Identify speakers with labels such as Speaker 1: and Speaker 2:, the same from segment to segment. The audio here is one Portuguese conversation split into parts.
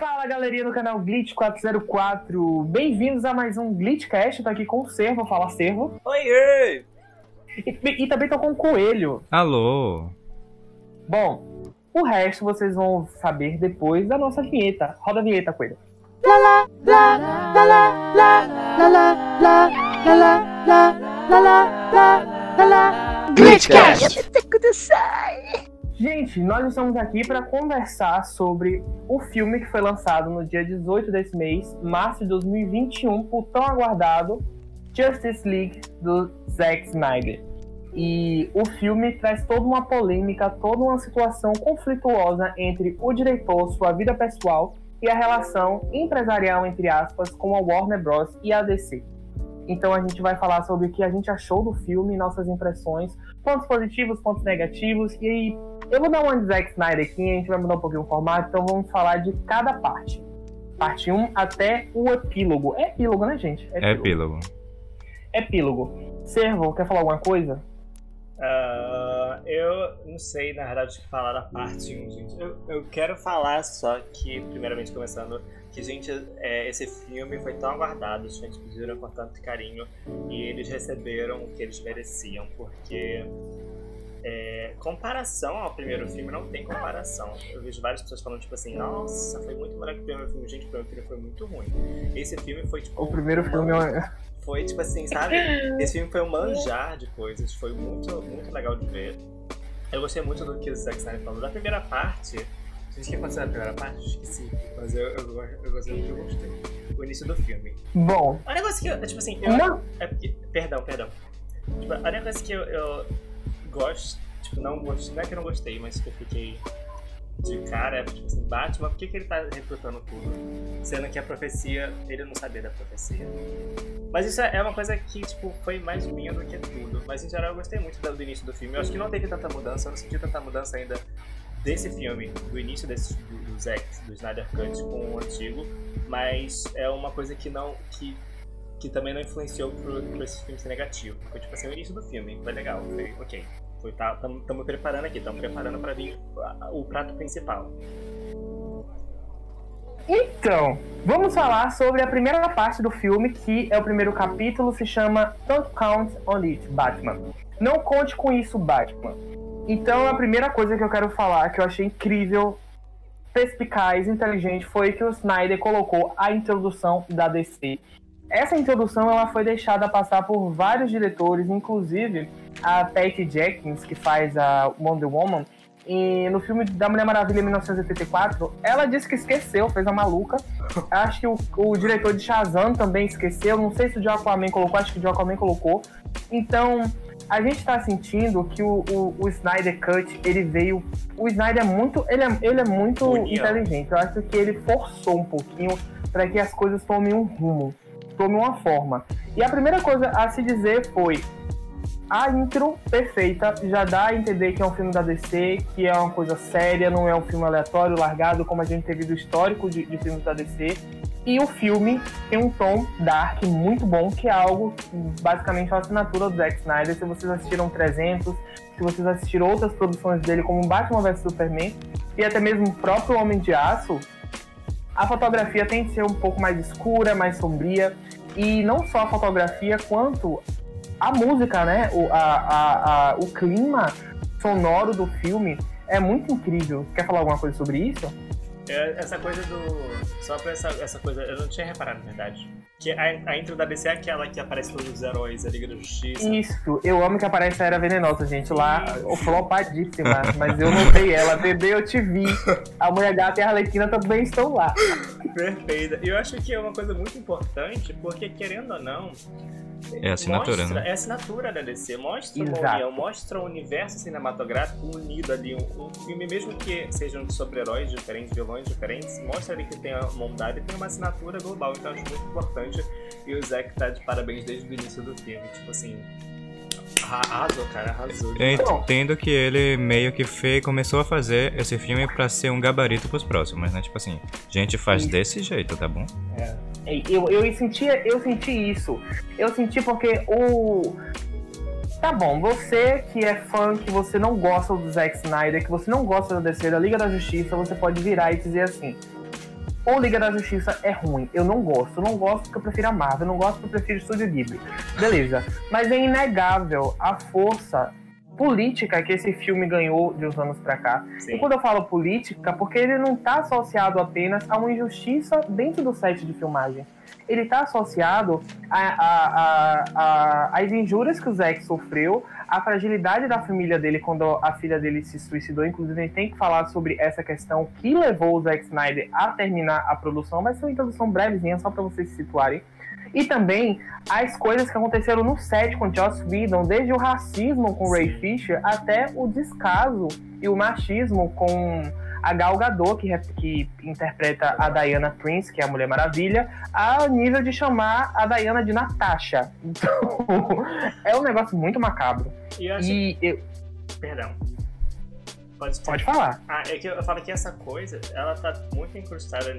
Speaker 1: Fala galerinha do canal Glitch 404, bem-vindos a mais um Glitchcast. Eu tô aqui com o Servo, fala Servo.
Speaker 2: Oiê!
Speaker 1: E, e também tô com o Coelho.
Speaker 3: Alô!
Speaker 1: Bom, o resto vocês vão saber depois da nossa vinheta. Roda a vinheta, Coelho.
Speaker 4: Glitchcast!
Speaker 1: Gente, nós estamos aqui para conversar sobre o filme que foi lançado no dia 18 desse mês, março de 2021, por tão aguardado Justice League do Zack Snyder. E o filme traz toda uma polêmica, toda uma situação conflituosa entre o diretor, sua vida pessoal e a relação empresarial, entre aspas, com a Warner Bros. e a DC. Então a gente vai falar sobre o que a gente achou do filme, nossas impressões, pontos positivos, pontos negativos, e eu vou dar uma de Zack Snyder aqui, a gente vai mudar um pouquinho o formato, então vamos falar de cada parte. Parte 1 até o epílogo. É epílogo, né, gente?
Speaker 3: É epílogo.
Speaker 1: Epílogo. Servo, quer falar alguma coisa?
Speaker 2: Uh, eu não sei, na verdade, o que falar da parte 1, gente. Eu, eu quero falar só que, primeiramente começando, que, gente, é, esse filme foi tão aguardado, os fãs pediram com tanto carinho e eles receberam o que eles mereciam, porque é, comparação ao primeiro filme não tem comparação. Eu vejo várias pessoas falando, tipo assim, nossa, foi muito melhor que o primeiro filme. Gente, o primeiro filme foi muito ruim. Esse filme foi, tipo...
Speaker 1: O primeiro filme é...
Speaker 2: Foi, tipo assim, sabe? Esse filme foi um manjar de coisas. Foi muito, muito legal de ver. Eu gostei muito do que o Zack Snyder falou. Da primeira parte... Gente, o que aconteceu na primeira parte? Esqueci. Mas eu, eu, eu gostei muito, eu gostei. O início do filme.
Speaker 1: Bom...
Speaker 2: A negócio que eu, tipo assim... Eu,
Speaker 1: Não.
Speaker 2: é porque, perdão, perdão. Tipo, a única coisa que eu, eu gosto, tipo, não gostei, não é que eu não gostei, mas que eu fiquei de cara é, tipo assim, Batman, por que, que ele tá recrutando tudo? Sendo que a profecia, ele não sabia da profecia. Mas isso é uma coisa que, tipo, foi mais minha do que tudo. Mas em geral eu gostei muito do início do filme. Eu acho que não teve tanta mudança, eu não senti tanta mudança ainda desse filme, do início desse, do, do Zack, do Snyder Cut com o antigo. Mas é uma coisa que não. que que também não influenciou pro, pro esse filme ser negativo. Foi tipo assim, o início do filme, foi legal, foi ok. Foi, tá, preparando aqui, estamos preparando para vir o prato principal.
Speaker 1: Então, vamos falar sobre a primeira parte do filme, que é o primeiro capítulo, se chama Don't Count on It, Batman. Não conte com isso, Batman. Então, a primeira coisa que eu quero falar, que eu achei incrível, perspicaz, inteligente, foi que o Snyder colocou a introdução da DC. Essa introdução ela foi deixada passar por vários diretores, inclusive a Patty Jenkins, que faz a Wonder Woman, e no filme da Mulher Maravilha em 1984, ela disse que esqueceu, fez a maluca. Acho que o, o diretor de Shazam também esqueceu. Não sei se o de Aquaman colocou, acho que o de Aquaman colocou. Então, a gente tá sentindo que o, o, o Snyder Cut, ele veio. O Snyder é muito. Ele é, ele é muito
Speaker 2: União.
Speaker 1: inteligente. Eu acho que ele forçou um pouquinho para que as coisas tomem um rumo, tomem uma forma. E a primeira coisa a se dizer foi: a intro perfeita já dá a entender que é um filme da DC, que é uma coisa séria, não é um filme aleatório, largado, como a gente teve do histórico de, de filmes da DC. E o filme tem um tom dark muito bom, que é algo basicamente uma assinatura do Zack Snyder. Se vocês assistiram 300, se vocês assistiram outras produções dele, como Batman vs Superman, e até mesmo o próprio Homem de Aço, a fotografia tem que ser um pouco mais escura, mais sombria. E não só a fotografia, quanto a música, né? O, a, a, a, o clima sonoro do filme é muito incrível. Quer falar alguma coisa sobre isso?
Speaker 2: É, essa coisa do. Só pra essa, essa coisa, eu não tinha reparado, na verdade. Que a, a intro da DC é aquela que aparece todos os heróis, a Liga da Justiça.
Speaker 1: Isso, eu amo que aparece a Era Venenosa, gente. Lá, flopadíssima, mas eu notei ela. Bebê, eu te vi. A Mulher Gata e a Arlequina também estão lá.
Speaker 2: Perfeita. E eu acho que é uma coisa muito importante, porque querendo ou não.
Speaker 3: É assinatura,
Speaker 2: mostra,
Speaker 3: né?
Speaker 2: É assinatura da DC. Mostra
Speaker 1: Exato.
Speaker 2: uma união, mostra o universo cinematográfico unido ali. Um, um filme, mesmo que sejam sobre heróis diferentes, vilões diferentes, mostra ali que tem uma unidade e tem uma assinatura global. Então acho muito importante. E o Zack tá de parabéns desde o início do filme. Tipo assim. Arrasou, cara, arrasou.
Speaker 3: Eu entendo que ele meio que fez, começou a fazer esse filme pra ser um gabarito pros próximos, né? Tipo assim, gente faz
Speaker 1: Isso.
Speaker 3: desse jeito, tá bom?
Speaker 2: É.
Speaker 1: Eu, eu, senti, eu senti isso. Eu senti porque o. Tá bom, você que é fã, que você não gosta do Zack Snyder, que você não gosta da DC, da Liga da Justiça, você pode virar e dizer assim: ou Liga da Justiça é ruim. Eu não gosto. Não gosto porque eu prefiro a Marvel. Não gosto porque eu prefiro o Estúdio Ghibli. Beleza. Mas é inegável a força política que esse filme ganhou de uns anos para cá. Sim. E quando eu falo política, porque ele não está associado apenas a uma injustiça dentro do set de filmagem. Ele está associado às injúrias que o Zack sofreu, a fragilidade da família dele quando a filha dele se suicidou. Inclusive, a gente tem que falar sobre essa questão que levou o Zack Snyder a terminar a produção. Vai ser uma introdução brevezinha, só para vocês se situarem. E também as coisas que aconteceram no set com Joss Whedon, desde o racismo com Ray Fisher até o descaso e o machismo com a Gal Gadot, que, que interpreta a Diana Prince, que é a Mulher Maravilha, a nível de chamar a Diana de Natasha. Então, é um negócio muito macabro.
Speaker 2: E eu acho... E eu... Perdão.
Speaker 1: Pode, Pode falar.
Speaker 2: Ah, é que eu falo que essa coisa, ela tá muito incrustada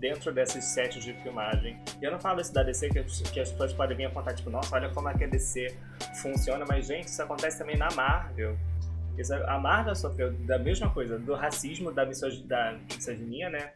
Speaker 2: dentro desses sets de filmagem. E eu não falo isso da DC, que, que as pessoas podem vir apontar, tipo, nossa, olha como é que a DC funciona, mas, gente, isso acontece também na Marvel. A Marvel sofreu da mesma coisa, do racismo, da, da misoginia, né?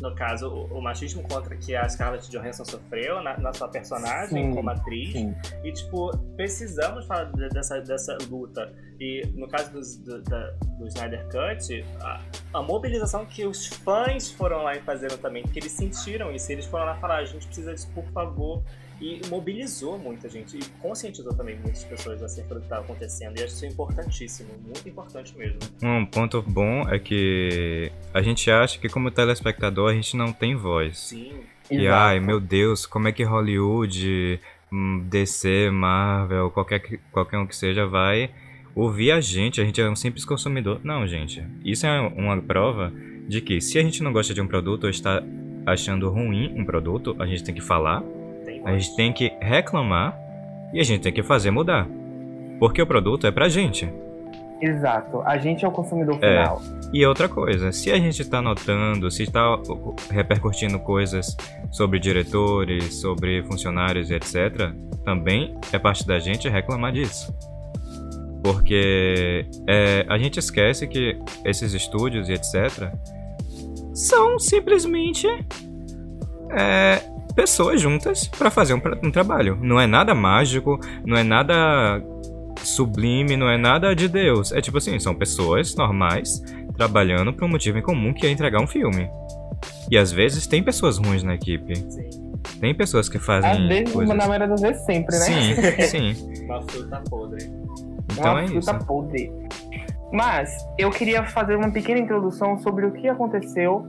Speaker 2: No caso, o, o, machismo contra que a Scarlett Johansson sofreu na, na sua personagem sim, como atriz. Sim. E, tipo, precisamos falar dessa, dessa luta. E no caso do, do, da, do Snyder Cut, a, a, mobilização que os fãs foram lá e fizeram também, porque eles sentiram isso. Eles foram lá falar: a gente precisa disso, por favor e mobilizou muita gente e conscientizou também muitas pessoas acerca do que estava acontecendo. E acho isso importantíssimo, muito importante mesmo.
Speaker 3: Um ponto bom é que a gente acha que como telespectador a gente não tem voz.
Speaker 2: Sim.
Speaker 3: E Exato. ai, meu Deus, como é que Hollywood, hum, DC, Marvel, qualquer, qualquer um que seja, vai ouvir a gente, a gente é um simples consumidor. Não, gente. Isso é uma prova de que se a gente não gosta de um produto ou está achando ruim um produto, a gente tem que falar a gente tem que reclamar e a gente tem que fazer mudar. Porque o produto é pra gente.
Speaker 1: Exato, a gente é o consumidor é. final.
Speaker 3: É. E outra coisa, se a gente está notando, se está repercutindo coisas sobre diretores, sobre funcionários e etc., também é parte da gente reclamar disso. Porque é, a gente esquece que esses estúdios e etc. são simplesmente é, pessoas juntas para fazer um, um trabalho. Não é nada mágico, não é nada sublime, não é nada de Deus. É tipo assim, são pessoas normais trabalhando para um motivo em comum que é entregar um filme. E às vezes tem pessoas ruins na equipe. Sim. Tem pessoas que fazem. Às
Speaker 1: vezes, coisas... na maioria das vezes, sempre,
Speaker 3: né? Sim, sim.
Speaker 2: Uma fruta podre.
Speaker 3: Então
Speaker 1: uma
Speaker 3: é
Speaker 1: fruta
Speaker 3: isso.
Speaker 1: podre. Mas eu queria fazer uma pequena introdução sobre o que aconteceu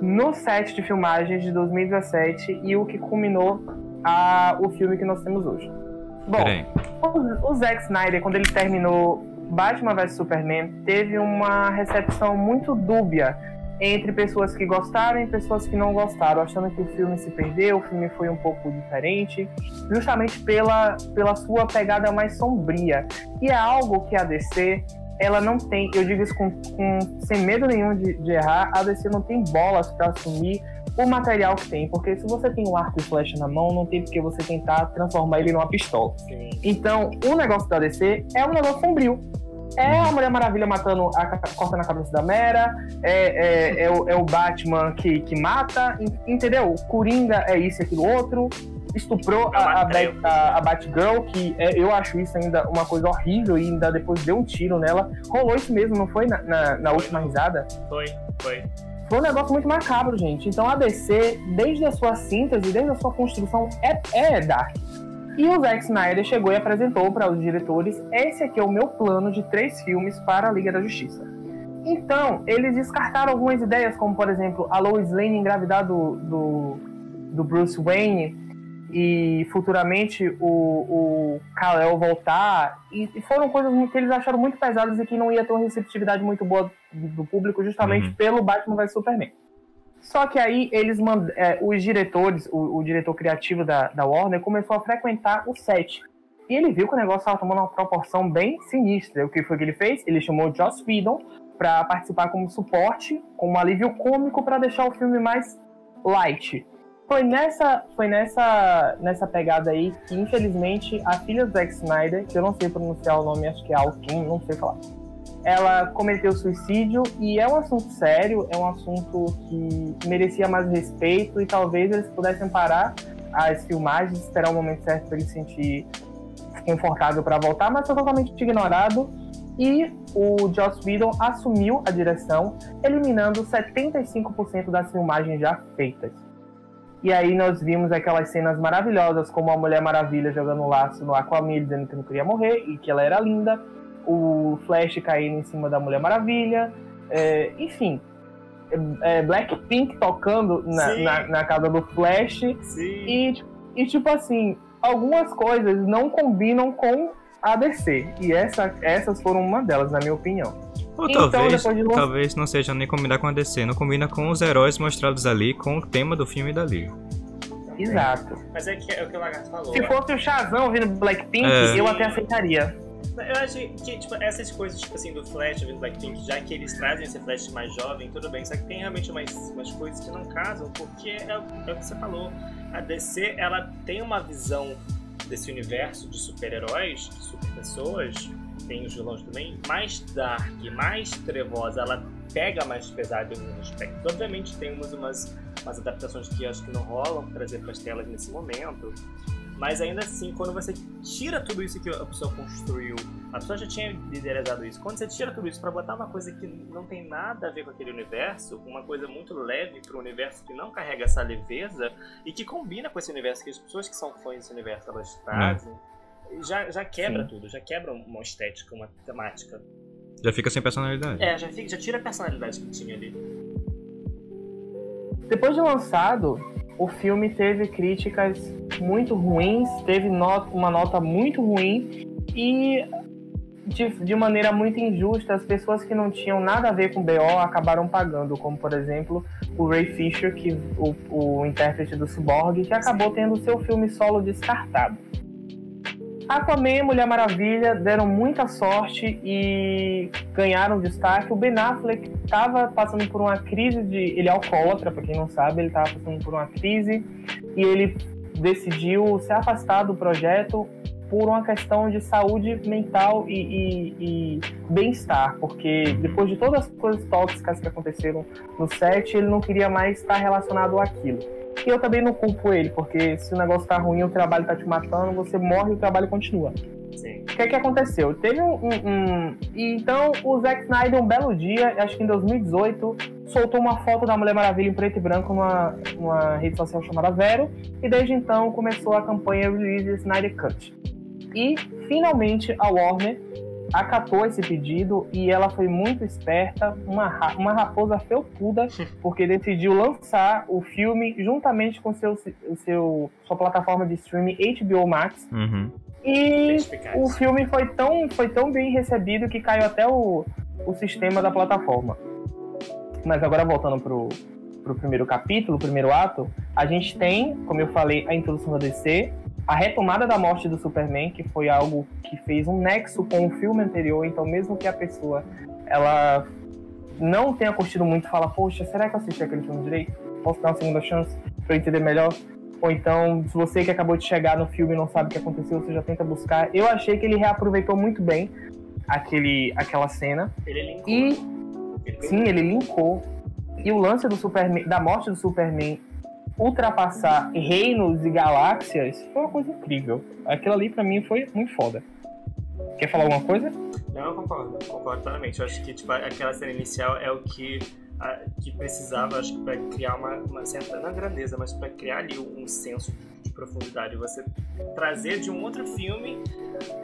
Speaker 1: no set de filmagens de 2017 e o que culminou a, o filme que nós temos hoje. Bom, o, o Zack Snyder, quando ele terminou Batman vs Superman, teve uma recepção muito dúbia entre pessoas que gostaram e pessoas que não gostaram, achando que o filme se perdeu, o filme foi um pouco diferente, justamente pela, pela sua pegada mais sombria. E é algo que a DC ela não tem, eu digo isso com, com sem medo nenhum de, de, errar, a DC não tem bolas para assumir o material que tem, porque se você tem um arco e flecha na mão, não tem porque você tentar transformar ele numa pistola. Então, o negócio da DC é um negócio sombrio. É a Mulher Maravilha matando, a, cortando a cabeça da Mera, é, é, é, o, é o Batman que, que mata, entendeu? Coringa é isso e aquilo outro estuprou a, a, a, a Batgirl, que é, eu acho isso ainda uma coisa horrível e ainda depois deu um tiro nela. Rolou isso mesmo, não foi na, na, na última risada?
Speaker 2: Foi, foi.
Speaker 1: Foi um negócio muito macabro, gente. Então a DC, desde a sua síntese, desde a sua construção, é, é dark. E o Zack Snyder chegou e apresentou para os diretores: esse aqui é o meu plano de três filmes para a Liga da Justiça. Então, eles descartaram algumas ideias, como por exemplo, a Lois Lane engravidar do, do, do Bruce Wayne e futuramente o, o Kal-El voltar. E, e, foram coisas que eles acharam muito pesadas e que não ia ter uma receptividade muito boa do público, justamente uhum. pelo Batman vs Superman. Só que aí eles mand... É, os diretores, o, o, diretor criativo da, da Warner começou a frequentar o set. E ele viu que o negócio estava tomando uma proporção bem sinistra. O que foi que ele fez? Ele chamou o Joss Whedon para participar como suporte, como alívio cômico para deixar o filme mais light. Foi nessa, foi nessa, nessa pegada aí que, infelizmente, a filha do Zack Snyder, que eu não sei pronunciar o nome, acho que é Alkin, não sei falar. ela cometeu suicídio e é um assunto sério, é um assunto que merecia mais respeito e talvez eles pudessem parar as filmagens, esperar o momento certo para ele se sentir confortável para voltar, mas foi totalmente ignorado. E o Joss Whedon assumiu a direção, eliminando 75% das filmagens já feitas. E aí nós vimos aquelas cenas maravilhosas, como a Mulher Maravilha jogando laço no Aquaman, dizendo que não queria morrer e que ela era linda. O Flash caindo em cima da Mulher Maravilha. É, enfim, é, Blackpink tocando na, na, na, casa do Flash.
Speaker 2: Sim.
Speaker 1: E, e, tipo assim, algumas coisas não combinam com a DC. E essa, essas foram uma delas, na minha opinião.
Speaker 3: Ou então, talvez, de... talvez não seja nem combinar com a DC, não combina com os heróis mostrados ali, com o tema do filme da Liga.
Speaker 1: Exato.
Speaker 2: Mas é, que, é o que o Lagarto falou.
Speaker 1: Se fosse o Shazam vindo Blackpink, é. eu até aceitaria.
Speaker 2: Eu acho que, tipo, essas coisas, tipo assim, do Flash vindo Blackpink, já que eles trazem esse Flash mais jovem, tudo bem. Só que tem realmente umas, umas coisas que não casam, porque é, é o que você falou. A DC, ela tem uma visão desse universo de super-heróis, de super-pessoas, tem os vilões também, mais dark, mais trevosa, ela pega mais pesado em alguns aspectos. Obviamente tem umas, umas, adaptações que acho que não rolam trazer para as telas nesse momento, mas ainda assim, quando você tira tudo isso que a pessoa construiu, a pessoa já tinha liderizado isso, quando você tira tudo isso para botar uma coisa que não tem nada a ver com aquele universo, uma coisa muito leve para o universo que não carrega essa leveza e que combina com esse universo, que as pessoas que são fãs desse universo elas trazem. Hum já, já quebra Sim. tudo, já quebra uma estética, uma temática.
Speaker 3: Já fica sem personalidade.
Speaker 2: É, já, fica, já tira a personalidade que tinha ali.
Speaker 1: Depois de lançado, o filme teve críticas muito ruins, teve not uma nota muito ruim e de, de, maneira muito injusta, as pessoas que não tinham nada a ver com BO acabaram pagando, como por exemplo o Ray Fisher, que, o, o intérprete do Cyborg, que acabou tendo seu filme solo descartado. Aquaman e Mulher Maravilha deram muita sorte e ganharam destaque. O Ben Affleck estava passando por uma crise de. Ele é alcoólatra, para quem não sabe, ele estava passando por uma crise e ele decidiu se afastar do projeto por uma questão de saúde mental e, e, e bem-estar, porque depois de todas as coisas tóxicas que aconteceram no set, ele não queria mais estar relacionado àquilo. E eu também não culpo ele, porque se o negócio tá ruim, o trabalho tá te matando, você morre e o trabalho continua.
Speaker 2: Sim.
Speaker 1: O que é que aconteceu? Teve um, um, um, Então, o Zack Snyder, um belo dia, acho que em 2018, soltou uma foto da Mulher Maravilha em preto e branco numa, numa rede social chamada Vero, e desde então começou a campanha Release Snyder Cut. E, finalmente, a Warner acatou esse pedido e ela foi muito esperta, uma, uma raposa felpuda, porque decidiu lançar o filme juntamente com seu, seu, sua plataforma de streaming HBO Max.
Speaker 3: Uhum.
Speaker 1: E o filme foi tão, foi tão bem recebido que caiu até o, o sistema da plataforma. Mas agora voltando pro, pro primeiro capítulo, o primeiro ato, a gente tem, como eu falei, a introdução da DC, a retomada da morte do Superman, que foi algo que fez um nexo com o filme anterior, então mesmo que a pessoa ela não tenha curtido muito, fala, poxa, será que eu assisti aquele filme direito? Posso dar uma segunda chance para eu entender melhor? Ou então, se você que acabou de chegar no filme e não sabe o que aconteceu, você já tenta buscar. Eu achei que ele reaproveitou muito bem aquele, aquela cena.
Speaker 2: Ele linkou.
Speaker 1: E ele sim, ele linkou. E o lance do Superman, da morte do Superman ultrapassar reinos e galáxias foi uma coisa incrível. Aquilo ali para mim foi muito foda. Quer falar alguma coisa?
Speaker 2: Não, eu concordo, concordo totalmente. Eu acho que tipo, aquela cena inicial é o que, que precisava, acho que, para criar uma, uma certa, grandeza, mas para criar ali um senso de profundidade. Você trazer de um outro filme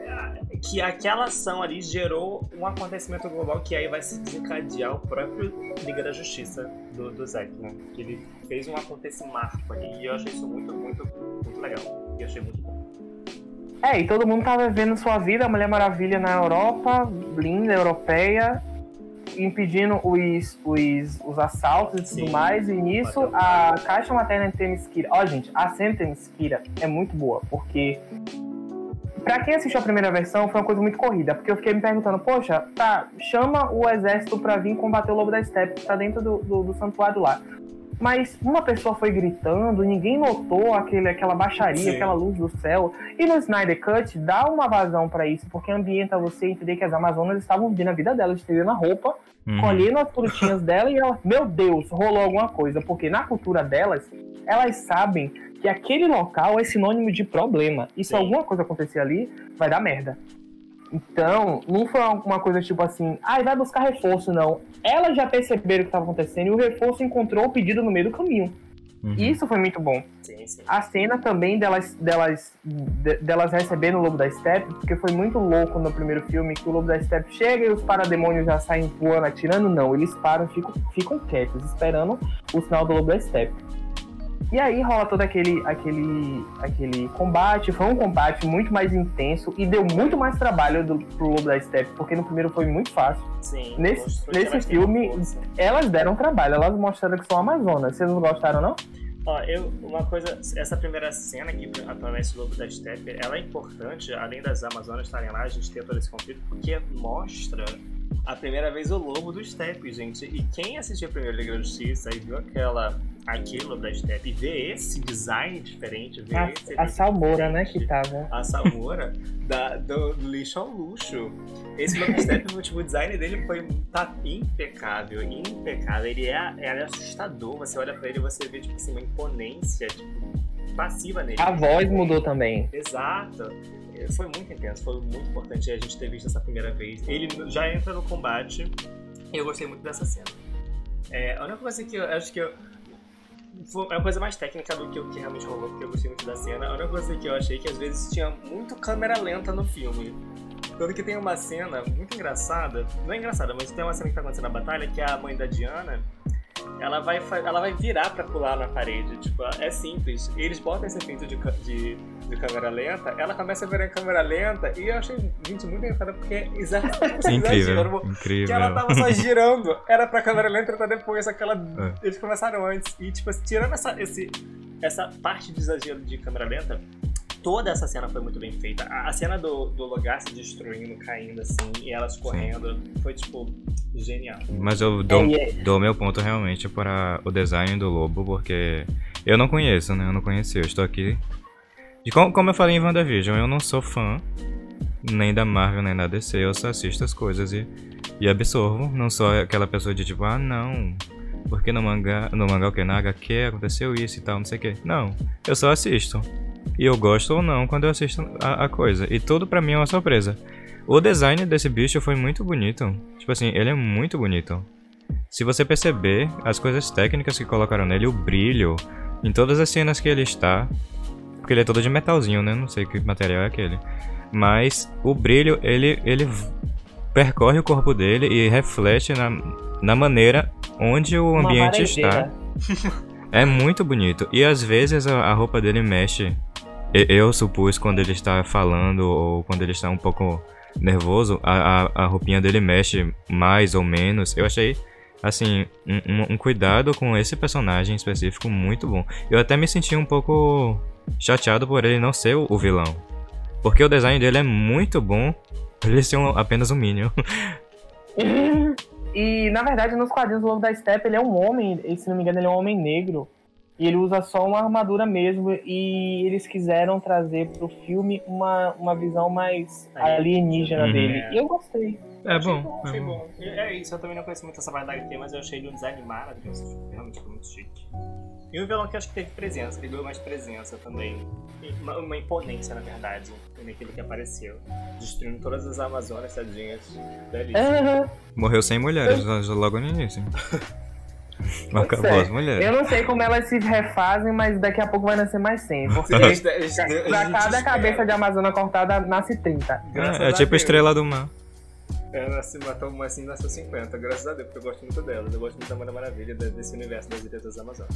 Speaker 2: é, que aquela ação ali gerou um acontecimento global que aí vai se desencadear o próprio Liga da Justiça do, do Zack, né? Que ele fez um acontecimento ali e eu achei isso muito, muito, muito legal. E achei muito bom.
Speaker 1: É, e todo mundo tava vivendo sua vida, a Mulher Maravilha na Europa, linda, europeia, impedindo os, os, os assaltos e tudo Sim, mais. E nisso, a caixa materna de Temesquira. Ó, gente, a cena de é muito boa, porque. Pra quem assistiu a primeira versão, foi uma coisa muito corrida, porque eu fiquei me perguntando, poxa, tá, chama o exército pra vir combater o Lobo da Steppe, que tá dentro do, do, do santuário lá. Mas uma pessoa foi gritando, ninguém notou aquele, aquela baixaria,
Speaker 2: Sim.
Speaker 1: aquela luz do céu. E no Snyder Cut dá uma vazão pra isso, porque ambienta você entender que as Amazonas estavam vivendo a vida delas, estendendo a roupa,
Speaker 3: Uhum.
Speaker 1: colhendo as frutinhas dela e elas, meu Deus, rolou alguma coisa, porque na cultura delas, elas sabem que aquele local é sinônimo de problema. E se
Speaker 2: Sim.
Speaker 1: alguma coisa acontecer ali, vai dar merda. Então, não foi uma coisa tipo assim, ai, vai buscar reforço, não. Elas já perceberam o que estava acontecendo e o reforço encontrou o pedido no meio do caminho.
Speaker 3: Uhum.
Speaker 1: E isso foi muito bom.
Speaker 2: Sim, sim.
Speaker 1: A cena também delas, delas, de- delas recebendo o Lobo da Steppe, porque foi muito louco no primeiro filme que o Lobo da Steppe chega e os parademônios já saem voando, atirando. Não, eles param, ficam, ficam quietos, esperando o sinal do Lobo da Steppe. E aí rola todo aquele, aquele, aquele combate. Foi um combate muito mais intenso e deu muito mais trabalho do, pro Lobo da Steppe, porque no primeiro foi muito fácil.
Speaker 2: Sim,
Speaker 1: Nesse-
Speaker 2: que
Speaker 1: nesse filme-. Elas deram trabalho, elas mostraram que são Amazonas. Vocês não gostaram, não?
Speaker 2: Ó, eu, uma coisa, essa primeira cena aqui, atualmente, Lobo da Steppe, ela é importante, além das Amazonas estarem lá, a gente ter todo esse conflito, porque mostra a primeira vez o Lobo do Steppe, gente. E quem assistiu a primeira Liga da Justiça e viu aquela, aquele Lobo da Steppe, e vê esse design diferente, vê
Speaker 1: A,
Speaker 2: esse
Speaker 1: a Salmoura, né, que tava.
Speaker 2: a Samura da, do, do lixo ao luxo. Esse Lobo Step, tipo, o design dele foi tá impecável, impecável. Ele é, é assustador. Você olha pra ele e você vê, tipo assim, uma imponência, tipo, passiva nele.
Speaker 1: A voz mudou também.
Speaker 2: Exato. Foi muito intenso, foi muito importante a gente ter visto essa primeira vez. Ele já entra no combate e eu gostei muito dessa cena. É, a única coisa que eu acho que eu. Foi uma coisa mais técnica do que o que realmente rolou, porque eu gostei muito da cena. A única coisa que eu achei que às vezes tinha muito câmera lenta no filme. Tanto que tem uma cena muito engraçada, não é engraçada, mas tem uma cena que tá acontecendo na batalha, que é a mãe da Diana, ela vai, ela vai virar pra pular na parede. Tipo, é simples. Eles botam esse efeito de, de, de câmera lenta, ela começa a virar em câmera lenta, e eu achei, gente, muito engraçado, porque é exa-
Speaker 3: Incrível,
Speaker 2: exagero. Que
Speaker 3: incrível.
Speaker 2: ela tava só girando, era pra câmera lenta entrar depois, só que ela,
Speaker 3: É.
Speaker 2: eles começaram antes. E, tipo, tirando essa, esse, essa parte de exagero de câmera lenta, toda essa cena foi muito bem feita. A, a cena do, do lugar se destruindo, caindo assim, e elas correndo, foi, tipo, genial.
Speaker 3: Mas eu dou,
Speaker 1: É, é-
Speaker 3: dou meu ponto realmente para o design do lobo, porque eu não conheço, né? Eu não conheci. Eu estou aqui. E como, como eu falei em WandaVision, eu não sou fã nem da Marvel, nem da DC. Eu só assisto as coisas e, e absorvo. Não sou aquela pessoa de tipo, ah, não. Porque no mangá, no mangá o que? Na HQ aconteceu isso e tal, não sei o que. Não. Eu só assisto. E eu gosto ou não quando eu assisto a, a coisa. E tudo pra mim é uma surpresa. O design desse bicho foi muito bonito. Tipo assim, ele é muito bonito. Se você perceber as coisas técnicas que colocaram nele, o brilho, em todas as cenas que ele está. Porque ele é todo de metalzinho, né? Não sei que material é aquele. Mas o brilho, ele, ele percorre o corpo dele e reflete na, na maneira onde o
Speaker 1: uma
Speaker 3: ambiente está. É muito bonito. E às vezes a, a roupa dele mexe. Eu supus quando ele está falando ou quando ele está um pouco nervoso, a, a, a roupinha dele mexe mais ou menos. Eu achei, assim, um, um- cuidado com esse personagem específico muito bom. Eu até me senti um pouco chateado por ele não ser o, o vilão. Porque o design dele é muito bom por ele ser um- apenas um Minion.
Speaker 1: E, na verdade, nos quadrinhos do Lobo da Steppe, ele é um homem, se não me engano, ele é um homem negro. E ele usa só uma armadura mesmo. E eles quiseram trazer pro filme uma, uma visão mais alienígena
Speaker 3: Uhum.
Speaker 1: dele. E eu gostei.
Speaker 3: É
Speaker 2: Achei
Speaker 3: bom. é
Speaker 2: achei
Speaker 3: bom.
Speaker 2: bom. É isso, eu também não conheço muito essa da HQ, mas eu achei ele um design maravilhoso. tipo, Realmente foi muito chique. E um vilão que acho que teve presença, ele deu mais presença também. Uma, uma imponência, na verdade, naquele que apareceu. Destruindo todas as Amazonas, tadinhas. Belíssimo.
Speaker 1: Aham.
Speaker 3: Morreu sem mulheres logo no início. Acabou
Speaker 1: é.
Speaker 3: as mulheres.
Speaker 1: Eu não sei como elas se refazem, mas daqui a pouco vai nascer mais 100. Porque pra cada cabeça de Amazona cortada, nasce 30.
Speaker 2: Graças
Speaker 3: É, é
Speaker 2: a
Speaker 3: tipo
Speaker 2: Deus.
Speaker 3: Estrela do Mar.
Speaker 2: Ela se matou uma assim, nasceu 50, graças a Deus, porque eu gosto muito delas. Eu gosto muito da Maravilha, de- desse universo das Ilhas das Amazonas.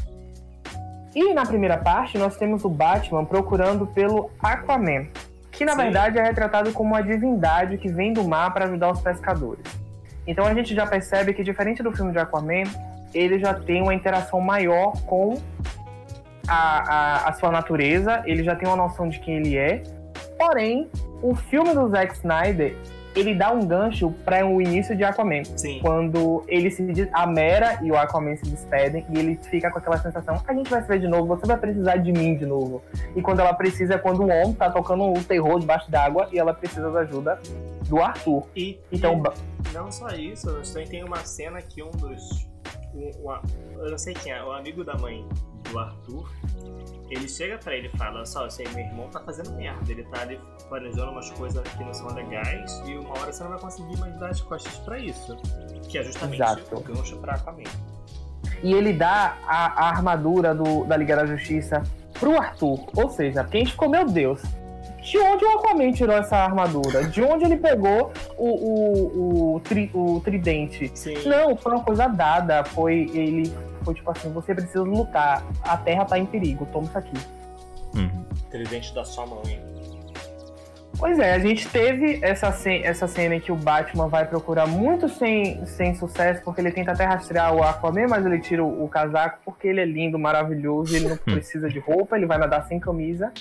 Speaker 1: E na primeira parte, nós temos o Batman procurando pelo Aquaman, que na
Speaker 2: Sim.
Speaker 1: verdade é retratado como uma divindade que vem do mar para ajudar os pescadores. Então a gente já percebe que, diferente do filme de Aquaman, ele já tem uma interação maior com a, a, a sua natureza, ele já tem uma noção de quem ele é. Porém, o filme do Zack Snyder, ele dá um gancho para o início de Aquaman.
Speaker 2: Sim.
Speaker 1: Quando ele se a Mera e o Aquaman se despedem e ele fica com aquela sensação: a gente vai se ver de novo, você vai precisar de mim de novo. E quando ela precisa é quando o homem tá tocando o terror debaixo d'água e ela precisa da ajuda do Arthur.
Speaker 2: E,
Speaker 1: Então,
Speaker 2: e não só isso, também tem uma cena que um dos. Um, uma- eu não sei quem é, o amigo da mãe do Arthur. Ele chega pra ele e fala: Só, sei, meu irmão tá fazendo merda. Ele tá ali planejando umas coisas que não são legais e uma hora você não vai conseguir mais dar as costas pra isso. Que é justamente
Speaker 1: Exato.
Speaker 2: o gancho pra Aquaman.
Speaker 1: e ele dá a, a armadura do, da Liga da Justiça pro Arthur. Ou seja, gente ficou, meu Deus, de onde o Aquaman tirou essa armadura? De onde ele pegou o, o, o, tri- o tridente?
Speaker 2: Sim.
Speaker 1: Não, foi uma coisa dada. Foi ele. Foi tipo assim, você precisa lutar. A Terra tá em perigo, toma isso aqui.
Speaker 3: Uhum.
Speaker 2: Tridente da sua mãe.
Speaker 1: Pois é, a gente teve essa, ce- essa cena em que o Batman vai procurar muito sem, sem sucesso, porque ele tenta até rastrear o Aquaman, mas ele tira o, o casaco porque ele é lindo, maravilhoso, ele não precisa de roupa, ele vai nadar sem camisa.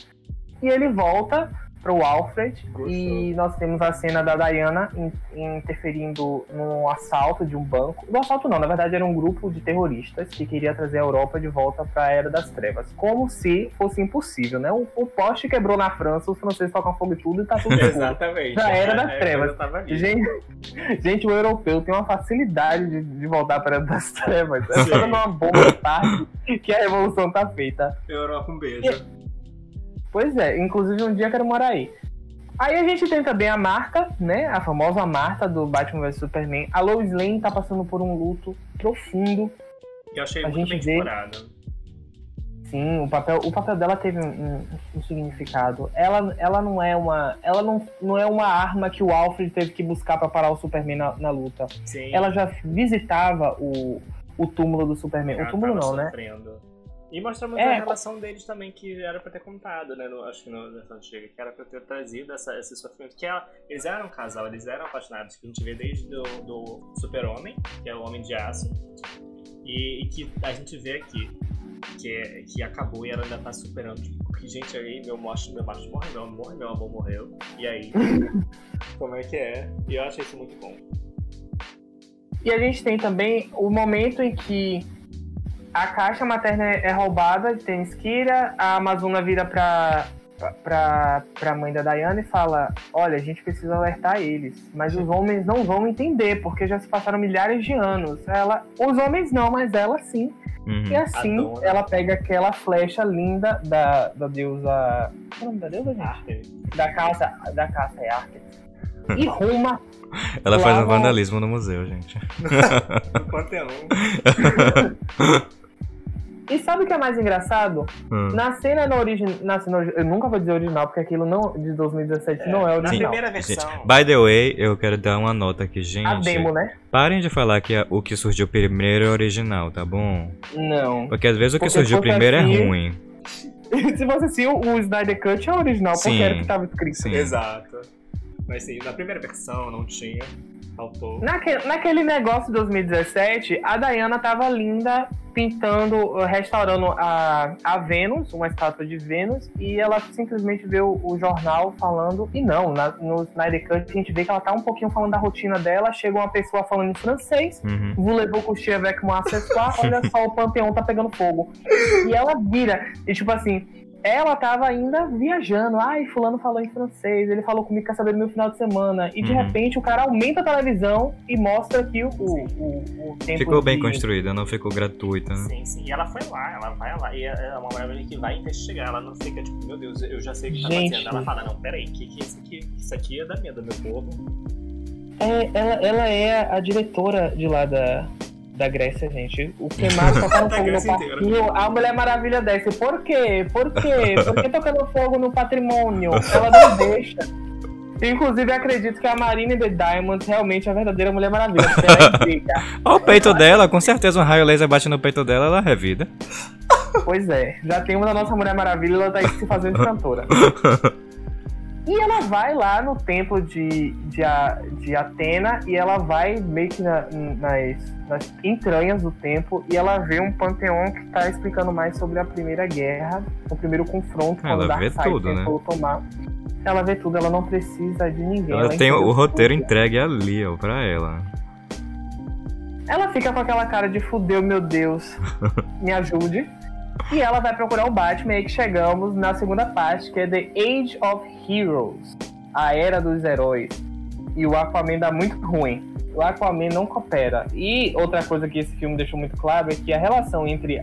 Speaker 1: E ele volta pro Alfred
Speaker 2: Gostoso.
Speaker 1: e nós temos a cena da Diana in- interferindo num assalto de um banco. No assalto não, na verdade era um grupo de terroristas que queria trazer a Europa de volta para a Era das Trevas. Como se fosse impossível, né? O, o poste quebrou na França, os franceses tocam fogo e tudo e tá tudo.
Speaker 2: Exatamente.
Speaker 1: Já era das
Speaker 2: É,
Speaker 1: trevas. Gente, gente, o europeu tem uma facilidade de, de voltar para a Era das Trevas. É numa bomba tarde que a revolução tá feita.
Speaker 2: Europa, um beijo.
Speaker 1: Pois é, inclusive um dia eu quero morar aí. Aí a gente tem também a Marta, né? A famosa Marta do Batman vs Superman. A Lois Lane tá passando por um luto profundo.
Speaker 2: Eu achei
Speaker 1: A
Speaker 2: muito
Speaker 1: gente
Speaker 2: bem
Speaker 1: vê-
Speaker 2: explorado.
Speaker 1: Sim, o papel, o papel dela teve um, um- significado. Ela, ela não é uma, ela não, não é uma arma que o Alfred teve que buscar para parar o Superman na, na luta.
Speaker 2: Sim.
Speaker 1: Ela já visitava o, o túmulo do Superman.
Speaker 2: Ela
Speaker 1: o túmulo não, né?
Speaker 2: E mostra muito
Speaker 1: É,
Speaker 2: a relação deles também, que era pra ter contado, né? No, acho que no versão antiga, que era pra ter trazido essa, esse sofrimento. Que ela, eles eram um casal, eles eram apaixonados, que a gente vê desde do, do Super-Homem, que é o Homem de Aço, e, e que a gente vê aqui, que, que acabou e ela ainda tá superando. Tipo, que, gente, aí meu macho, meu macho morreu, meu amor, meu amor morreu. E aí? como é que é? E eu achei isso muito bom.
Speaker 1: E a gente tem também o momento em que a caixa materna é roubada de Teniskira, a Amazona vira pra, pra, pra mãe da Diana e fala: Olha, a gente precisa alertar eles, mas os homens não vão entender, porque já se passaram milhares de anos. Ela, os homens não, mas ela sim.
Speaker 3: Uhum.
Speaker 1: E assim ela pega aquela flecha linda da, da deusa. Qual é o nome da deusa, gente?
Speaker 2: Arte.
Speaker 1: Da caça, da caça é Artemis. E ruma
Speaker 3: Ela faz um
Speaker 1: no-
Speaker 3: vandalismo no museu, gente.
Speaker 2: No Panteão.
Speaker 1: E sabe o que é mais engraçado?
Speaker 3: Hum.
Speaker 1: Na cena no original. Na cena, ori- eu nunca vou dizer original, porque aquilo não, de 2017 não é
Speaker 2: Na
Speaker 1: original.
Speaker 2: primeira
Speaker 3: Gente,
Speaker 2: versão.
Speaker 3: by the way, eu quero dar uma nota aqui, gente.
Speaker 1: A demo, né?
Speaker 3: Parem de falar que a- o que surgiu primeiro é original, tá bom?
Speaker 1: Não.
Speaker 3: Porque às vezes o que
Speaker 1: Porque
Speaker 3: surgiu primeiro é
Speaker 1: assim-
Speaker 3: ruim.
Speaker 1: Se fosse assim, o, Snyder Cut é original, porque
Speaker 3: Sim.
Speaker 1: era o que estava escrito.
Speaker 3: Sim.
Speaker 2: Exato. Mas sim, na primeira versão não tinha. Faltou.
Speaker 1: Naque, naquele negócio de 2017, a Diana tava linda pintando, uh, restaurando a, a Vênus, uma estátua de Vênus, e ela simplesmente vê o, o jornal falando, e não, na- no Snyder Cut a gente vê que ela tá um pouquinho falando da rotina dela, chega uma pessoa falando em francês,
Speaker 3: Uhum.
Speaker 1: voulez-vous coucher avec moi ce soir? Olha só, o Panteão tá pegando fogo. E ela vira. E tipo assim, ela tava ainda viajando. Ai, fulano falou em francês, ele falou comigo, quer saber do meu final de semana. E de
Speaker 3: Uhum.
Speaker 1: repente o cara aumenta a televisão e mostra que o, o, o, o tempo
Speaker 3: Ficou bem
Speaker 1: de-
Speaker 3: construída, não ficou gratuita. né?
Speaker 2: Sim, sim. E ela foi lá, ela vai lá. E é uma mulher que vai investigar. Ela não fica tipo, meu Deus, eu já sei o que tá
Speaker 1: Gente.
Speaker 2: fazendo. Ela fala, não, peraí, que que é isso aqui? Isso aqui é da minha, do meu povo.
Speaker 1: É, ela, ela é a diretora de lá da, da Grécia, gente. O que mais tocaram
Speaker 2: Da
Speaker 1: fogo no parquinho, a Mulher Maravilha desce. Por quê? Por quê? Por que tocando fogo no patrimônio? Ela não deixa. Inclusive, acredito que a Marina The Diamonds realmente é a verdadeira Mulher Maravilha. É.
Speaker 3: Olha o peito dela, com certeza um raio laser bate no peito dela, ela revida.
Speaker 1: Pois é, já temos a nossa Mulher Maravilha, ela tá aí se fazendo de cantora. E ela vai lá no templo de, de, de Atena e ela vai meio que na- nas, nas entranhas do templo e ela vê um panteão que tá explicando mais sobre a Primeira Guerra, o primeiro confronto
Speaker 3: Ela
Speaker 1: quando
Speaker 3: vê
Speaker 1: Darkseid
Speaker 3: tudo, né?
Speaker 1: tomar. Ela vê tudo, ela não precisa de ninguém.
Speaker 3: Ela tem
Speaker 1: entende
Speaker 3: o roteiro
Speaker 1: tudo.
Speaker 3: entregue ali, ó, pra ela.
Speaker 1: Ela fica com aquela cara de fudeu, meu Deus, me ajude. E ela vai procurar o Batman e aí que chegamos na segunda parte, que é The Age of Heroes. A Era dos Heróis. E o Aquaman dá muito ruim. O Aquaman não coopera. E outra coisa que esse filme deixou muito claro é que a relação entre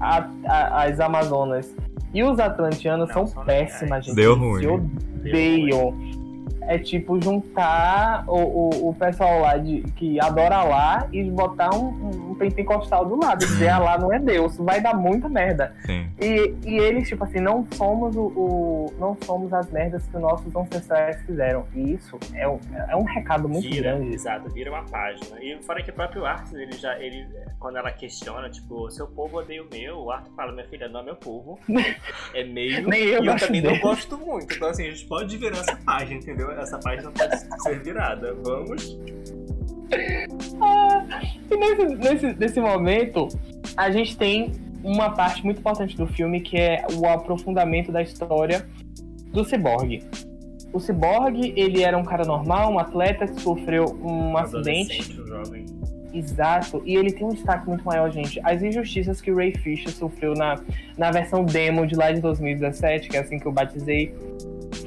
Speaker 1: a- a- as Amazonas e os Atlantianos
Speaker 2: Não,
Speaker 1: são péssimas,
Speaker 2: legais.
Speaker 1: gente.
Speaker 3: Deu ruim.
Speaker 1: Se
Speaker 2: Deu
Speaker 1: odeiam. É tipo juntar o, o, o pessoal lá de, que adora lá e botar um, um, pentecostal do lado. Dizer, ah, lá não é Deus. Vai dar muita merda.
Speaker 3: Sim.
Speaker 1: E, e eles, tipo assim, não somos o, o- não somos as merdas que nossos ancestrais fizeram. E isso é um, é um recado muito
Speaker 2: vira,
Speaker 1: grande.
Speaker 2: exato, vira uma página. E fora que o próprio Arthur, ele já, ele, quando ela questiona, tipo, seu povo odeia o meu, o Arthur fala, minha filha, não é meu povo, é meio,
Speaker 1: Nem eu
Speaker 2: e eu também
Speaker 1: dele.
Speaker 2: não gosto muito. Então, assim, a gente pode virar essa página, entendeu? Essa página pode ser virada. Vamos.
Speaker 1: E nesse, nesse, nesse momento, a gente tem uma parte muito importante do filme que é o aprofundamento da história do Cyborg. O Cyborg, ele era um cara normal, um atleta que sofreu um acidente.
Speaker 2: Jovem.
Speaker 1: Exato, e ele tem um destaque muito maior, gente. As injustiças que o Ray Fisher sofreu na, na versão demo de lá de 2017, que é assim que eu batizei,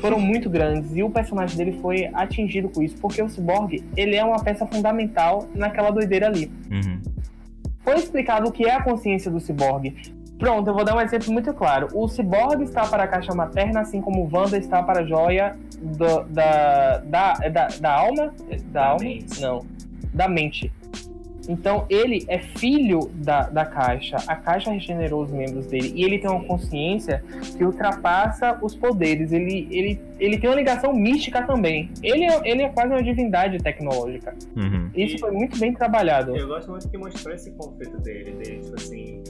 Speaker 1: foram muito grandes. E o personagem dele foi atingido com isso, porque o Cyborg, ele é uma peça fundamental naquela doideira ali.
Speaker 3: Uhum.
Speaker 1: Foi explicado o que é a consciência do Cyborg. Pronto, eu vou dar um exemplo muito claro. O Cyborg está para a caixa materna, assim como o Wanda está para a joia do- da, da, da, da alma? Da,
Speaker 2: Da
Speaker 1: alma?
Speaker 2: mente.
Speaker 1: Não. Da mente. Então, ele é filho da, da caixa. A caixa regenerou os membros dele. E ele tem uma consciência que ultrapassa os poderes. Ele, ele, ele tem uma ligação mística também. Ele é, ele é quase uma divindade tecnológica.
Speaker 3: Uhum.
Speaker 1: Isso
Speaker 2: E-
Speaker 1: foi muito bem trabalhado.
Speaker 2: Eu gosto muito que mostrou esse conflito dele, dele, tipo assim,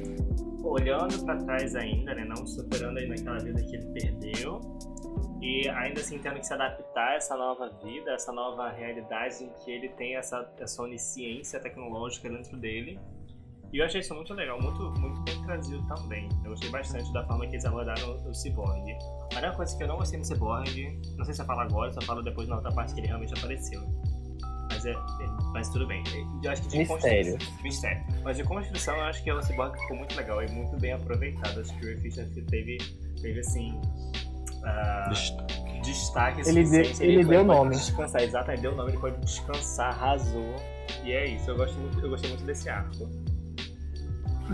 Speaker 2: olhando pra trás ainda, né, não superando ainda aquela vida que ele perdeu, e ainda assim tendo que se adaptar a essa nova vida, essa nova realidade em que ele tem essa, essa onisciência tecnológica dentro dele. E eu achei isso muito legal, muito, muito bem trazido também. Eu gostei bastante da forma que eles abordaram o Cyborg. A única coisa que eu não gostei no Cyborg, não sei se eu falo agora, se eu falo depois na outra parte que ele realmente apareceu. Mas, é, é- mas tudo bem. Eu acho que de
Speaker 1: Mistério.
Speaker 2: Mistério. Mas de construção, eu acho que o Cyborg ficou muito legal e muito bem aproveitado. Acho que o Fisher teve, teve assim. ah, destaque
Speaker 1: Ele
Speaker 2: suficiente.
Speaker 1: deu- ele
Speaker 2: foi-
Speaker 1: deu
Speaker 2: pode
Speaker 1: nome.
Speaker 2: Descansar, exato, ele deu nome, ele pode descansar, arrasou. E é isso, eu, gosto muito, eu gostei muito desse arco.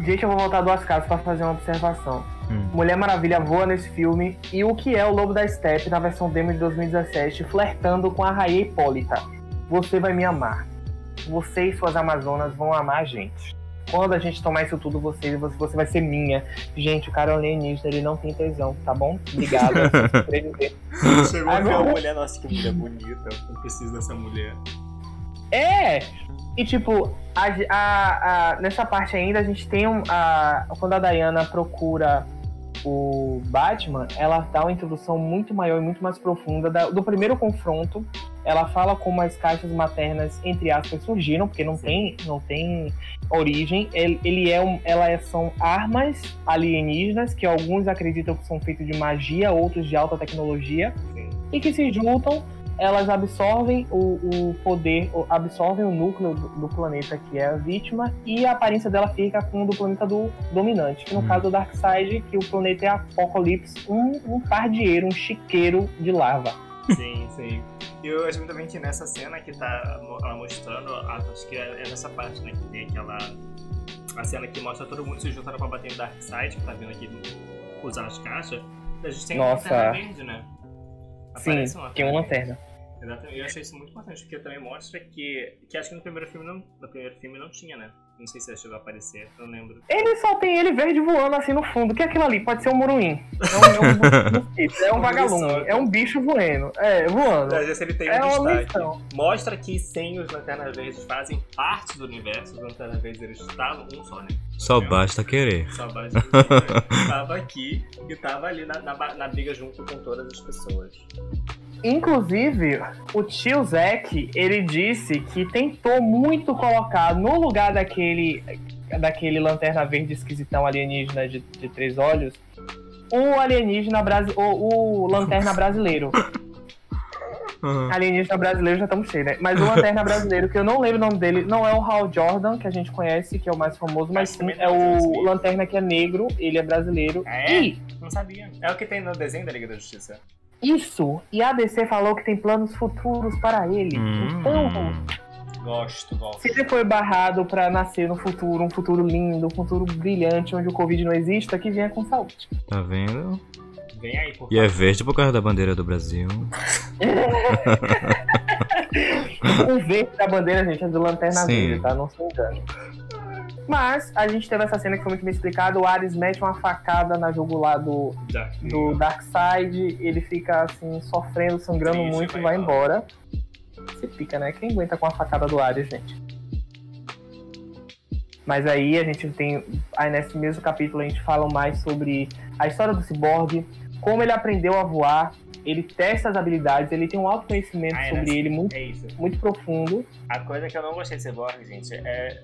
Speaker 1: Gente, eu vou voltar duas casas pra fazer uma observação.
Speaker 3: Hum.
Speaker 1: Mulher Maravilha voa nesse filme e o que é o Lobo da Steppe na versão demo de 2017, flertando com a Raia Hipólita. Você vai me amar. Você e suas Amazonas vão amar a gente. Quando a gente tomar isso tudo, você, você, você vai ser minha. Gente, o cara é alienígena, ele não tem tesão, tá bom? Obrigado. é queria dizer.
Speaker 2: Chegou
Speaker 1: Agora-
Speaker 2: aquela mulher, nossa, que mulher bonita, eu preciso dessa mulher.
Speaker 1: É! E tipo, a, a- a- nessa parte ainda a gente tem um. A, quando a Diana procura o Batman, ela dá uma introdução muito maior e muito mais profunda da- do primeiro confronto. Ela fala como as caixas maternas, entre aspas, surgiram, porque não tem, não tem origem. Ele, ele é um, ela é- são armas alienígenas que alguns acreditam que são feitas de magia, outros de alta tecnologia, e que se juntam elas absorvem o, o poder, absorvem o núcleo do, do planeta que é a vítima e a aparência dela fica com o do planeta do dominante, que no
Speaker 3: Hum.
Speaker 1: caso do Darkseid, que o planeta é Apocalipse, um, um pardieiro, um chiqueiro de lava.
Speaker 2: Sim, sim. E eu acho bem que nessa cena que tá ela mostrando, acho que é é nessa parte, né, que tem aquela. A cena que mostra todo mundo se juntando pra bater no Darkseid, que tá vindo aqui usar as caixas. A gente tem
Speaker 1: Nossa.
Speaker 2: uma lanterna verde, né?
Speaker 1: Sim,
Speaker 2: Aparece uma
Speaker 1: tem uma
Speaker 2: lanterna. Exatamente. Eu achei isso muito importante, porque também mostra que. Que acho que no primeiro filme não. No primeiro filme não tinha, né? Não sei se chegou a aparecer, não lembro.
Speaker 1: Ele só tem ele verde voando assim no fundo. O que é aquilo ali? Pode ser um muruim. É um, é um é um
Speaker 2: Um
Speaker 1: vagalume, é um bicho voando. É, voando.
Speaker 2: Às vezes ele tem um
Speaker 1: É uma
Speaker 2: destaque. Mostra que sim, os Lanternas Verdes fazem parte do universo. Os Lanternas Verdes eles estavam um só, né?
Speaker 3: Só basta querer.
Speaker 2: Só basta tava aqui e tava ali na, na, na briga junto com todas as pessoas.
Speaker 1: Inclusive, o tio Zack, ele disse que tentou muito colocar no lugar daquele daquele lanterna verde esquisitão alienígena de, de três olhos o alienígena brasileiro, o, o lanterna brasileiro.
Speaker 3: Uhum.
Speaker 1: Alienígena brasileiro já estamos cheios, né? Mas o Lanterna brasileiro, que eu não lembro o nome dele, não é o Hal Jordan, que a gente conhece, que é o mais famoso, mas sim é o Lanterna que é negro, ele é brasileiro.
Speaker 2: É?
Speaker 1: E
Speaker 2: Não sabia. É o que tem no desenho da Liga da Justiça.
Speaker 1: Isso, e a DC falou que tem planos futuros para ele.
Speaker 3: Hum.
Speaker 1: Então,
Speaker 2: Gosto, gosto.
Speaker 1: se ele foi barrado para nascer no futuro, um futuro lindo, um futuro brilhante, onde o Covid não exista, que venha com saúde.
Speaker 3: Tá vendo?
Speaker 2: Vem aí, por
Speaker 3: E é verde por causa da bandeira do Brasil.
Speaker 1: O verde da bandeira, gente, é do Lanterna
Speaker 3: Sim.
Speaker 1: Verde, tá? Não se engane. Mas a gente teve essa cena que foi muito bem explicada. O Ares mete uma facada na jugular do,
Speaker 2: Já.
Speaker 1: do Darkseid. Ele fica assim, sofrendo, sangrando muito e
Speaker 2: vai
Speaker 1: embora. Você fica, né? Quem aguenta com a facada do Ares, gente? Mas aí a gente tem. Aí nesse mesmo capítulo a gente fala mais sobre a história do Cyborg, como ele aprendeu a voar, ele testa as habilidades, ele tem um autoconhecimento
Speaker 2: Ah, é
Speaker 1: sobre
Speaker 2: nessa-
Speaker 1: ele muito,
Speaker 2: É
Speaker 1: muito profundo.
Speaker 2: A coisa que eu não gostei de Cyborg, gente, é.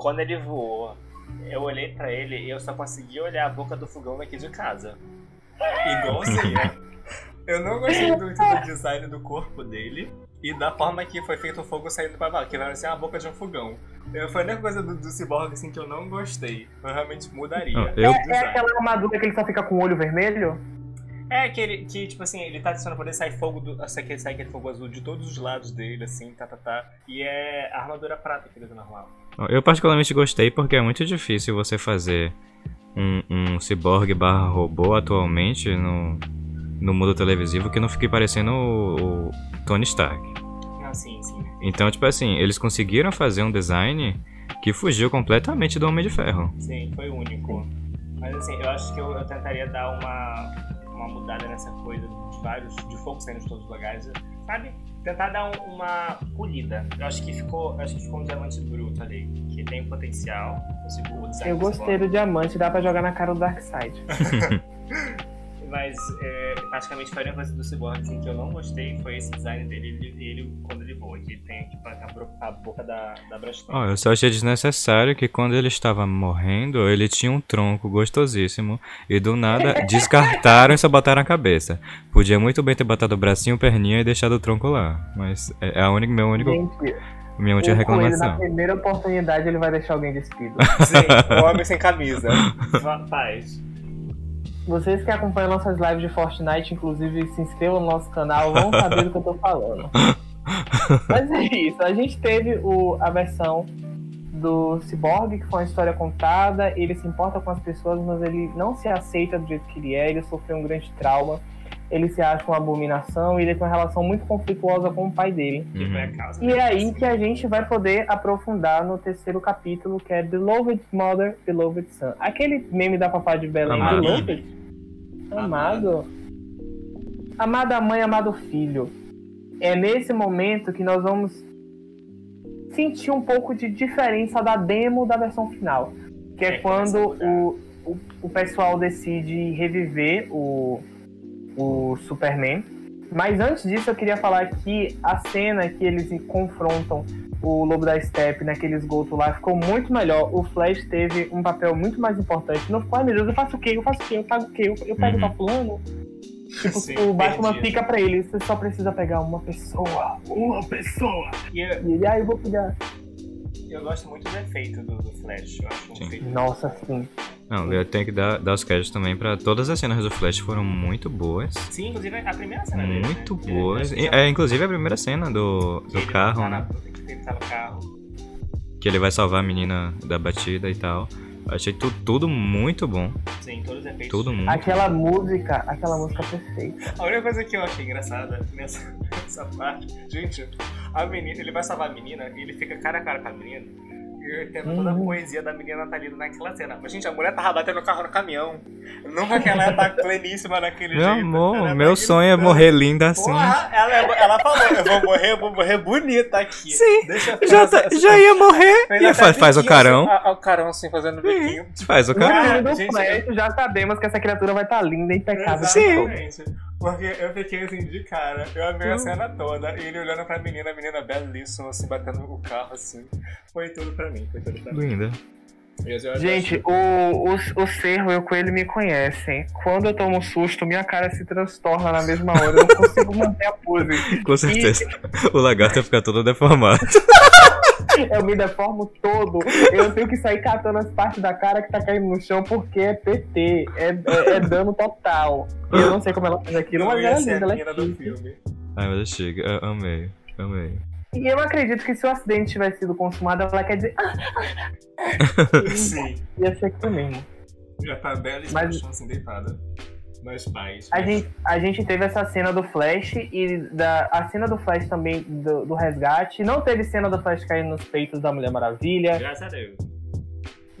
Speaker 2: Quando ele voou, eu olhei pra ele e eu só consegui olhar a boca do fogão daqui de casa. Igualzinho. eu não gostei muito do design do corpo dele e da forma que foi feito o fogo saindo pra baixo, que parecia a boca de um fogão. Eu, foi a única coisa do, do Cyborg assim, que eu não gostei. Eu realmente mudaria.
Speaker 3: Não, eu-
Speaker 1: É
Speaker 2: design.
Speaker 1: aquela armadura que ele só fica com o olho vermelho?
Speaker 2: É que ele, que, tipo assim, ele tá adicionando poder, sai fogo do. Sai aquele, sai aquele fogo azul de todos os lados dele, assim, tá, tá, tá. E é a armadura prata que ele usa normal.
Speaker 3: Eu particularmente gostei porque é muito difícil você fazer um, um ciborgue barra robô atualmente no, no mundo televisivo que não fique parecendo o, o Tony Stark.
Speaker 2: Não, sim, sim.
Speaker 3: Então, tipo assim, eles conseguiram fazer um design que fugiu completamente do Homem de Ferro.
Speaker 2: Sim, foi único. Mas assim, eu acho que eu, eu tentaria dar uma, uma mudada nessa coisa de vários, de fogo saindo de todos os lugares, sabe? Tentar dar um- uma polida. Eu acho que ficou, eu acho que ficou um diamante bruto ali, que tem potencial.
Speaker 1: Eu
Speaker 2: do
Speaker 1: gostei do diamante, dá pra jogar na cara do Darkseid.
Speaker 2: Mas é, praticamente foi a única coisa do Cyborg assim, que eu não gostei foi esse design dele, ele, ele quando ele voa, que ele tem tipo, a, a boca da, da Brastemp.
Speaker 3: Ó, eu só achei desnecessário que quando ele estava morrendo, ele tinha um tronco gostosíssimo e do nada descartaram e só botaram a cabeça. Podia muito bem ter botado o bracinho, perninha e deixado o tronco lá. Mas é a única, meu único,
Speaker 1: Gente,
Speaker 3: minha única
Speaker 1: o Coelho, na
Speaker 3: reclamação.
Speaker 1: primeira oportunidade, ele vai deixar alguém despido.
Speaker 2: Sim, o homem sem camisa. Faz.
Speaker 1: Vocês que acompanham nossas lives de Fortnite, inclusive, se inscrevam no nosso canal, vão saber do que eu tô falando. Mas é isso, a gente teve o, a versão do Cyborg, que foi uma história contada, ele se importa com as pessoas, mas ele não se aceita do jeito que ele é, ele sofreu um grande trauma, ele se acha uma abominação e ele tem uma relação muito conflituosa com o pai dele.
Speaker 3: Uhum.
Speaker 1: E é aí que a gente vai poder aprofundar no terceiro capítulo, que é Beloved Mother, Beloved Son. Aquele meme da Papá de Belém. Beloved? Amado. Amada mãe, amado filho. É nesse momento que nós vamos sentir um pouco de diferença da demo da versão final. Que é,
Speaker 2: É,
Speaker 1: quando
Speaker 2: mudar.
Speaker 1: o, o, o pessoal decide reviver o, o Superman. Mas antes disso, eu queria falar que a cena que eles confrontam o Lobo da Steppe naquele esgoto lá ficou muito melhor. O Flash teve um papel muito mais importante. Não ficou, ai meu Deus, eu faço o quê? Eu faço o quê? Eu pago o quê? Eu, eu pego
Speaker 3: Uhum.
Speaker 1: pra fulano? Tipo,
Speaker 2: Sim,
Speaker 1: o Batman
Speaker 2: entendi.
Speaker 1: fica pra ele, você só precisa pegar uma pessoa. Uma pessoa.
Speaker 2: E eu,
Speaker 1: E ele, ah, eu vou pegar.
Speaker 2: Eu gosto muito do efeito do, do Flash. Eu acho um
Speaker 3: Sim.
Speaker 2: efeito.
Speaker 1: Nossa, sim.
Speaker 3: Não, eu tenho que dar, dar os créditos também pra todas as cenas do Flash foram muito boas.
Speaker 2: Sim, inclusive a primeira cena dele.
Speaker 3: Muito
Speaker 2: né?
Speaker 3: Boas. É, inclusive a primeira cena do, do
Speaker 2: ele
Speaker 3: carro,
Speaker 2: tá
Speaker 3: né?
Speaker 2: na- Que ele tá no carro.
Speaker 3: Que ele vai salvar a menina da batida e tal. Achei tu, tudo muito bom.
Speaker 2: Sim, todos os efeitos.
Speaker 3: Tudo muito.
Speaker 1: Aquela música, aquela música perfeita.
Speaker 2: A única coisa que eu achei engraçada nessa, nessa parte, gente, a menina, ele vai salvar a menina e ele fica cara a cara com a menina. E eu entendo toda a
Speaker 1: Uhum.
Speaker 2: poesia da menina tá ali naquela cena. Mas, gente, a mulher tava batendo o carro no caminhão. Nunca que ela ia estar pleníssima daquele
Speaker 3: Meu
Speaker 2: jeito.
Speaker 3: amor,
Speaker 2: Ela
Speaker 3: meu
Speaker 2: tá
Speaker 3: sonho é morrer linda assim.
Speaker 2: Porra, ela, ela falou, eu vou morrer, eu vou morrer bonita aqui.
Speaker 3: Sim, Já, tá- já ia morrer. E faz, faz o
Speaker 2: biquinho,
Speaker 3: carão.
Speaker 2: assim, o carão assim, fazendo biquinho.
Speaker 3: Faz o carão.
Speaker 2: Ah, gente,
Speaker 1: já sabemos que essa criatura vai estar linda, impecável.
Speaker 2: Exatamente. Porque eu fiquei assim de cara. Eu amei a cena toda. E ele olhando pra menina, a menina belíssima, assim, batendo o carro assim. Foi tudo pra mim, foi tudo pra mim.
Speaker 3: Linda.
Speaker 1: Gente, o, o, o Cerro e o Coelho me conhecem. Quando eu tomo um susto, minha cara se transtorna na mesma hora. Eu não consigo manter a pose.
Speaker 3: Com certeza. O lagarto ia ficar todo deformado.
Speaker 1: Eu me deformo todo. Eu tenho que sair catando as partes da cara que tá caindo no chão porque é PT. É, é, é dano total. Eu não sei como ela fez aquilo,
Speaker 2: Não
Speaker 1: mas ela é linda,
Speaker 2: a
Speaker 1: ela é
Speaker 2: do filme.
Speaker 3: Ai, mas chega. Eu amei. Amei.
Speaker 1: E eu acredito que se o acidente tivesse sido consumado, ela quer dizer. "Ah,
Speaker 2: Sim.
Speaker 1: Ia ser mesmo.
Speaker 2: Já tá bela e
Speaker 1: Mas-
Speaker 2: chão assim deitada. Nós pais.
Speaker 1: A gente, a gente teve essa cena do Flash e da, a cena do Flash também do, do resgate. Não teve cena do Flash caindo nos peitos da Mulher Maravilha.
Speaker 2: Graças a Deus.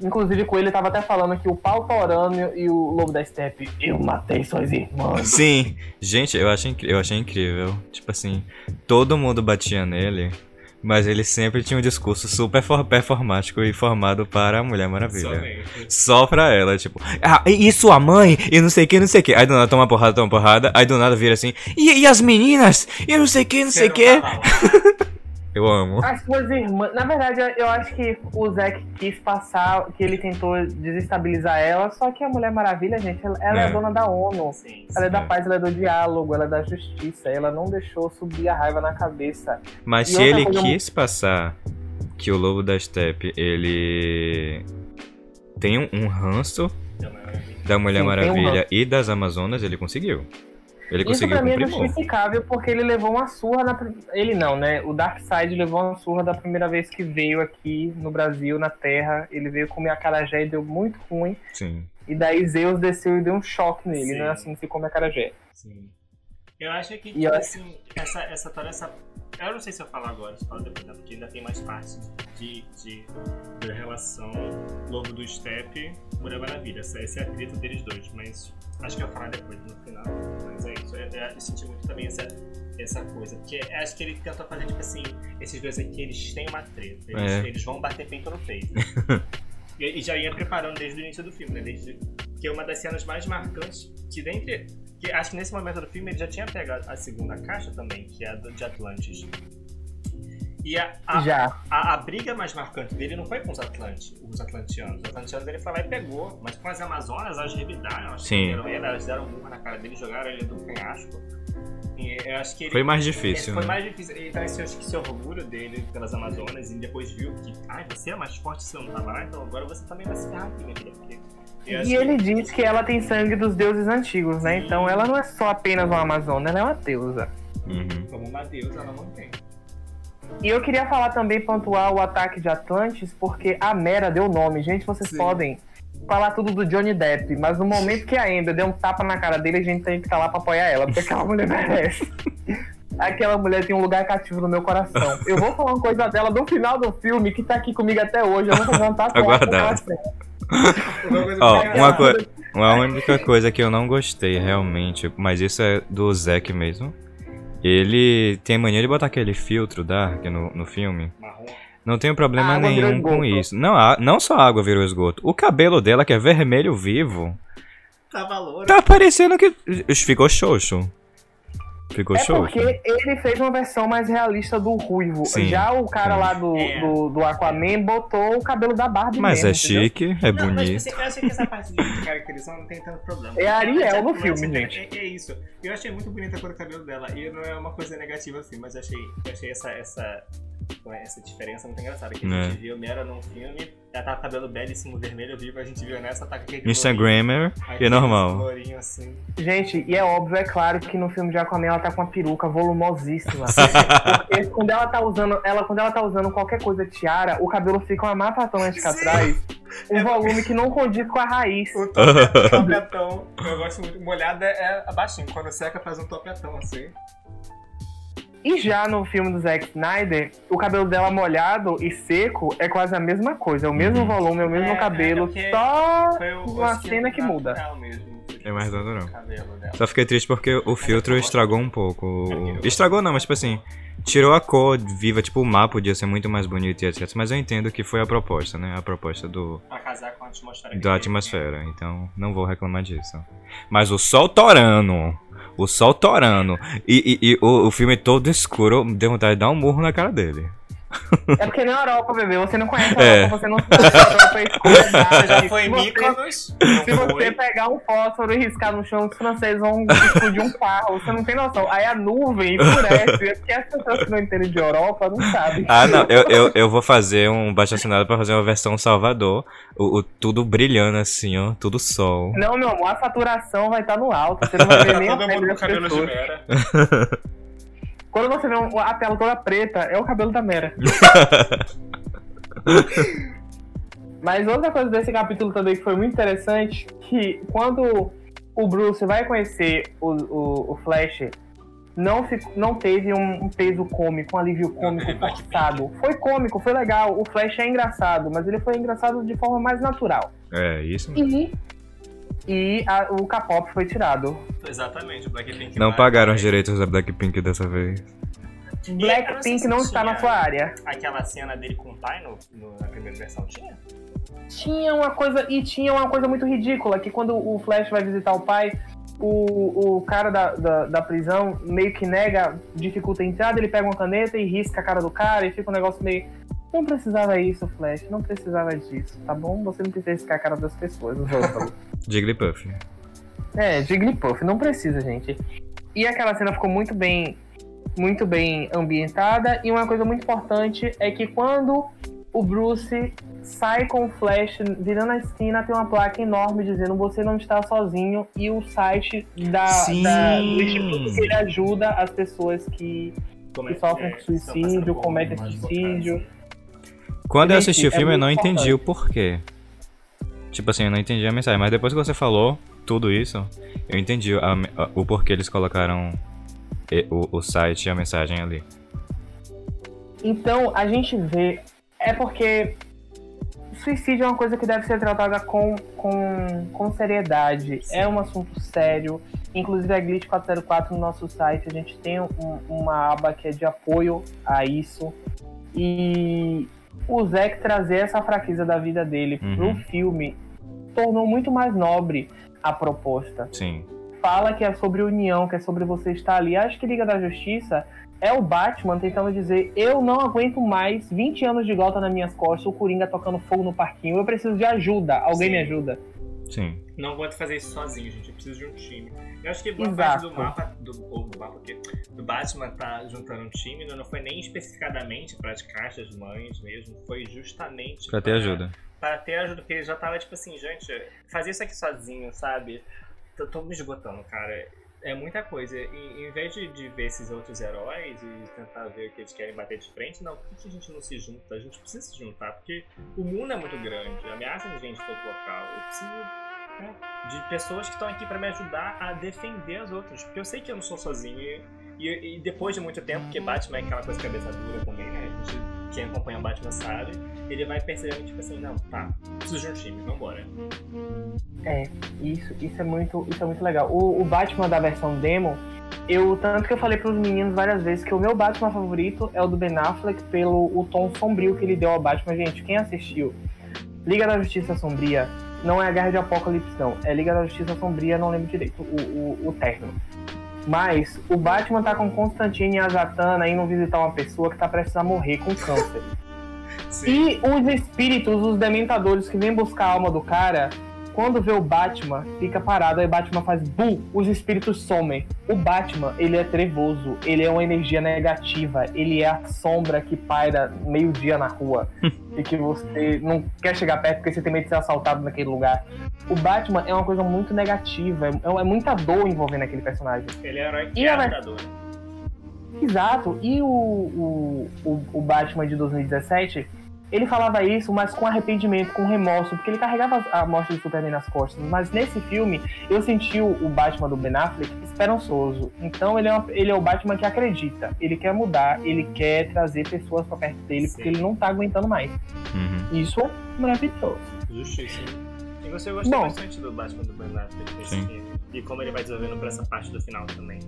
Speaker 1: Inclusive, com ele tava até falando que o pau torâneo e o Lobo da Steppe, eu matei suas irmãs.
Speaker 3: Sim. Gente, eu achei, eu achei incrível. Tipo assim, todo mundo batia nele, mas ele sempre tinha um discurso super for- performático e formado para a Mulher Maravilha.
Speaker 2: Somente.
Speaker 3: Só pra ela, tipo, ah, e sua mãe, e não sei o que, não sei o que. Aí do nada toma porrada, toma porrada, aí do nada vira assim, e, e as meninas, e não sei o que, não sei o que. Eu amo.
Speaker 1: As suas irmãs. Na verdade, eu acho que o Zack quis passar, que ele tentou desestabilizar ela, só que a Mulher Maravilha, gente, ela, ela é.
Speaker 3: É.
Speaker 1: dona da ONU.
Speaker 2: Sim,
Speaker 1: Ela é da paz, ela é do diálogo, ela é da justiça. Ela não deixou subir a raiva na cabeça.
Speaker 3: Mas
Speaker 1: E
Speaker 3: se ele
Speaker 1: coisa-
Speaker 3: quis passar que o Lobo da Steppe, ele tem um, um ranço da Mulher
Speaker 1: Sim, um
Speaker 3: Maravilha
Speaker 1: ranço.
Speaker 3: e das Amazonas, ele conseguiu. Ele
Speaker 1: Isso
Speaker 3: conseguiu
Speaker 1: pra mim é justificável porque ele levou uma surra na. Ele não, né? O Darkseid levou uma surra da primeira vez que veio aqui no Brasil, na Terra. Ele veio comer acarajé e deu muito ruim.
Speaker 3: Sim.
Speaker 1: E daí Zeus desceu e deu um choque nele,
Speaker 2: Sim.
Speaker 1: não é assim que se come acarajé.
Speaker 2: Sim. Eu acho que,
Speaker 1: E eu
Speaker 2: tipo,
Speaker 1: acho-
Speaker 2: assim, essa, essa, toda essa. Eu não sei se eu falo agora, se eu falo depois, né, porque ainda tem mais partes de, de, da relação Lobo do Steppe Mulher Maravilha. Essa, esse é atrito deles dois, mas acho que eu vou falar depois no final. Mas é isso. Eu, eu senti muito também essa, essa coisa, porque acho que ele tenta fazer, tipo assim, esses dois aqui, eles têm uma treta. Eles,
Speaker 3: É.
Speaker 2: eles vão bater peito no peito. e, já ia preparando desde o início do filme, né? Desde, que é uma das cenas mais marcantes que dentre que acho que nesse momento do filme ele já tinha pegado a segunda caixa também, que é a do- de Atlantis. E a, a,
Speaker 1: Já.
Speaker 2: a, a briga mais marcante dele não foi com os Atlantes, os atlantianos. Os atlantianos ele foi lá e pegou, mas com as Amazonas elas revidaram, elas
Speaker 3: Sim.
Speaker 2: prenderam ele, elas deram uma na cara dele, jogaram ele do penhasco. E eu acho que ele,
Speaker 3: Foi mais difícil,
Speaker 2: foi
Speaker 3: né?
Speaker 2: mais difícil. Então esse, eu acho que esse orgulho dele pelas Amazonas e depois viu que, ai, você é mais forte se eu não tava lá, então agora você também vai se ferrar aqui, minha filha. Porque eu acho
Speaker 1: E
Speaker 2: que-
Speaker 1: ele diz que ela tem sangue dos deuses antigos, né? Então ela não é só apenas uma Amazônia, ela é uma deusa.
Speaker 3: Uhum.
Speaker 2: Como uma deusa, ela não tem.
Speaker 1: E eu queria falar também, pontuar o ataque de Atlantis, porque a Mera deu nome. Gente, vocês
Speaker 2: Sim.
Speaker 1: podem falar tudo do Johnny Depp, mas no momento que a Amber deu um tapa na cara dele, a gente tem que estar lá pra apoiar ela, porque aquela mulher merece. Aquela mulher tem um lugar cativo no meu coração. Eu vou falar uma coisa dela do final do filme, que tá aqui comigo até hoje. Eu vou fazer uma tatuagem
Speaker 3: Aguardado.
Speaker 2: coisa
Speaker 3: Ó,
Speaker 2: que-
Speaker 3: uma coisa. Uma única coisa que eu não gostei realmente, mas isso é do Zack mesmo. Ele tem mania de botar aquele filtro Dark no, no filme.
Speaker 2: Marrom.
Speaker 3: Não tenho problema nenhum com isso. Não, a- não só a água virou esgoto. O cabelo dela, que é vermelho vivo,
Speaker 2: loura.
Speaker 3: tá parecendo que. Ficou xoxo. Ficou
Speaker 1: É
Speaker 3: xoxo.
Speaker 1: porque ele fez uma versão mais realista do Ruivo.
Speaker 3: Sim,
Speaker 1: Já o cara lá do,
Speaker 2: É.
Speaker 1: do, do Aquaman botou o cabelo da Barbie
Speaker 3: Mas
Speaker 1: mesmo,
Speaker 3: é
Speaker 1: entendeu?
Speaker 3: chique, é
Speaker 2: Não, mas
Speaker 3: bonito.
Speaker 2: você, eu achei que essa parte de caracterização não tem tanto problema.
Speaker 1: É a Ariel no
Speaker 2: Mas,
Speaker 1: filme,
Speaker 2: é-
Speaker 1: gente.
Speaker 2: É, é isso. Eu achei muito bonita a cor do cabelo dela. E não é uma coisa negativa assim, mas eu achei, eu achei essa, essa, essa diferença muito engraçada. Que a
Speaker 3: É.
Speaker 2: gente viu Mera num filme, ela tá com o cabelo belíssimo, vermelho vivo, a gente viu nessa, tá com aquele
Speaker 3: Instagrammer
Speaker 2: lourinho,
Speaker 3: e é normal.
Speaker 2: assim.
Speaker 1: Gente, e é óbvio, é claro que no filme de Aquaman ela tá com uma peruca volumosíssima. Porque quando ela tá usando, ela, quando ela tá usando qualquer coisa tiara, o cabelo fica uma atlântica
Speaker 2: Sim.
Speaker 1: atrás. Um
Speaker 2: É
Speaker 1: volume que não condiz com a raiz.
Speaker 2: O tope- topetão, eu gosto muito. Molhada é abaixinho, quando seca faz um topetão assim.
Speaker 1: E já no filme do Zack Snyder, o cabelo dela molhado e seco é quase a mesma coisa. É o mesmo
Speaker 3: Uhum.
Speaker 1: volume, é o mesmo
Speaker 2: É, é
Speaker 1: cabelo,
Speaker 2: porque
Speaker 1: só
Speaker 2: Foi o,
Speaker 1: uma cena que muda.
Speaker 2: Mesmo,
Speaker 3: É mais natural. Só fiquei triste porque o filtro estragou um pouco. Estragou não, mas tipo assim, tirou a cor viva, tipo o mapa podia ser muito mais bonito e etc. Mas eu entendo que foi a proposta, né? A proposta do,
Speaker 2: Pra casar com a atmosfera.
Speaker 3: da
Speaker 2: tem.
Speaker 3: atmosfera. Então não vou reclamar disso. Mas o sol torando. O sol torando. E, e- e o, o filme todo escuro, deu vontade de dar um murro na cara dele.
Speaker 1: É porque na Europa, bebê, você não conhece a
Speaker 3: É.
Speaker 1: Europa, você não sabe a Europa é escura.
Speaker 2: Já foi em
Speaker 1: Se você-
Speaker 2: Mykonos?
Speaker 1: Se você
Speaker 2: foi?
Speaker 1: pegar um fósforo e riscar no chão, os franceses vão explodir um carro. Você não tem noção. Aí a nuvem enfurece. É porque as pessoas que não entendem de Europa não sabem.
Speaker 3: Ah, não, eu, eu, eu vou fazer um baixo assinado pra fazer uma versão Salvador. O, o- tudo brilhando assim, ó. Tudo sol.
Speaker 1: Não, meu amor, a saturação vai estar no alto. Você não vai ver nem a
Speaker 2: Todo mundo com cabelo de
Speaker 1: pessoas. Quando você vê a tela toda preta, é o cabelo da Mera. Mas outra coisa desse capítulo também que foi muito interessante, que quando o Bruce vai conhecer o, o, o Flash, não, não teve um, um peso cômico, um alívio cômico forçado. Foi cômico, foi legal. O Flash é engraçado, mas ele foi engraçado de forma mais natural.
Speaker 3: É, isso.
Speaker 1: E, e a- o K-pop foi tirado.
Speaker 2: Exatamente, o Blackpink.
Speaker 3: Não pagaram os direitos da Blackpink dessa vez.
Speaker 1: Blackpink não está na sua área.
Speaker 2: Aquela cena dele com o pai no, no- na primeira versão tinha?
Speaker 1: Tinha uma coisa, e tinha uma coisa muito ridícula, que quando o Flash vai visitar o pai, o, o cara da, da, da prisão meio que nega, dificulta a entrada, ele pega uma caneta e risca a cara do cara e fica um negócio meio. Não precisava isso, Flash, não precisava disso, tá bom? Você não precisa riscar a cara das pessoas.
Speaker 3: Jigglypuff.
Speaker 1: É, Jigglypuff, não precisa, gente. E aquela cena ficou muito bem, muito bem ambientada. E uma coisa muito importante é que quando o Bruce sai com o Flash virando a esquina, tem uma placa enorme dizendo você não está sozinho e o site da,
Speaker 3: Sim.
Speaker 1: da- do instituto que ele ajuda as pessoas que, que sofrem
Speaker 2: é,
Speaker 1: com suicídio, cometem suicídio.
Speaker 3: Quando eu assisti o
Speaker 1: é
Speaker 3: filme, eu não
Speaker 1: muito
Speaker 3: entendi o porquê. Tipo assim, eu não entendi a mensagem. Mas depois que você falou tudo isso, eu entendi a- a- o porquê eles colocaram o, o site e a mensagem ali.
Speaker 1: Então, a gente vê. É porque suicídio é uma coisa que deve ser tratada com, com, com seriedade. É um assunto sério. Inclusive, a Glitch 404 no nosso site, a gente tem um- uma aba que é de apoio a isso. E o Zack trazer essa fraqueza da vida dele
Speaker 3: Uhum.
Speaker 1: pro filme tornou muito mais nobre a proposta
Speaker 3: Sim.
Speaker 1: fala que é sobre união, que é sobre você estar ali. Acho que Liga da Justiça é o Batman tentando dizer: eu não aguento mais 20 anos de gota nas minhas costas, o Coringa tocando fogo no parquinho, eu preciso de ajuda, alguém
Speaker 2: Sim.
Speaker 1: me ajuda.
Speaker 3: Sim.
Speaker 2: Não vou fazer isso sozinho, gente. Eu preciso de um time. Eu acho que boa
Speaker 1: Exato.
Speaker 2: parte do mapa, do, ou do mapa, porque do Batman tá juntando um time, não foi nem especificadamente para as caixas mães mesmo, foi justamente
Speaker 3: Pra ter ajuda.
Speaker 2: Para ter ajuda, porque ele já tava tipo assim, gente, fazer isso aqui sozinho, sabe? Eu tô me esgotando, cara. É muita coisa. E em vez de, de ver esses outros heróis e tentar ver o que eles querem bater de frente, não, por que a gente não se junta? A gente precisa se juntar, porque o mundo é muito grande, ameaça de gente de todo local. Eu preciso né, de pessoas que estão aqui pra me ajudar a defender as outras. Porque eu sei que eu não sou sozinho. E, e- e depois de muito tempo, porque Batman é aquela coisa cabeça dura também, né? A gente, quem acompanha o Batman sabe, ele vai percebendo, tipo assim, não, tá, preciso de um time, vambora.
Speaker 1: É, isso, isso, é, muito, isso é muito legal. O, o Batman da versão demo, eu tanto que eu falei pros meninos várias vezes que o meu Batman favorito é o do Ben Affleck pelo o tom sombrio que ele deu ao Batman. Gente, quem assistiu Liga da Justiça Sombria não é a Guerra de Apocalipse, não. É Liga da Justiça Sombria, não lembro direito o, o, o termo. Mas o Batman tá com Constantine e a Zatanna indo visitar uma pessoa que tá prestes a morrer com câncer.
Speaker 2: Sim.
Speaker 1: E os espíritos, os dementadores que vêm buscar a alma do cara, quando vê o Batman, fica parado, aí o Batman faz bu, os espíritos somem. O Batman, ele é trevoso, ele é uma energia negativa, ele é a sombra que paira meio-dia na rua e que você não quer chegar perto porque você tem medo de ser assaltado naquele lugar. O Batman é uma coisa muito negativa, é, é muita dor envolvendo aquele personagem.
Speaker 2: Ele é herói
Speaker 1: E
Speaker 2: é
Speaker 1: a-
Speaker 2: ajudador.
Speaker 1: Exato. E o, o, o, o Batman de 2017, ele falava isso, mas com arrependimento, com remorso, porque ele carregava a morte do Superman nas costas. Mas nesse filme, eu senti o, o Batman do Ben Affleck esperançoso. Então ele é, uma- ele é o Batman que acredita. Ele quer mudar, ele quer trazer pessoas pra perto dele,
Speaker 2: Sim.
Speaker 1: porque ele não tá aguentando mais.
Speaker 3: Uhum.
Speaker 1: Isso é maravilhoso.
Speaker 2: Justiça. E você gostou
Speaker 1: Bom.
Speaker 2: bastante do Batman do Ben Affleck nesse
Speaker 3: Sim.
Speaker 2: filme. E como ele vai desenvolvendo pra essa parte do final também.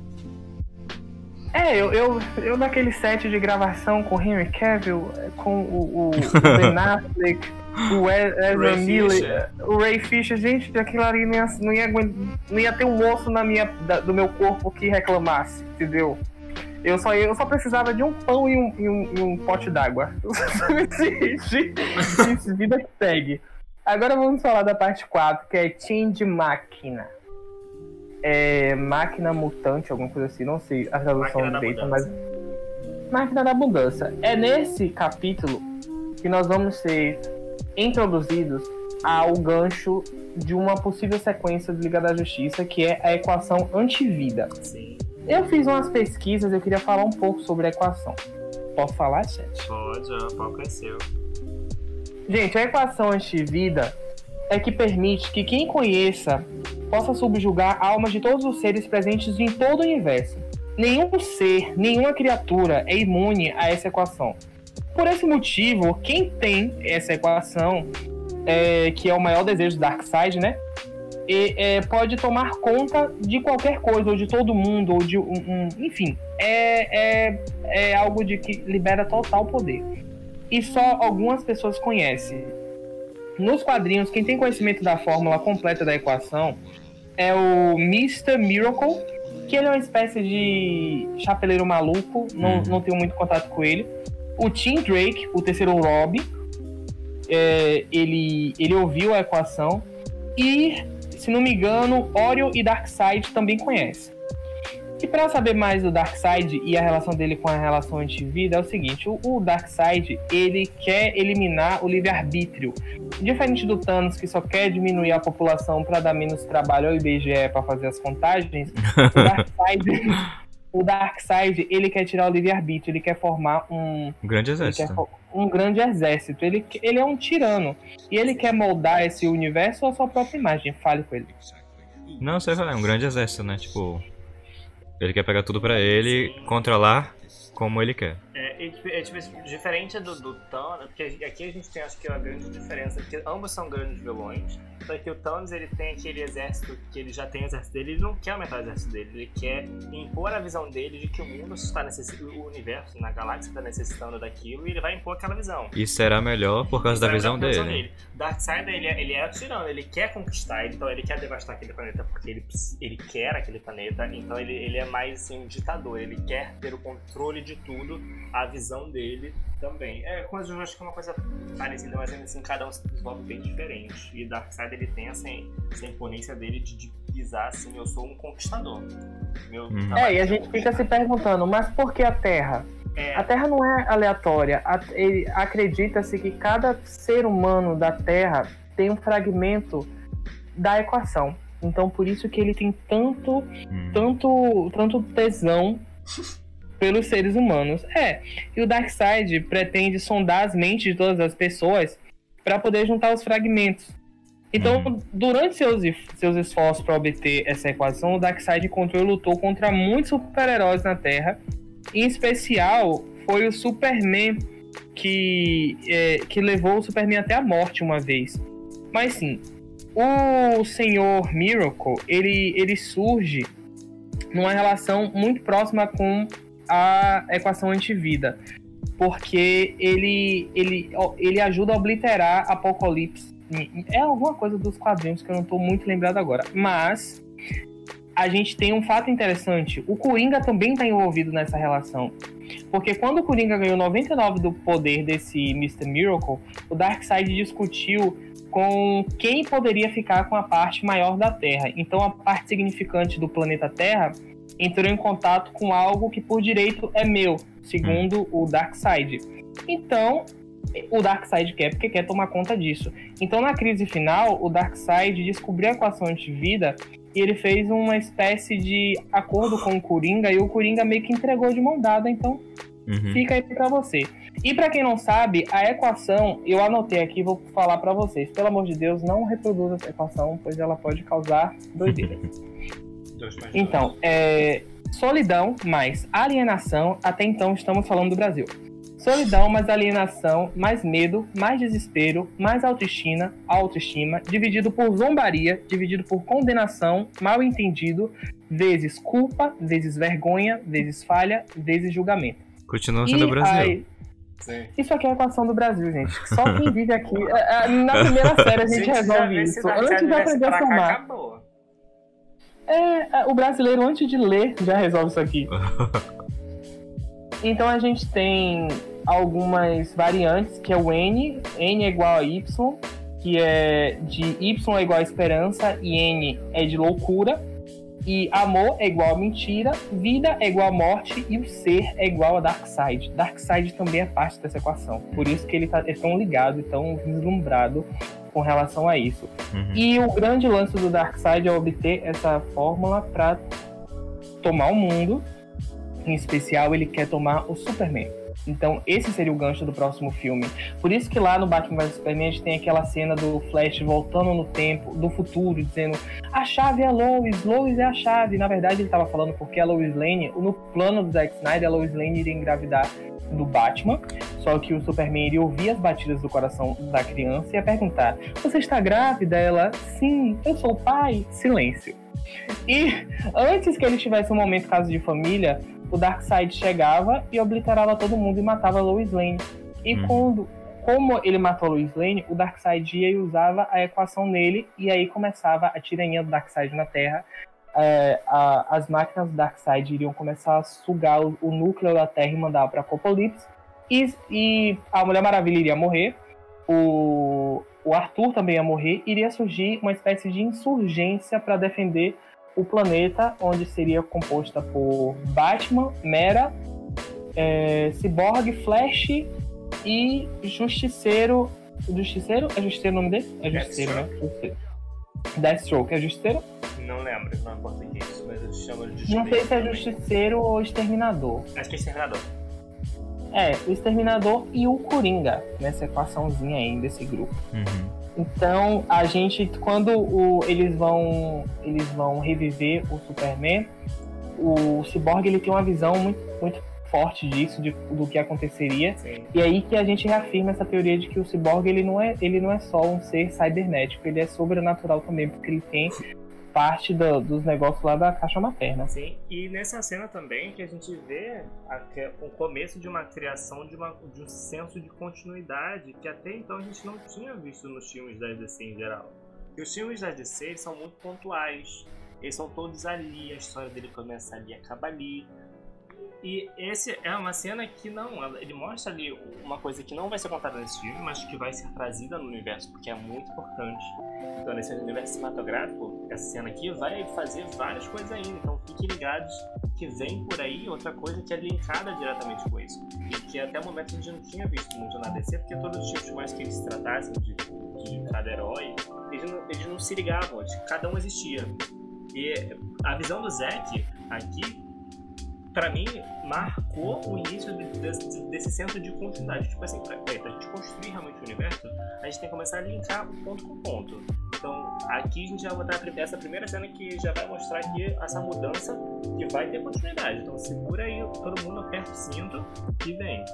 Speaker 1: É, eu, eu, eu naquele set de gravação com o Henry Cavill, eh, com o, o, o Ben Affleck, o Ezra Miller, o Ray Fisher, gente, aquilo ali não ia, não ia, não ia ter um osso na minha, da- do meu corpo que reclamasse, entendeu? Eu só, eu só precisava de um pão e um, e um, e um pote d'água. Vida que segue. Agora vamos falar da parte 4, que é Change Máquina. É, máquina mutante, alguma coisa assim, não sei a tradução direita, mas. Máquina da Abundância. É nesse capítulo que nós vamos ser introduzidos ao gancho de uma possível sequência de Liga da Justiça, que é a equação antivida.
Speaker 2: Sim.
Speaker 1: Eu fiz umas pesquisas, eu queria falar um pouco sobre a equação. Posso falar, chat?
Speaker 2: Pode, o palco é seu.
Speaker 1: Gente, a equação antivida é que permite que quem conheça possa subjugar almas de todos os seres presentes em todo o universo. Nenhum ser, nenhuma criatura é imune a essa equação. Por esse motivo, quem tem essa equação, é, que é o maior desejo do Darkseid, né? E, é, pode tomar conta de qualquer coisa, ou de todo mundo, ou de um. um enfim, é, é, é algo de que libera total poder. E só algumas pessoas conhecem. Nos quadrinhos, quem tem conhecimento da fórmula completa da equação é o Mr. Miracle, que ele é uma espécie de chapeleiro maluco, não,
Speaker 3: Uhum.
Speaker 1: não tenho muito contato com ele. O Tim Drake, o terceiro Rob, é, ele, ele ouviu a equação. E, se não me engano, Orion e Darkseid também conhecem. E para saber mais do Darkseid e a relação dele com a relação antivida, é o seguinte: o, o Darkseid ele quer eliminar o livre-arbítrio. Diferente do Thanos, que só quer diminuir a população para dar menos trabalho ao IBGE para fazer as contagens, o Darkseid, o Darkseid ele quer tirar o livre-arbítrio, ele quer formar um,
Speaker 3: Um grande exército.
Speaker 1: um grande exército. Ele, ele é um tirano. E ele quer moldar esse universo à sua própria imagem. Fale com ele.
Speaker 3: Não, você vai, é um grande exército, né? Tipo. Ele quer pegar tudo pra ele e controlar como ele quer.
Speaker 2: É, é, tipo- é, tipo, diferente do, do Thanos, porque aqui a gente tem acho que a grande diferença, porque ambos são grandes vilões, só que o Thanos ele tem aquele exército que ele já tem o exército dele, ele não quer aumentar o exército dele, ele quer impor a visão dele de que o mundo está necessitando, o universo, na galáxia está necessitando daquilo, e ele vai impor aquela visão.
Speaker 3: E será melhor por causa da
Speaker 2: é
Speaker 3: visão
Speaker 2: visão
Speaker 3: dele.
Speaker 2: Darkseid, ele é, ele é tirano, ele quer conquistar, então ele quer devastar aquele planeta porque ele, ele quer aquele planeta, então ele, ele é mais assim, um ditador, ele quer ter o controle de tudo, a visão dele também. É, com as eu acho que é uma coisa parecida, mas ainda assim, cada um se desenvolve bem diferente. E Darkseid, ele tem essa, essa imponência dele de, de pisar assim, eu sou um conquistador. Meu trabalho
Speaker 1: É, e a
Speaker 2: é
Speaker 1: gente fica se perguntando, mas por que a Terra?
Speaker 2: É,
Speaker 1: A Terra não é aleatória. Acredita-se que cada ser humano da Terra tem um fragmento da equação. Então, por isso que ele tem tanto,
Speaker 3: Hum.
Speaker 1: tanto, tanto tesão pelos seres humanos. É, e o Darkseid pretende sondar as mentes de todas as pessoas para poder juntar os fragmentos. Então,
Speaker 3: Uhum.
Speaker 1: durante seus, seus esforços para obter essa equação, o Darkseid encontrou e lutou contra muitos super-heróis na Terra. Em especial, foi o Superman que, é, que levou o Superman até a morte uma vez. Mas sim, o Senhor Miracle, ele, ele surge numa relação muito próxima com a equação antivida. Porque ele, ele, ele ajuda a obliterar Apocalipse. É alguma coisa dos quadrinhos que eu não tô muito lembrado agora. Mas a gente tem um fato interessante. O Coringa também está envolvido nessa relação. Porque quando o Coringa ganhou 99 do poder desse Mr. Miracle, o Darkseid discutiu com quem poderia ficar com a parte maior da Terra. Então a parte significante do planeta Terra entrou em contato com algo que por direito é meu, segundo o Darkseid. Então, o Darkseid quer porque quer tomar conta disso. Então, na crise final, o Darkseid descobriu a equação antivida e ele fez uma espécie de acordo com o Coringa e o Coringa meio que entregou de mão dada, então
Speaker 3: Uhum.
Speaker 1: fica aí pra você. E pra quem não sabe, a equação, eu anotei aqui vou falar pra vocês. Pelo amor de Deus, não reproduza essa equação, pois ela pode causar doideira.
Speaker 2: dois mais dois.
Speaker 1: Então, é, solidão mais alienação, até então estamos falando do Brasil. Solidão mais alienação, mais medo, mais desespero, mais autoestima, autoestima, dividido por zombaria, dividido por condenação, mal entendido, vezes culpa, vezes vergonha, vezes falha, vezes julgamento.
Speaker 3: Continua sendo o Brasil.
Speaker 1: aí-
Speaker 2: Sim.
Speaker 1: isso aqui é a equação do Brasil, gente. Só quem vive aqui. é, é, Na primeira série a gente
Speaker 2: já
Speaker 1: resolve isso. Antes de aprender a filmar.
Speaker 2: acabou.
Speaker 1: É, é, o brasileiro, antes de ler, já resolve isso aqui. Então a gente tem algumas variantes, que é o N, N é igual a Y, que é de Y é igual a esperança e N é de loucura. E amor é igual a mentira, vida é igual a morte e o ser é igual a Darkseid. Darkseid também é parte dessa equação. Por isso que ele tá, é tão ligado e tão vislumbrado com relação a isso.
Speaker 3: Uhum.
Speaker 1: E o grande lance do Darkseid é obter essa fórmula para tomar o mundo. Em especial, ele quer tomar o Superman. Então, esse seria o gancho do próximo filme. Por isso que lá no Batman vs Superman a gente tem aquela cena do Flash voltando no tempo, do futuro, dizendo a chave é a Lois, Lois é a chave. Na verdade, ele estava falando porque a Lois Lane, no plano do Zack Snyder, a Lois Lane iria engravidar do Batman, só que o Superman iria ouvir as batidas do coração da criança e ia perguntar: Você está grávida? Ela, sim, eu sou o pai. Silêncio. E antes que ele tivesse um momento caso de família, o Darkseid chegava e obliterava todo mundo e matava a Lois Lane. E
Speaker 3: Hum.
Speaker 1: quando, como ele matou a Lois Lane, o Darkseid ia e usava a equação nele, e aí começava a tirania do Darkseid na Terra. É, a- as máquinas do Darkseid iriam começar a sugar o, o núcleo da Terra e mandar para Apocalipse. E, e a Mulher Maravilha iria morrer. O, o Arthur também ia morrer. Iria surgir uma espécie de insurgência para defender o planeta, onde seria composta por Batman, Mera, é, Cyborg, Flash e Justiceiro. Justiceiro? É Justiceiro o nome dele? É Justiceiro, né? Justiceiro. Deathstroke é Justiceiro?
Speaker 2: Não lembro, não é português, mas eu chamo de
Speaker 1: Não sei se é Justiceiro ou Exterminador.
Speaker 2: Acho que é Exterminador.
Speaker 1: É, o Exterminador e o Coringa, nessa equaçãozinha aí desse grupo.
Speaker 3: Uhum.
Speaker 1: Então, a gente, quando o- eles vão eles vão reviver o Superman, o Cyborg ele tem uma visão muito, muito forte disso, de, do que aconteceria.
Speaker 2: Sim.
Speaker 1: E aí que a gente reafirma essa teoria de que o Cyborg ele não é, ele não é só um ser cibernético, ele é sobrenatural também, porque ele tem parte do- dos negócios lá da caixa materna.
Speaker 2: Sim, e nessa cena também que a gente vê a- que o começo de uma criação de, uma, de um senso de continuidade que até então a gente não tinha visto nos filmes da DC em geral. E os filmes da DC são muito pontuais, eles são todos ali, a história dele começa ali e acaba ali. E esse é uma cena que não, ele mostra ali uma coisa que não vai ser contada nesse filme, mas que vai ser trazida no universo, porque é muito importante. Então, nesse universo cinematográfico, essa cena aqui vai fazer várias coisas ainda. Então, fiquem ligados que vem por aí outra coisa que é linkada diretamente com isso. E que até o momento a gente não tinha visto muito na DC, porque todos os tipos mais que eles se tratassem de, de cada herói, eles não, eles não se ligavam, cada um existia. E a visão do Zack aqui, pra mim, marcou o início de- desse, desse senso de continuidade. Tipo assim, pra, pra gente construir realmente o universo, a gente tem que começar a linkar ponto com ponto. Então, aqui a gente já vai botar essa primeira cena que já vai mostrar aqui essa mudança que vai ter continuidade. Então, segura aí, todo mundo aperta o cinto e vem.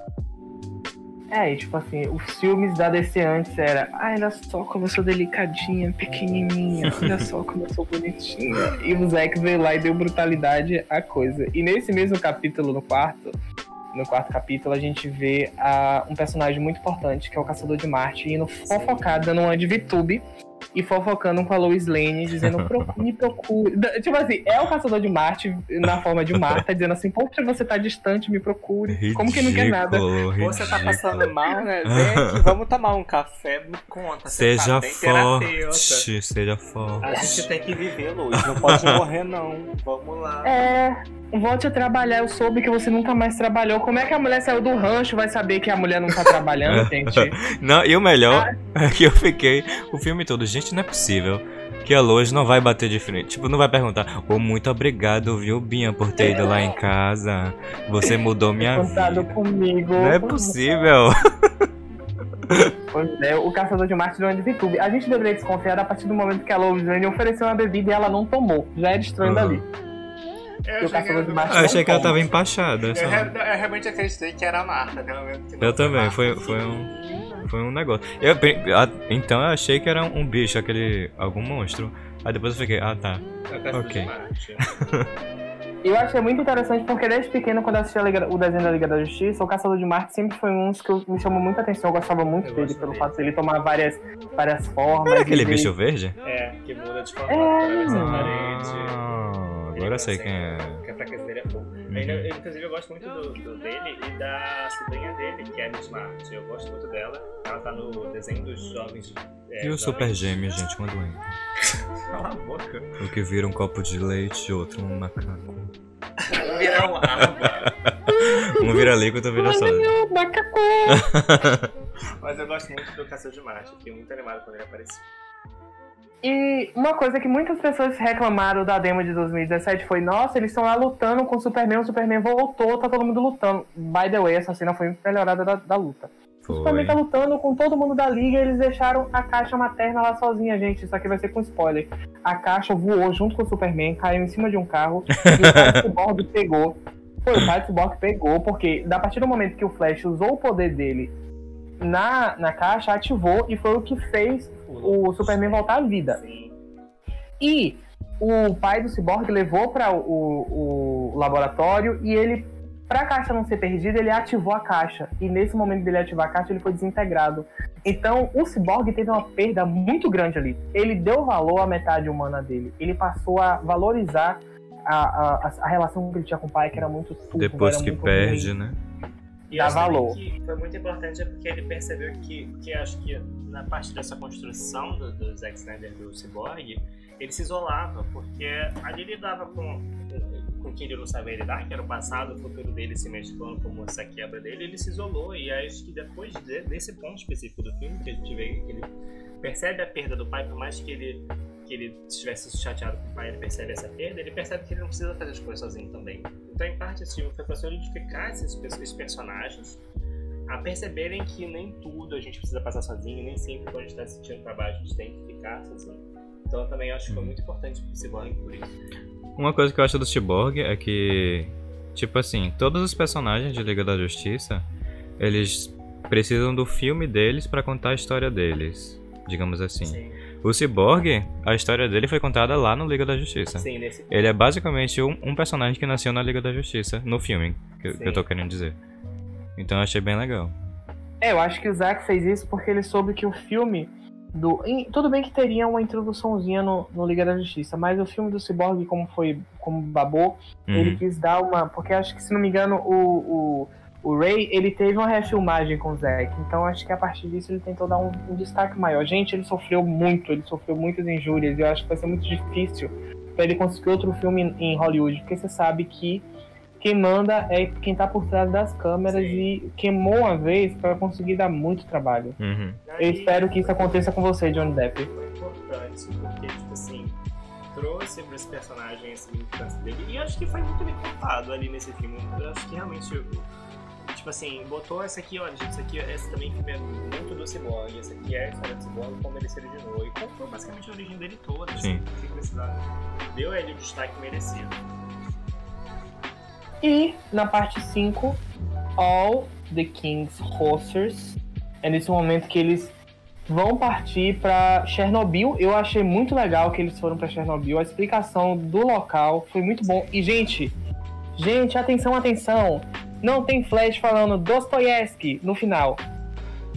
Speaker 1: É, e tipo assim, os filmes da DC antes era, ai, olha só como eu sou delicadinha, pequenininha, olha só como eu sou bonitinha. E o Zack veio lá e deu brutalidade à coisa. E nesse mesmo capítulo, no quarto, no quarto capítulo, a gente vê ah, um personagem muito importante, que é o Caçador de Marte, indo fofocar, dando uma de VTube e fofocando com a Lois Lane, dizendo, "Pro- me procure. Tipo assim, é o Caçador de Marte na forma de Marta, dizendo assim, poxa, você tá distante, me procure. Como que não quer nada?
Speaker 3: Ridículo,
Speaker 2: Você tá
Speaker 3: ridículo.
Speaker 2: passando mal, né? Vem aqui, vamos tomar um café, me conta.
Speaker 3: Seja
Speaker 2: tá
Speaker 3: forte, seja forte.
Speaker 2: A gente tem que viver, Luiz. Não pode morrer, não. Vamos lá.
Speaker 1: É, volte a trabalhar. Eu soube que você nunca mais trabalhou. Como é que a mulher saiu do rancho vai saber que a mulher não tá trabalhando, gente?
Speaker 3: Não, e o melhor é que eu fiquei o filme todo, gente, não é possível que a Lois não vai bater de frente. Tipo, não vai perguntar, ô, muito obrigado, viu, Binha, por ter ido lá em casa. Você mudou minha vida.
Speaker 1: comigo.
Speaker 3: Não é possível.
Speaker 1: Pois é, o caçador de Marte uma de VTube. A gente deveria desconfiar a partir do momento que a Lois Lane ofereceu uma bebida e ela não tomou. Já é estranho
Speaker 3: Uhum.
Speaker 1: dali.
Speaker 2: Eu,
Speaker 1: de Marte
Speaker 3: Eu achei que ela tava empachada.
Speaker 2: eu, re- eu realmente acreditei que era a Marta, até o momento que não
Speaker 3: Eu também, foi, foi um. Foi um negócio. Eu, a- então eu achei que era um bicho, aquele. algum monstro. Aí depois eu fiquei, ah tá.
Speaker 2: É
Speaker 3: Ok.
Speaker 1: eu achei muito interessante porque desde pequeno, quando eu assistia Liga- o desenho da Liga da Justiça, o Caçador de Marte sempre foi um dos que eu- me chamou muita atenção. Eu gostava muito
Speaker 2: Eu
Speaker 1: dele, pelo
Speaker 2: dele.
Speaker 1: fato de ele tomar várias, várias formas.
Speaker 3: Era aquele
Speaker 1: dele-
Speaker 3: bicho verde?
Speaker 2: É, que muda de forma
Speaker 1: É.
Speaker 3: Ah, agora eu sei quem é.
Speaker 2: Que a fraqueza dele é. Ele, ele, inclusive, eu gosto muito do, do dele e da sobrinha dele, que é a Miss Martin. Eu gosto muito dela. Ela tá no desenho dos jovens. É,
Speaker 3: E o Super Gêmeo, gente, uma doente.
Speaker 2: Cala a boca.
Speaker 3: O que vira um copo de leite e outro um macaco.
Speaker 2: Virar um aba.
Speaker 3: Um vira líquido, outro vira só.
Speaker 1: Macaco!
Speaker 2: Mas eu gosto muito do Caçador de Marte. Fiquei muito animado quando ele apareceu.
Speaker 1: E uma coisa que muitas pessoas reclamaram da demo de 2017 foi: nossa, eles estão lá lutando com o Superman, o Superman voltou, tá todo mundo lutando. By the way, essa cena foi melhorada da, da luta. O Superman tá
Speaker 3: Foi.
Speaker 1: lutando com todo mundo da liga e eles deixaram a caixa materna lá sozinha, gente. Isso aqui vai ser com spoiler. A caixa voou junto com o Superman, caiu em cima de um carro e o pai do pegou. Foi, o pai do Cyborg pegou, porque a partir do momento que o Flash usou o poder dele na, na caixa, ativou e foi o que fez o Superman voltar à vida. E o pai do Cyborg levou para o, o- laboratório e ele, para a caixa não ser perdida, ele ativou a caixa. E nesse momento dele ativar a caixa, ele foi desintegrado. Então, o Cyborg teve uma perda muito grande ali. Ele deu valor à metade humana dele. Ele passou a valorizar a, a, a relação que ele tinha com o pai, que era muito turvo,
Speaker 3: Depois
Speaker 1: era
Speaker 3: que
Speaker 1: muito
Speaker 3: perde,
Speaker 1: ruim.
Speaker 3: né?
Speaker 2: E
Speaker 1: Dá valor.
Speaker 2: que foi muito importante é porque ele percebeu que, que acho que na parte dessa construção do, do Zack Snyder do Cyborg, ele se isolava, porque ali ele lidava com, com quem ele não sabia lidar, que era o passado, o futuro dele se mesclando como essa quebra dele, ele se isolou. E acho que depois de- desse ponto específico do filme, que a gente vê que ele percebe a perda do pai, por mais que ele, que ele estivesse chateado com o pai, ele percebe essa perda, ele percebe que ele não precisa fazer as coisas sozinho também. Então, em parte, esse filme foi para solidificar esses, esses personagens, a perceberem que nem tudo a gente precisa passar sozinho, nem sempre quando a gente está sentindo trabalho a gente tem que ficar sozinho. Então, eu também acho que foi muito importante pro Cyborg por isso.
Speaker 3: Uma coisa que eu acho do Cyborg é que, tipo assim, todos os personagens de Liga da Justiça, eles precisam do filme deles pra contar a história deles, digamos assim.
Speaker 2: Sim,
Speaker 3: O Cyborg, a história dele foi contada lá no Liga da Justiça.
Speaker 2: sim nesse
Speaker 3: Ele é basicamente um, um personagem que nasceu na Liga da Justiça, no filme, que, que eu tô querendo dizer. Então eu achei bem legal.
Speaker 1: É, eu acho que o Zack fez isso porque ele soube que o filme do. tudo bem que teria uma introduçãozinha no, no Liga da Justiça, mas o filme do Cyborg, como foi. como babou, ele
Speaker 3: Uhum.
Speaker 1: quis dar uma. Porque acho que, se não me engano, o, o, o Ray ele teve uma refilmagem com o Zack. Então acho que a partir disso ele tentou dar um, um destaque maior. Gente, ele sofreu muito, ele sofreu muitas injúrias. E eu acho que vai ser muito difícil pra ele conseguir outro filme em, Hollywood, porque você sabe que. Quem manda é quem tá por trás das câmeras
Speaker 2: Sim.
Speaker 1: e queimou uma vez pra conseguir dar muito trabalho.
Speaker 3: Uhum.
Speaker 1: Eu espero que isso aconteça com você, Johnny Depp.
Speaker 2: foi importante, porque, tipo assim, trouxe para esse personagem essa militância dele. E eu acho que foi muito bem contado ali nesse filme. Eu acho que realmente, tipo assim, botou essa aqui, olha, gente, isso aqui, esse também filme é muito do Cyborg, essa aqui é a história do Cyborg, como ele se originou. E contou basicamente a origem dele toda, assim, sem precisar. Deu a ele o destaque merecido.
Speaker 1: E na parte 5, All the King's Horses. É nesse momento que eles vão partir pra Chernobyl. Eu achei muito legal que eles foram pra Chernobyl. A explicação do local foi muito bom. E, gente, gente, atenção, atenção. Não tem Flash falando Dostoiévski no final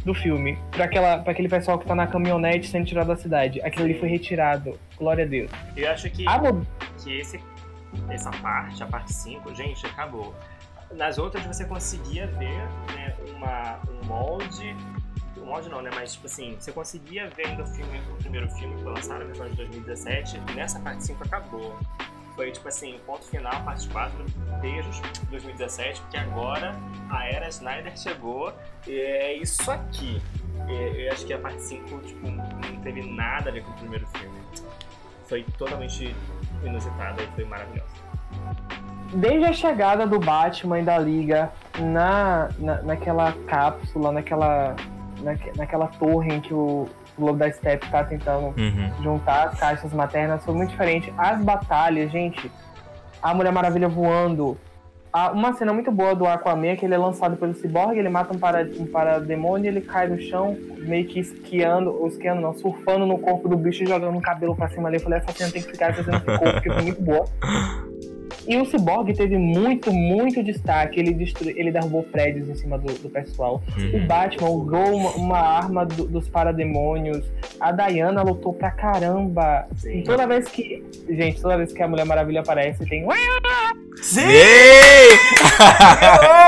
Speaker 1: do filme. Pra, aquela, pra aquele pessoal que tá na caminhonete sendo tirado da cidade. Aquilo ali foi retirado. Glória a Deus.
Speaker 2: Eu acho que.
Speaker 1: A mu-
Speaker 2: que esse, essa parte, a parte 5, gente, acabou. Nas outras você conseguia ver né, uma, um molde. Um molde não, né? Mas tipo assim, você conseguia ver ainda o filme, o primeiro filme que foi lançado, no episódio de 2017, e nessa parte 5 acabou. Foi tipo assim, ponto final, parte 4, beijos 2017, porque agora a era Snyder chegou e é isso aqui. E eu acho que a parte 5 tipo, não teve nada a ver com o primeiro filme. Foi totalmente inusitada e foi maravilhosa.
Speaker 1: desde a chegada do Batman e da Liga na, na, naquela cápsula, naquela, naque- naquela torre em que o Globo da Steppe tá tentando
Speaker 3: Uhum.
Speaker 1: juntar as caixas maternas, foi muito diferente. As batalhas, gente, a Mulher Maravilha voando. a- uma cena muito boa do Aquaman, que ele é lançado pelo Cyborg, ele mata um, para, um parademônio, ele cai no chão, meio que esquiando, ou esquiando não, surfando no corpo do bicho e jogando o cabelo pra cima ali. Eu falei, essa cena tem que ficar, essa cena ficou, porque foi muito boa. E o Cyborg teve muito, muito destaque. Ele, destru... ele derrubou prédios em cima do, do pessoal. O
Speaker 3: Uhum.
Speaker 1: Batman usou uma, uma arma do- dos parademônios. A Diana lutou pra caramba.
Speaker 2: Sim.
Speaker 1: E toda vez que. Gente, toda vez que a Mulher Maravilha aparece, tem.
Speaker 2: Sim!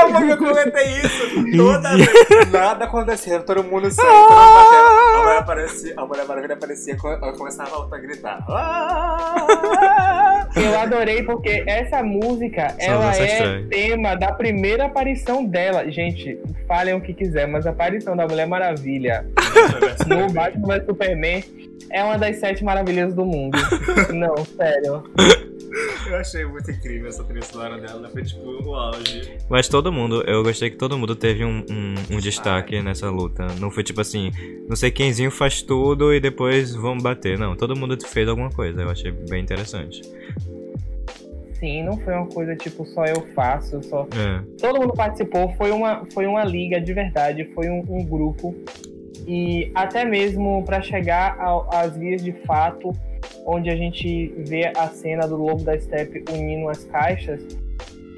Speaker 2: Eu amo que eu comentei isso! Toda vez, nada acontecendo, todo mundo saindo, todo mundo batendo. A mulher, aparecia, a mulher maravilha aparecia e começava a gritar.
Speaker 1: Eu adorei porque essa música,
Speaker 3: Só
Speaker 1: ela é
Speaker 3: estranho.
Speaker 1: tema da primeira aparição dela. Gente, falem o que quiser, mas a aparição da Mulher Maravilha no Batman vs Superman é uma das sete maravilhas do mundo. Não, sério.
Speaker 2: Eu achei muito incrível essa trilha sonora dela, foi tipo o auge.
Speaker 3: Mas todo mundo, eu gostei que todo mundo teve um, um, um destaque nessa luta. Não foi tipo assim, não sei quemzinho faz tudo e depois vamos bater. Não, todo mundo fez alguma coisa. Eu achei bem interessante.
Speaker 1: Sim, não foi uma coisa tipo só eu faço, só.
Speaker 3: É.
Speaker 1: Todo mundo participou, foi uma, foi uma liga de verdade, foi um, um grupo. E até mesmo para chegar ao- às vias de fato, onde a gente vê a cena do Lobo da Steppe unindo as caixas,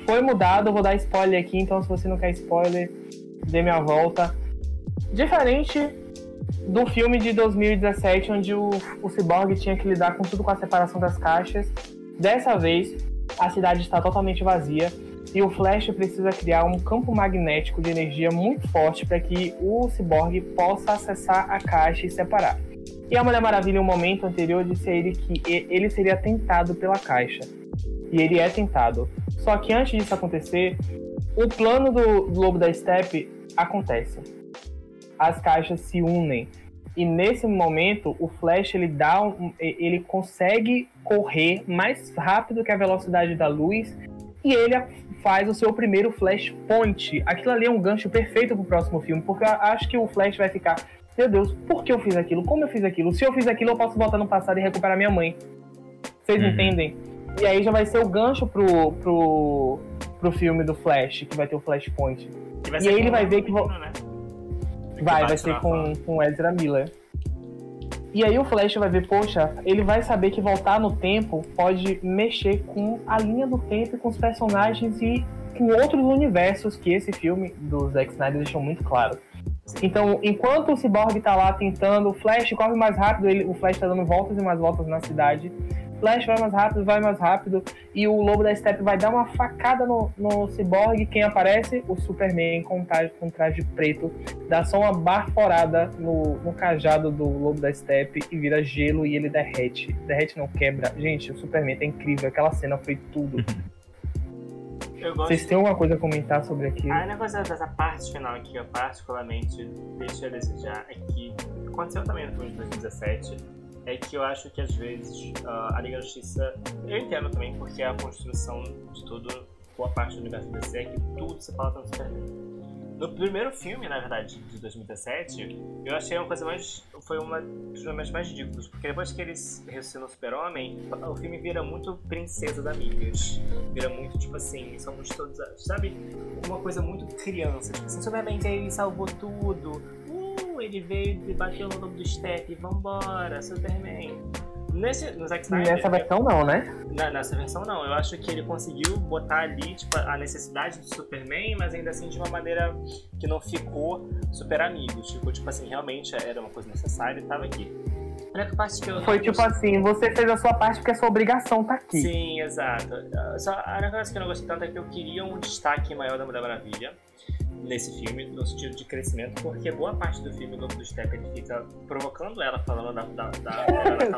Speaker 1: foi mudado. Eu vou dar spoiler aqui, então se você não quer spoiler, dê minha volta. Diferente do filme de 2017, onde o, o Cyborg tinha que lidar com tudo com a separação das caixas. Dessa vez, a cidade está totalmente vazia e o Flash precisa criar um campo magnético de energia muito forte para que o Cyborg possa acessar a caixa e separar. E a Mulher Maravilha, um momento anterior, disse a ele que ele seria tentado pela caixa. E ele é tentado. Só que antes disso acontecer, o plano do, Lobo da Steppe acontece. As caixas se unem. E nesse momento, o Flash ele dá um, ele consegue correr mais rápido que a velocidade da luz e ele faz o seu primeiro Flashpoint. Aquilo ali é um gancho perfeito pro próximo filme, porque eu acho que o Flash vai ficar, meu Deus, por que eu fiz aquilo? Como eu fiz aquilo? Se eu fiz aquilo, eu posso voltar no passado e recuperar minha mãe. Vocês
Speaker 3: Uhum.
Speaker 1: entendem? E aí já vai ser o gancho pro, pro, pro filme do Flash, que vai ter o Flashpoint. E aí ele vai ver que vo-
Speaker 2: né?
Speaker 1: Vai, vai ser com, com Ezra Miller. E aí o Flash vai ver, poxa, ele vai saber que voltar no tempo pode mexer com a linha do tempo e com os personagens e com outros universos que esse filme do Zack Snyder deixou muito claro. Então, enquanto o Cyborg tá lá tentando, o Flash corre mais rápido, ele, o Flash tá dando voltas e mais voltas na cidade. Flash vai mais rápido, vai mais rápido, e o Lobo da Steppe vai dar uma facada no, no Cyborg. Quem aparece? O Superman com traje, com traje preto dá só uma baforada no, no cajado do Lobo da Steppe e vira gelo e ele derrete. Derrete não quebra. Gente, o Superman tá incrível. Aquela cena foi tudo.
Speaker 2: Gosto
Speaker 1: Vocês têm alguma coisa a comentar sobre aquilo?
Speaker 2: A única coisa dessa parte final que eu particularmente deixo a desejar é que aconteceu também no filme de 2017 é que eu acho que às vezes ah, a Liga da Justiça eu entendo também porque a construção de tudo boa parte do universo DC é que tudo se fala Superman. No primeiro filme, na verdade, de 2017, eu achei uma coisa mais. Foi uma dos momentos mais ridículos, porque depois que eles ressuscitam o Super-Homem, o filme vira muito princesas amigas. Vira muito tipo assim, somos todos. Sabe? Uma coisa muito criança. Tipo assim, Superman veio e salvou tudo. Uh, ele veio e bateu no lobo do Step. Vambora, Superman. Nesse, no Zack Snyder,
Speaker 1: Nessa versão não, né?
Speaker 2: na- nessa versão não, eu acho que ele conseguiu botar ali tipo, a necessidade do Superman, mas ainda assim de uma maneira que não ficou super amigos. Ficou tipo assim, realmente era uma coisa necessária e tava aqui. A única parte que eu
Speaker 1: Foi tipo
Speaker 2: gostei-
Speaker 1: assim, você fez a sua parte porque a sua obrigação tá aqui.
Speaker 2: Sim, exato. Só, a única coisa que eu não gostei tanto é que eu queria um destaque maior da Mulher Maravilha nesse filme, no sentido de crescimento, porque boa parte do filme, o Lobo do Step, ele fica provocando ela, falando da, da, da.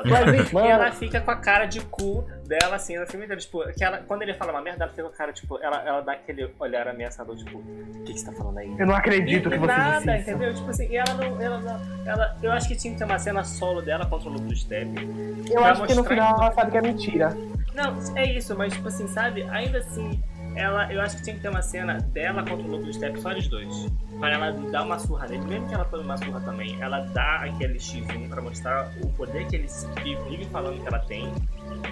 Speaker 1: Mas,
Speaker 2: E ela fica com a cara de cu dela, assim, no filme inteiro. Tipo, que ela, quando ele fala uma merda, ela fica com a cara, tipo, ela, ela dá aquele olhar ameaçador, tipo, o que, que você tá falando aí?
Speaker 1: eu não acredito
Speaker 2: E-
Speaker 1: que você
Speaker 2: nada,
Speaker 1: disse isso.
Speaker 2: entendeu? Tipo assim, e ela não, ela não. Ela, eu acho que tinha que ter uma cena solo dela contra o Lobo do Step.
Speaker 1: Eu acho que no final
Speaker 2: que-
Speaker 1: ela sabe que é mentira.
Speaker 2: Não, é isso, mas tipo assim, sabe? Ainda assim, ela, eu acho que tinha que ter uma cena dela contra o Lobo Step, só eles dois. Pra ela dar uma surra nele, mesmo que ela tome uma surra também, ela dá aquele X1 pra mostrar o poder que ele que vive falando que ela tem.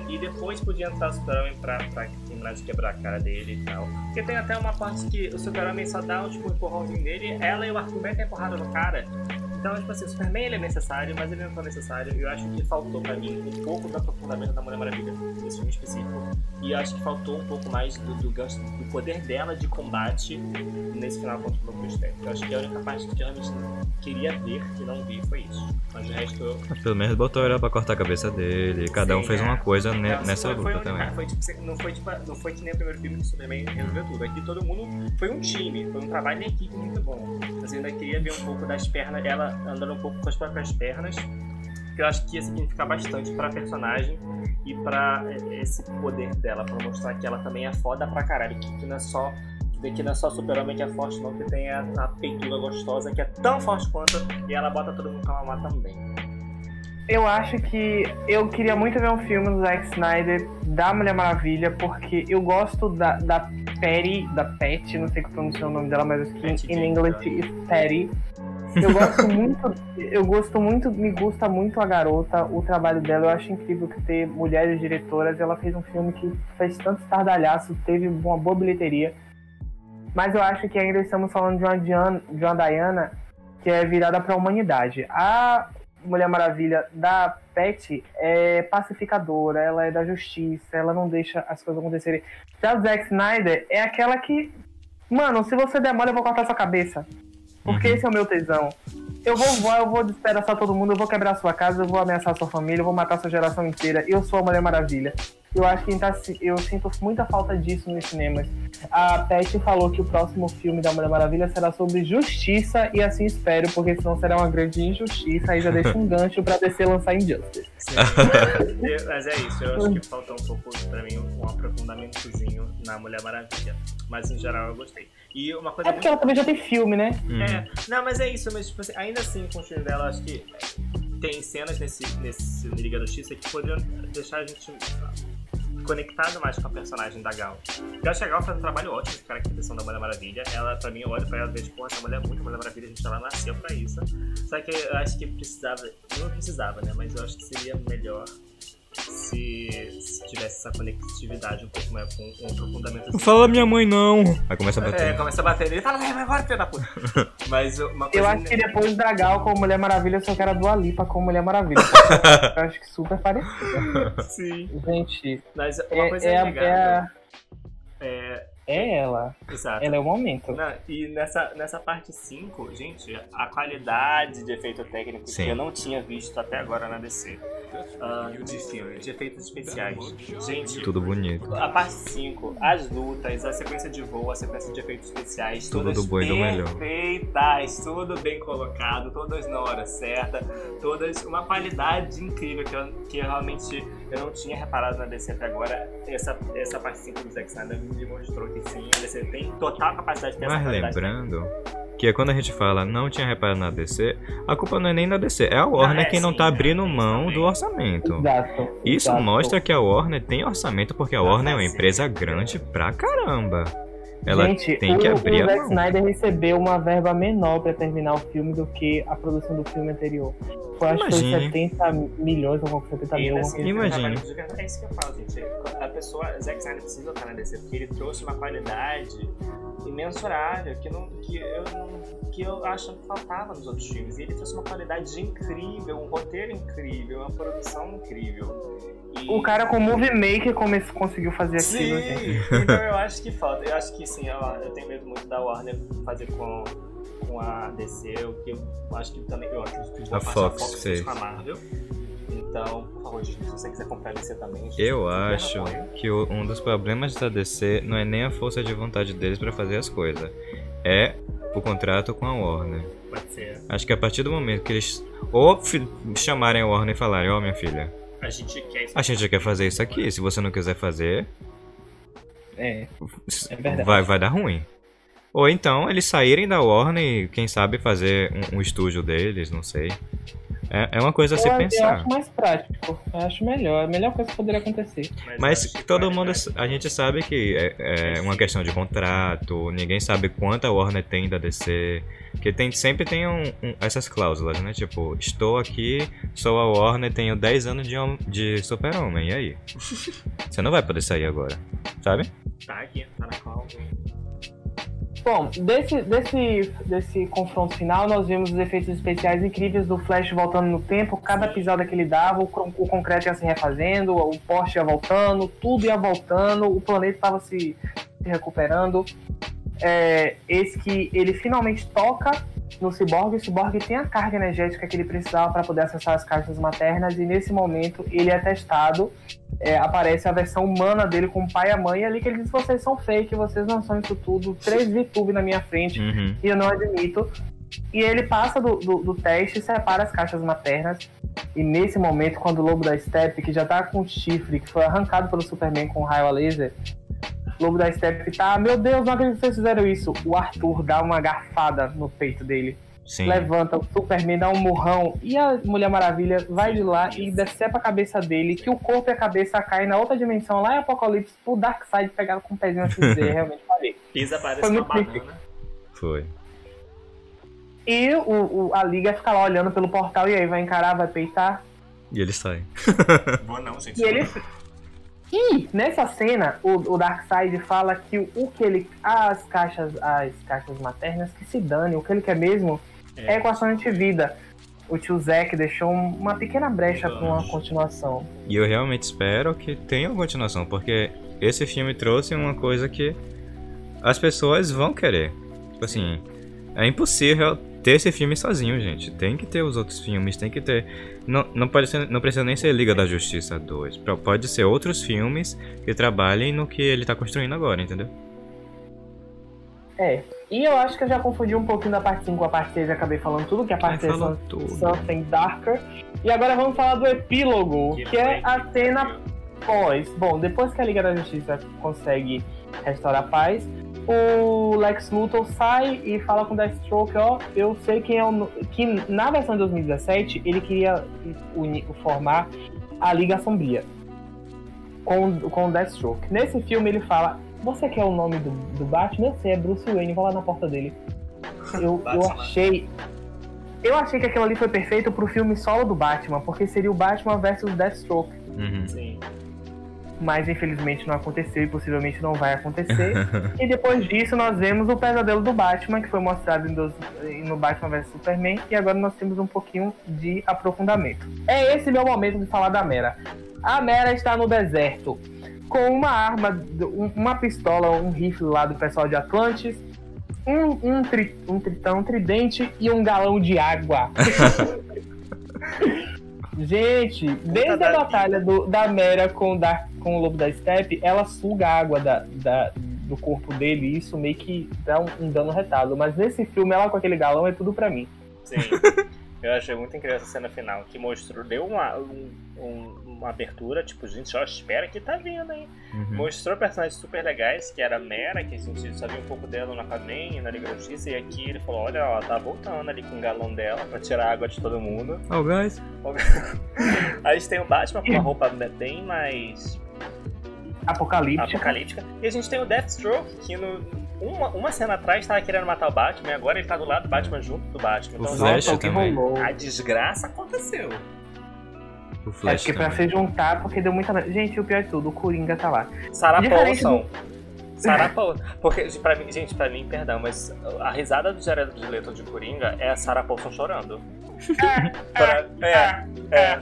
Speaker 2: E depois podia entrar o Super-Homem pra, pra terminar de quebrar a cara dele e tal. Porque tem até uma parte que o Super-Homem só dá um, tipo, empurrãozinho nele, ela e o Arthur metem a porrada no cara. Então, tipo assim, o Superman ele é necessário, mas ele não é tão necessário. Eu acho que faltou pra mim um pouco do aprofundamento da Mulher Maravilha nesse filme específico. E eu acho que faltou um pouco mais do, do, do poder dela de combate nesse final contra o Lobo Step. Eu acho que a única parte que eu realmente queria ver e não vi foi isso. Mas o resto eu.
Speaker 3: Pelo menos botou ela pra cortar a cabeça dele. Cada um
Speaker 2: Sim,
Speaker 3: fez
Speaker 2: é.
Speaker 3: uma coisa ne- nessa
Speaker 2: foi- foi
Speaker 3: luta
Speaker 2: única-
Speaker 3: também.
Speaker 2: Foi, tipo, não, foi, tipo, não foi que nem o primeiro filme que o Superman resolveu tudo. Aqui todo mundo foi um time, foi um trabalho em equipe muito bom. Mas eu ainda queria ver um pouco das pernas, ela andando um pouco com as próprias pernas. Que eu acho que ia significar bastante pra personagem e pra eh, esse poder dela, pra mostrar que ela também é foda pra caralho. Que, que não é só. Que que não é só super-homem que é forte, não, que tem a, a peitura gostosa que é tão forte quanto, e ela bota todo mundo pra mamar também.
Speaker 1: Eu acho que eu queria muito ver um filme do Zack Snyder da Mulher Maravilha, porque eu gosto da, da Patty, da Pat, não sei como pronunciar o nome dela, mas
Speaker 2: Patty
Speaker 1: aqui em inglês is Patty. Eu gosto muito, eu gosto muito, me gusta muito a garota, o trabalho dela. Eu acho incrível que ter mulheres diretoras. Ela fez um filme que fez tanto estardalhaço, teve uma boa bilheteria. Mas eu acho que ainda estamos falando de uma, Diana, de uma Diana que é virada para a humanidade. A Mulher Maravilha da Pet é pacificadora, ela é da justiça, ela não deixa as coisas acontecerem. Já Zack Snyder é aquela que, mano, se você der mole, eu vou cortar sua cabeça. Porque
Speaker 3: Uhum.
Speaker 1: esse é o meu tesão. Eu vou voar, eu vou despedaçar todo mundo, eu vou quebrar sua casa, eu vou ameaçar sua família, eu vou matar sua geração inteira. Eu sou a Mulher Maravilha. Eu acho que tá, eu sinto muita falta disso nos cinemas. A Pet falou que o próximo filme da Mulher Maravilha será sobre justiça e assim espero, porque senão será uma grande injustiça. Aí já deixa um gancho pra descer lançar Injustice.
Speaker 2: Sim. Mas é isso, eu acho que faltou um pouco pra mim um aprofundamentozinho na Mulher Maravilha. Mas em geral eu gostei. E uma coisa
Speaker 1: É porque ela também já tem filme, né?
Speaker 3: Hum.
Speaker 2: É, não, mas é isso, mas tipo assim, ainda assim, com o filme dela, acho que tem cenas nesse, nesse Liga da Justiça que poderiam deixar a gente conectado mais com a personagem da Gal. Eu acho que a Gal faz um trabalho ótimo de caracterização da Mulher Maravilha. Ela, pra mim, eu olho pra ela e vejo, pô, essa mulher é muito Mulher Maravilha, a gente ela nasceu pra isso. Só que eu acho que precisava, não precisava, né, mas eu acho que seria melhor se, se tivesse essa conectividade um pouco mais com um aprofundamento
Speaker 3: Não fala minha mãe não. Aí começa a
Speaker 2: É,
Speaker 3: bater.
Speaker 2: começa a bater nele e fala, vai, embora, filho da puta. Mas uma coisa.
Speaker 1: Eu acho que depois da Gal com Mulher Maravilha, eu só quero a Dua Lipa com Mulher Maravilha. eu acho que super parecido.
Speaker 2: Sim.
Speaker 1: Gente,
Speaker 2: Mas uma
Speaker 1: é,
Speaker 2: coisa
Speaker 1: é,
Speaker 2: legal.
Speaker 1: é,
Speaker 2: É,
Speaker 1: é ela.
Speaker 2: exato.
Speaker 1: Ela é o momento.
Speaker 2: Não, e nessa, nessa parte 5, gente, a qualidade de efeito técnico
Speaker 3: Sim.
Speaker 2: que eu não tinha visto até agora na DC. ah, de filme, de efeitos especiais. Gente,
Speaker 3: Tudo bonito.
Speaker 2: a parte 5, as lutas, a sequência de voo, a sequência de efeitos especiais,
Speaker 3: Tudo
Speaker 2: todas
Speaker 3: do bom e do melhor.
Speaker 2: perfeitas, tudo bem colocado, todas na hora certa, todas uma qualidade incrível que eu, que eu realmente eu não tinha reparado na DC até agora. Essa, essa parte 5 do Zack Snyder me demonstrou que sim, a DC tem total capacidade de ter essa
Speaker 3: Mas
Speaker 2: qualidade.
Speaker 3: lembrando que quando a gente fala não tinha reparado na DC, a culpa não é nem da DC, é a Warner
Speaker 2: é,
Speaker 3: que não
Speaker 2: sim,
Speaker 3: tá
Speaker 2: é,
Speaker 3: abrindo
Speaker 2: isso
Speaker 3: mão do orçamento.
Speaker 1: Exato.
Speaker 3: Isso
Speaker 1: exato.
Speaker 3: mostra que a Warner tem orçamento porque a Warner é uma
Speaker 2: sim.
Speaker 3: empresa grande pra caramba. Ela
Speaker 1: Gente,
Speaker 3: tem que
Speaker 1: o,
Speaker 3: abrir
Speaker 1: o
Speaker 3: a
Speaker 1: Zack. Snyder recebeu uma verba menor pra terminar o filme do que a produção do filme anterior. Eu acho que foi
Speaker 3: Imagine.
Speaker 1: 70 milhões ou 70
Speaker 2: E
Speaker 1: mil.
Speaker 2: de verdade, É isso que eu falo, gente. A pessoa, Zack Snyder precisa estar na DC, porque ele trouxe uma qualidade imensurável que, não, que, eu, que eu acho que faltava nos outros filmes. E ele trouxe uma qualidade incrível, um roteiro incrível, uma produção incrível.
Speaker 1: O cara com o Movie Maker come- conseguiu fazer aquilo.
Speaker 2: Sim,
Speaker 1: gente.
Speaker 2: então eu acho que falta. Eu acho que sim, eu, eu tenho medo muito da Warner fazer com, com a DC, o que eu acho que também eu acredito que
Speaker 3: A Fox
Speaker 2: da Fox
Speaker 3: fez.
Speaker 2: com a Marvel. Então, por favor, se você quiser comprar a DC também,
Speaker 3: Eu acho que o- um dos problemas da DC não é nem a força de vontade deles pra fazer as coisas, é o contrato com a Warner.
Speaker 2: Pode ser.
Speaker 3: Acho que a partir do momento que eles ou chamarem a Warner e falarem, ó minha filha,
Speaker 2: A gente quer isso.
Speaker 3: a gente quer fazer isso aqui, se você não quiser fazer,
Speaker 1: É, É verdade.
Speaker 3: vai, vai dar ruim. Ou então eles saírem da Warner e quem sabe fazer um, um estúdio deles, não sei. É, é uma coisa a se
Speaker 1: eu, eu
Speaker 3: pensar.
Speaker 1: acho mais prático. Eu acho melhor. A melhor coisa que poderia acontecer.
Speaker 3: Mas
Speaker 2: que
Speaker 3: todo mundo,
Speaker 2: mais.
Speaker 3: a gente sabe que é, é uma questão de contrato, ninguém sabe quanto a Warner tem da DC, que tem, sempre tem um- um- essas cláusulas, né? Tipo, estou aqui, sou a Warner, tenho 10 anos de, de super-homem, e aí? Você não vai poder sair agora, sabe?
Speaker 2: Tá aqui, tá na qual.
Speaker 1: Bom, desse, desse, desse confronto final, nós vimos os efeitos especiais incríveis do Flash voltando no tempo. Cada pisada que ele dava, o, o concreto ia se refazendo, o poste ia voltando, tudo ia voltando, o planeta estava se, se recuperando. É, esse que ele finalmente toca no Cyborg. O Cyborg tem a carga energética que ele precisava para poder acessar as caixas maternas, e nesse momento ele é testado. É, aparece a versão humana dele com o pai e a mãe, e ali que ele diz: vocês são fake, vocês não são isso tudo. Três VTube na minha frente
Speaker 3: Uhum.
Speaker 1: e eu não admito. E ele passa do, do, do teste e separa as caixas maternas. E nesse momento, quando o lobo da Steppe, que já tá com o chifre, que foi arrancado pelo Superman com raio a laser, o lobo da Steppe tá, meu Deus, não acredito que vocês fizeram isso. O Arthur dá uma garfada no peito dele,
Speaker 3: Sim.
Speaker 1: levanta, o Superman dá um murrão, e a Mulher Maravilha vai de lá e decepa a cabeça dele, que o corpo e a cabeça caem na outra dimensão, lá em Apocalipse, pro Darkseid pegar com o pezinho assim, dizer, realmente falei.
Speaker 2: Pisa parece
Speaker 1: Foi
Speaker 2: uma
Speaker 1: muito
Speaker 2: banana.
Speaker 1: difícil.
Speaker 3: Foi.
Speaker 1: E o, o- a Liga fica lá olhando pelo portal e aí vai encarar, vai peitar.
Speaker 3: E ele sai.
Speaker 2: Vou não, gente.
Speaker 1: E ele. E nessa cena, o, o Darkseid fala que o, o que ele. As caixas, as caixas maternas que se dane, o que ele quer mesmo é,
Speaker 2: É.
Speaker 1: equação de vida. O tio Zack deixou um- uma pequena brecha para uma continuação.
Speaker 3: E eu realmente espero que tenha uma continuação, porque esse filme trouxe uma coisa que as pessoas vão querer. Tipo assim, é impossível ter esse filme sozinho, gente. Tem que ter os outros filmes, tem que ter. Não, não, pode ser, não precisa nem ser Liga da Justiça 2. Pro- Pode ser outros filmes que trabalhem no que ele tá construindo agora, entendeu?
Speaker 1: É. E eu acho que eu já confundi um pouquinho da parte 5 com a parte 6 e acabei falando tudo, que a parte
Speaker 3: Ai,
Speaker 1: 6
Speaker 3: falou
Speaker 1: são
Speaker 3: tudo.
Speaker 1: Something Darker. E agora vamos falar do epílogo, que, é
Speaker 2: foi
Speaker 1: a cena pós. Bom, depois que a Liga da Justiça consegue restaurar a paz, o Lex Luthor sai e fala com o Deathstroke, ó, eu sei quem é o... que na versão de 2017 ele queria uni- formar a Liga Sombria com, com o Deathstroke. Nesse filme ele fala, você quer o nome do, do Batman? Eu sei, é Bruce Wayne, vou lá na porta dele. Eu, eu achei... Eu achei que aquilo ali foi perfeito pro filme solo do Batman, porque seria o Batman versus Deathstroke
Speaker 3: Uhum.
Speaker 2: Sim.
Speaker 1: mas infelizmente não aconteceu e possivelmente não vai acontecer. e depois disso nós vemos o pesadelo do Batman, que foi mostrado em dos- no Batman vs Superman, e agora nós temos um pouquinho de aprofundamento. É esse meu momento de falar da Mera. A Mera está no deserto com uma arma, um- uma pistola, um rifle lá do pessoal de Atlantis, um, um, tri, um tritão, um tridente e um galão de água. Gente, desde a
Speaker 2: da
Speaker 1: batalha do- da Mera com, o Dark- com o Lobo da Steppe, ela suga a água da, da- do corpo dele e isso meio que dá um, um dano retado. Mas nesse filme, ela com aquele galão é tudo pra mim.
Speaker 2: Sim. Eu achei muito incrível essa cena final, que mostrou, deu uma, um- um- uma abertura, tipo, gente, ó, espera que tá vindo, hein?
Speaker 3: Uhum.
Speaker 2: Mostrou personagens super legais, que era a Mera, que a gente só viu um pouco dela no Aquaman, na Liga da Justiça, e aqui ele falou, olha, ela tá voltando ali com o galão dela pra tirar a água de todo mundo.
Speaker 3: Oh, guys.
Speaker 2: A gente tem o Batman com uma roupa bem mais
Speaker 1: Apocalíptica.
Speaker 2: apocalíptica. E a gente tem o Deathstroke, que no, uma, uma cena atrás tava querendo matar o Batman, e agora ele tá do lado do Batman junto do Batman.
Speaker 3: O
Speaker 2: Então,
Speaker 3: Flash
Speaker 1: Nossa, o que
Speaker 3: também.
Speaker 1: rolou.
Speaker 2: a desgraça aconteceu.
Speaker 3: O
Speaker 1: É
Speaker 3: Flash
Speaker 1: porque pra
Speaker 3: também.
Speaker 1: se juntar, porque deu muita. Gente, o pior de tudo, o Coringa tá lá.
Speaker 2: Sarah Paulson. Sarah Paulson. Porque, pra mim, gente, pra mim, perdão, mas a risada do Jared Leto de Coringa é a Sarah Paulson chorando. Pra- é, é.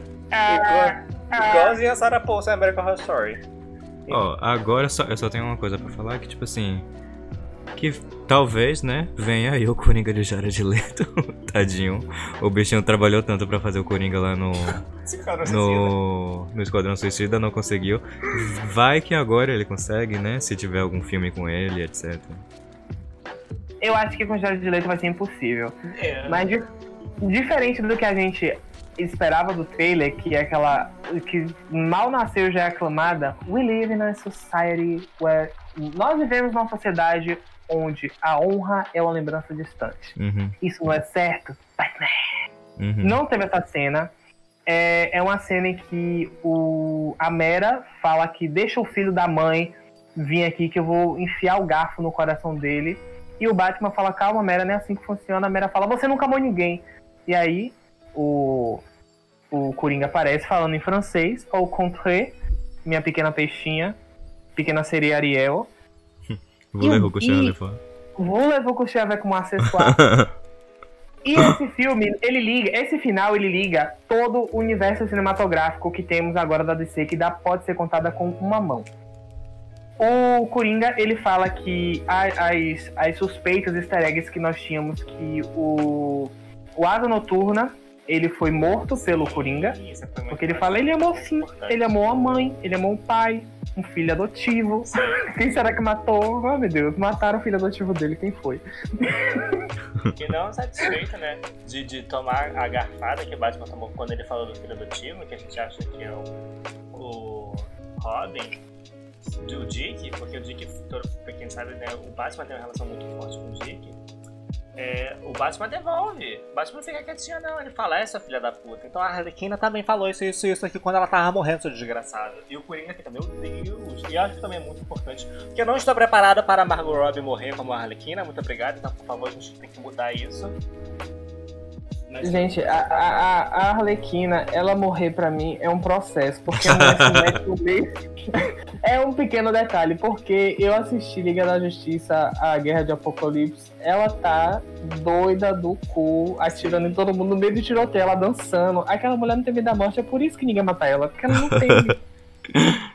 Speaker 2: Igual- Igualzinho a Sarah Paulson em American Horror Story.
Speaker 3: Ó, agora só, eu só tenho uma coisa pra falar, que tipo assim... Que talvez, né, venha aí o Coringa de Jared Leto, tadinho. O bichinho trabalhou tanto pra fazer o Coringa lá no...
Speaker 2: Esse cara não
Speaker 3: no, no Esquadrão Suicida, não conseguiu. Vai que agora ele consegue, né? Se tiver algum filme com ele, etc.
Speaker 1: Eu acho que com o Jared Leto vai ser impossível.
Speaker 2: É.
Speaker 1: Mas di- diferente do que a gente esperava do trailer, que é aquela. que mal nasceu já é aclamada, we live in a society where. Nós vivemos numa sociedade onde a honra é uma lembrança distante.
Speaker 3: Uhum,
Speaker 1: Isso não é certo?
Speaker 3: uhum.
Speaker 1: Não teve essa cena. É, é uma cena em que o, a Mera fala que deixa o filho da mãe vir aqui que eu vou enfiar o garfo no coração dele. E o Batman fala, calma, Mera, não é assim que funciona. A Mera fala, você nunca amou ninguém. E aí o, o Coringa aparece falando em francês, au contraire, minha pequena peixinha, pequena sereia Ariel.
Speaker 3: Moi?
Speaker 1: Voulez-vous coucher avec um acessório? E esse filme, ele liga, esse final ele liga todo o universo cinematográfico que temos agora da DC, que dá, pode ser contada com uma mão. O Coringa, ele fala que as, as suspeitas easter eggs que nós tínhamos, que o, o Asa Noturna, ele foi morto pelo Coringa, porque ele fala, ele amou sim, ele amou a mãe, ele amou o pai, um filho adotivo. Quem será que matou? Oh, meu Deus, mataram o filho adotivo dele, quem foi?
Speaker 2: Que não satisfeito, né, de, de tomar a garfada que Batman tomou quando ele falou do filho adotivo, que a gente acha que é o, o Robin, do Dick, porque o Dick, pra quem sabe, né, o Batman tem uma relação muito forte com o Dick. É, o Batman devolve. O Batman fica quietinho, não. Ele fala, essa filha da puta. Então a Arlequina também falou isso, isso, isso aqui quando ela tava morrendo, seu desgraçado. E o Coringa fica, meu Deus. E acho que também é muito importante. Porque eu não estou preparada para Margot Robbie morrer como a Arlequina. Muito obrigado. Então, por favor, a gente tem que mudar isso.
Speaker 1: Gente, a, a, a Arlequina, ela morrer pra mim é um processo, porque a mulher se mete é um pequeno detalhe, porque eu assisti Liga da Justiça, a Guerra de Apocalipse, ela tá doida do cu, atirando em todo mundo no meio do tiroteio, ela dançando. Aquela mulher não tem medo da morte, é por isso que ninguém mata ela, porque ela não tem.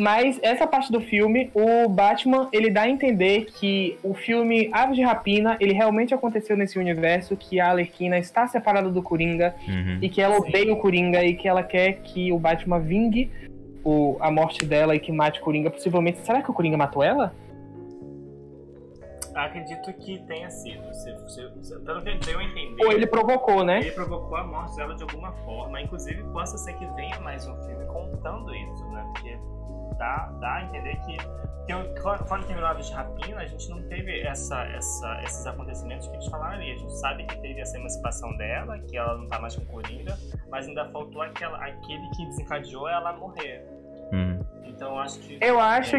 Speaker 1: Mas essa parte do filme, o Batman, ele dá a entender que o filme Aves de Rapina, ele realmente aconteceu nesse universo, que a Alerquina está separada do Coringa uhum. e que ela odeia o Coringa e que ela quer que o Batman vingue o, a morte dela e que mate o Coringa. Possivelmente, será que o Coringa matou ela?
Speaker 2: Acredito que tenha sido. Se, se, se, pelo que eu entendi.
Speaker 1: Ou ele provocou, né?
Speaker 2: Ele provocou a morte dela de alguma forma. Inclusive, possa ser que venha mais um filme contando isso, né? Porque dá, dá a entender que, que eu, quando terminou a de rapina, a gente não teve essa, essa, esses acontecimentos que eles falaram ali. A gente sabe que teve essa emancipação dela, que ela não tá mais com Coringa, mas ainda faltou aquela, aquele que desencadeou ela morrer. Hum. Então acho que.
Speaker 1: Eu acho.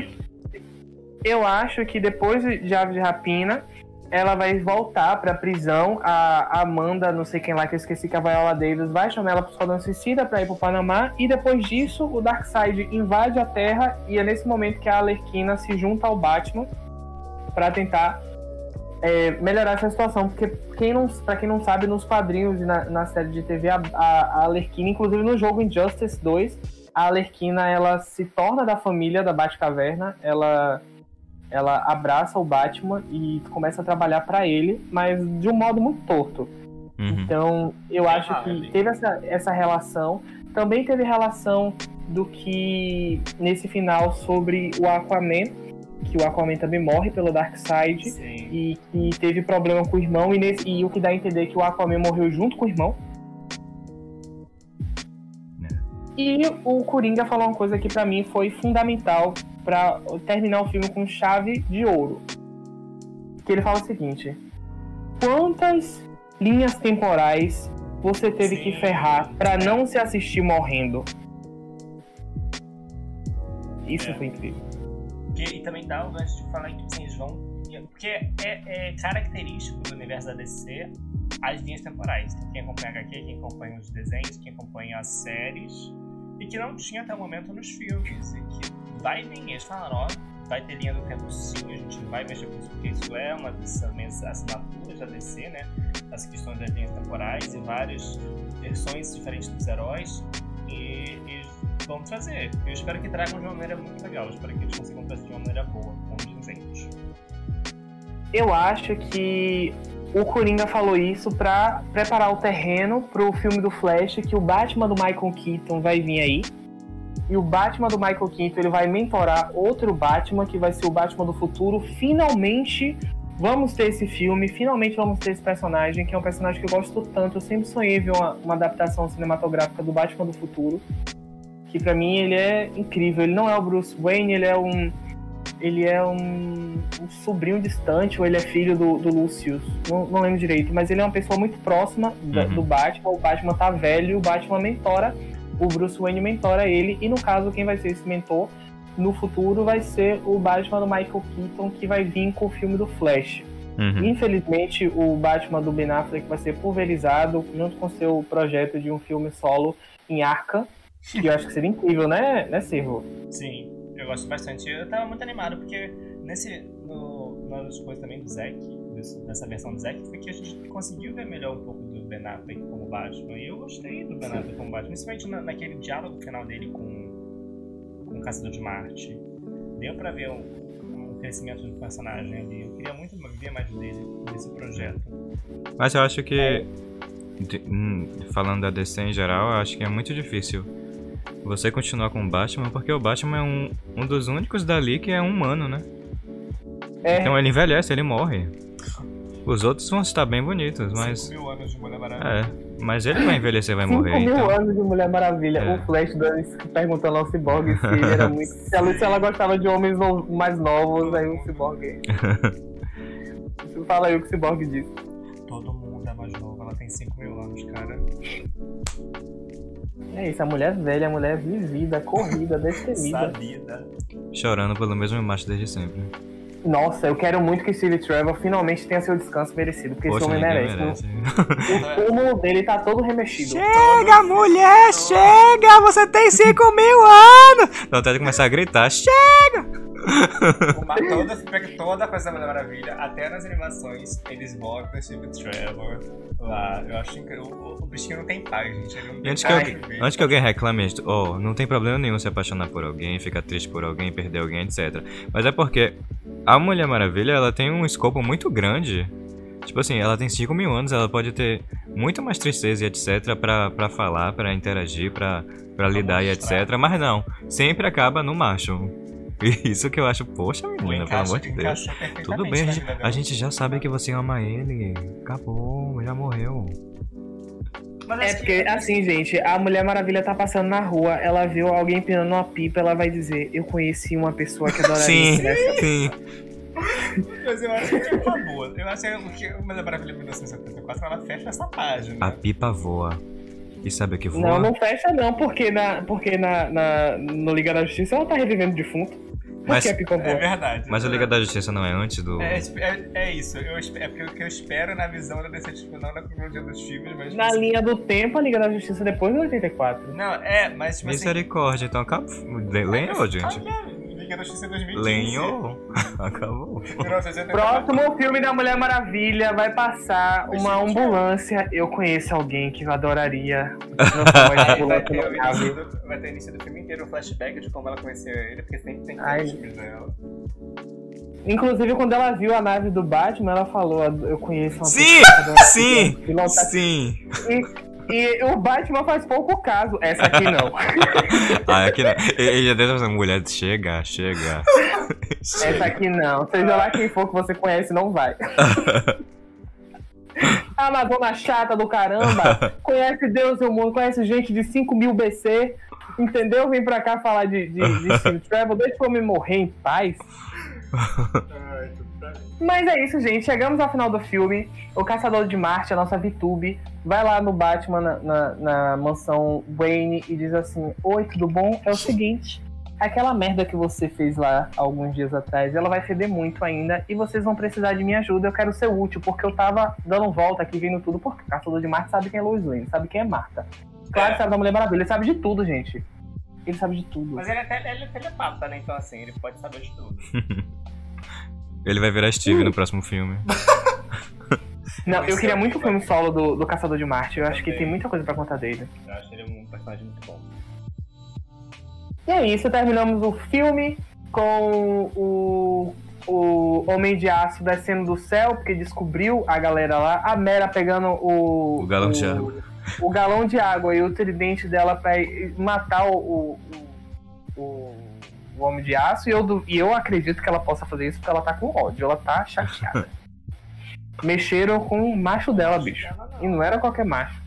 Speaker 1: Eu acho que depois de Aves de Rapina, ela vai voltar pra prisão. A Amanda, não sei quem lá que eu esqueci, que a Viola Davis vai chamar ela pro Esquadrão Suicida pra ir pro Panamá. E depois disso, o Darkseid invade a Terra. E é nesse momento que a Alerquina se junta ao Batman para tentar é, melhorar essa situação. Porque, quem não, pra quem não sabe, nos quadrinhos na, na série de TV, a, a, a Alerquina, inclusive no jogo Injustice 2, a Alerquina ela se torna da família da Batcaverna. Ela ela abraça o Batman e começa a trabalhar para ele, mas de um modo muito torto. Uhum. Então, eu é acho que teve essa, essa relação. Também teve relação do que nesse final sobre o Aquaman, que o Aquaman também morre pelo Darkseid e que teve problema com o irmão e, nesse, e o que dá a entender que o Aquaman morreu junto com o irmão. E o Coringa falou uma coisa que para mim foi fundamental para terminar o filme com chave de ouro. Que ele fala o seguinte: quantas linhas temporais você teve Sim. que ferrar para não se assistir morrendo? Isso é. foi incrível.
Speaker 2: E, e, também dá o gancho de falar que vocês vão. Porque é, é característico do universo da DC as linhas temporais. Quem acompanha a HQ, quem acompanha os desenhos, quem acompanha as séries, e que não tinha até o momento nos filmes. E que vai vir, eles falaram, ó, vai ter linha do tempo sim, a gente vai mexer com isso, porque isso é uma das assinaturas da DC, né? As questões das linhas temporais e várias versões diferentes dos heróis. E, e vão trazer. Eu espero que tragam de uma maneira muito legal. Eu espero que eles consigam trazer de uma maneira boa, desenhos.
Speaker 1: Eu acho que o Coringa falou isso para preparar o terreno pro filme do Flash, que o Batman do Michael Keaton vai vir aí. E o Batman do Michael Keaton ele vai mentorar outro Batman, que vai ser o Batman do futuro. Finalmente vamos ter esse filme, finalmente vamos ter esse personagem, que é um personagem que eu gosto tanto. Eu sempre sonhei ver uma, uma adaptação cinematográfica do Batman do futuro. Que para mim ele é incrível. Ele não é o Bruce Wayne, ele é um ele é um, um, sobrinho distante, ou ele é filho do, do Lucius, não, não, lembro direito, mas ele é uma pessoa muito próxima uhum. do Batman, o Batman tá velho, o Batman mentora, o Bruce Wayne mentora ele, e no caso, quem vai ser esse mentor no futuro vai ser o Batman do Michael Keaton, que vai vir com o filme do Flash. Uhum. Infelizmente, o Batman do Ben Affleck vai ser pulverizado junto com seu projeto de um filme solo em Arkham, que eu acho que seria incrível, né, né Servo?
Speaker 2: Sim eu gosto bastante. Eu tava muito animado porque nesse no, das coisas também do Zack, dessa versão do Zack, foi que a gente conseguiu ver melhor um pouco do Ben Affleck como Batman. E eu gostei do Ben Affleck como Batman, principalmente na, naquele diálogo final dele com, com o Caçador de Marte. Deu pra ver um, um crescimento do personagem ali. Eu queria muito ver mais dele nesse projeto.
Speaker 3: Mas eu acho que, de, hum, falando da DC em geral, eu acho que é muito difícil você continuar com o Batman, porque o Batman é um, um dos únicos dali que é humano, né?
Speaker 1: É,
Speaker 3: Então ele envelhece, ele morre. Os outros vão estar bem bonitos, mas.
Speaker 2: 5 mil anos de Mulher Maravilha.
Speaker 3: É. Mas ele vai envelhecer, vai
Speaker 1: 5
Speaker 3: morrer.
Speaker 1: mil
Speaker 3: Então.
Speaker 1: anos de Mulher Maravilha.
Speaker 3: É.
Speaker 1: O Flash dando- perguntando ao Cyborg se ele era muito. Se ela, se ela gostava de homens mais novos, aí o Cyborg. Fala aí o que o Cyborg disse.
Speaker 2: Todo mundo é mais novo, ela tem 5 mil anos, cara.
Speaker 1: É isso, a mulher velha, a mulher vivida, corrida, destemida.
Speaker 2: Sabida.
Speaker 3: Chorando pelo mesmo macho desde sempre.
Speaker 1: Nossa, eu quero muito que Steve Trevor finalmente tenha seu descanso merecido, porque
Speaker 3: Poxa,
Speaker 1: esse homem merece.
Speaker 3: merece.
Speaker 1: O túmulo dele tá todo remexido.
Speaker 3: Chega, mulher, chega! Você tem 5 mil anos! Dá vontade de começar a gritar: Chega!
Speaker 2: Toda, pega toda a coisa da Mulher Maravilha, até nas animações, eles botam o Steve Trevor lá. Eu acho incrível. O, o bichinho não tem paz, gente. Ele não
Speaker 3: E
Speaker 2: tem
Speaker 3: antes que, alguém, antes que alguém reclame oh, não tem problema nenhum se apaixonar por alguém, ficar triste por alguém, perder alguém, etc. Mas é porque a Mulher Maravilha, ela tem um escopo muito grande. Tipo assim, ela tem 5 mil anos, ela pode ter muito mais tristeza e etc pra, pra falar, pra interagir, pra, pra lidar e
Speaker 2: mostrar.
Speaker 3: etc. Mas não, sempre acaba no macho. Isso que eu acho, poxa menina, pelo amor de Deus. Tudo bem, a
Speaker 2: na
Speaker 3: gente, a gente já sabe que você ama ele. Acabou, já morreu.
Speaker 1: É porque,
Speaker 2: que-
Speaker 1: assim, gente, a Mulher Maravilha tá passando na rua, ela viu alguém empinando uma pipa, ela vai dizer, eu conheci uma pessoa que adoraria
Speaker 3: Sim, sim.
Speaker 2: Mas eu acho que é uma boa. Eu acho que o Mulher Maravilha 1974 ela fecha essa página.
Speaker 3: A pipa voa. E sabe o que voa?
Speaker 1: Não, não fecha não, porque, na, porque na, na, no Liga da Justiça ela tá revivendo defunto.
Speaker 3: Mas-
Speaker 2: É
Speaker 1: boa?
Speaker 2: verdade.
Speaker 3: Mas a Liga da Justiça não é antes do.
Speaker 2: É, é, é isso, eu, é porque o que eu espero na visão da DC, tipo, não na cronologia dos filmes, mas. tipo
Speaker 1: Na
Speaker 2: assim-
Speaker 1: linha do tempo, a Liga da Justiça depois do 84.
Speaker 2: Não, é, mas tipo assim.
Speaker 3: Misericórdia, então acabou. Lenhou, gente.
Speaker 2: Ah, Da Justiça 2015.
Speaker 3: Lenhou. Acabou.
Speaker 2: 1984.
Speaker 1: Próximo filme da Mulher Maravilha vai passar
Speaker 2: Mas,
Speaker 1: uma
Speaker 2: gente,
Speaker 1: ambulância. Eu conheço alguém que eu adoraria
Speaker 2: vai ter, início do, vai ter início do filme inteiro, um flashback de como ela conheceu ele, porque sempre tem
Speaker 1: Ai.
Speaker 2: filmes dela.
Speaker 1: Inclusive, quando ela viu a nave do Batman, ela falou: Eu conheço uma
Speaker 3: Sim,
Speaker 1: que
Speaker 3: sim, sim.
Speaker 1: E o Batman faz pouco caso. Essa aqui não.
Speaker 3: Ah, aqui não. Ele já deu essa mulher. Chega, chega.
Speaker 1: Essa aqui não. Seja lá quem for que você conhece, não vai. A Amazona chata do caramba. Conhece Deus e o mundo, conhece gente de 5 mil BC. Entendeu? Vem pra cá falar de, de, de Travel. Deixa eu me morrer em paz.
Speaker 2: Ai.
Speaker 1: Mas é isso, gente. Chegamos ao final do filme. O Caçador de Marte, a nossa VTube, vai lá no Batman, na, na, na mansão Wayne, e diz assim: Oi, tudo bom? É o seguinte. Aquela merda que você fez lá alguns dias atrás, ela vai feder muito ainda e vocês vão precisar de minha ajuda. Eu quero ser útil, porque eu tava dando volta aqui, vendo tudo, porque o Caçador de Marte sabe quem é Lois Lane, sabe quem é Marta. Claro
Speaker 2: É.
Speaker 1: que sabe da Mulher Maravilha, ele sabe de tudo, gente. Ele sabe de tudo.
Speaker 2: Mas ele é, tele, ele é telepata, né? Então assim, ele pode saber de tudo.
Speaker 3: Ele vai virar Steve no próximo filme.
Speaker 1: Não, eu queria
Speaker 2: é o
Speaker 1: muito o filme solo do, do Caçador de Marte. Eu acho que tem muita coisa pra contar dele.
Speaker 2: Eu acho ele um personagem muito bom.
Speaker 1: E é isso, terminamos o filme com o, o Homem de Aço descendo do céu, porque descobriu a galera lá, a Mera pegando o.
Speaker 3: O galão de água.
Speaker 1: O galão de água e o tridente dela pra matar o. o, o- o Homem de Aço, e eu, e eu acredito que ela possa fazer isso porque ela tá com ódio, ela tá chateada. Mexeram com o macho dela, bicho. E não era qualquer macho.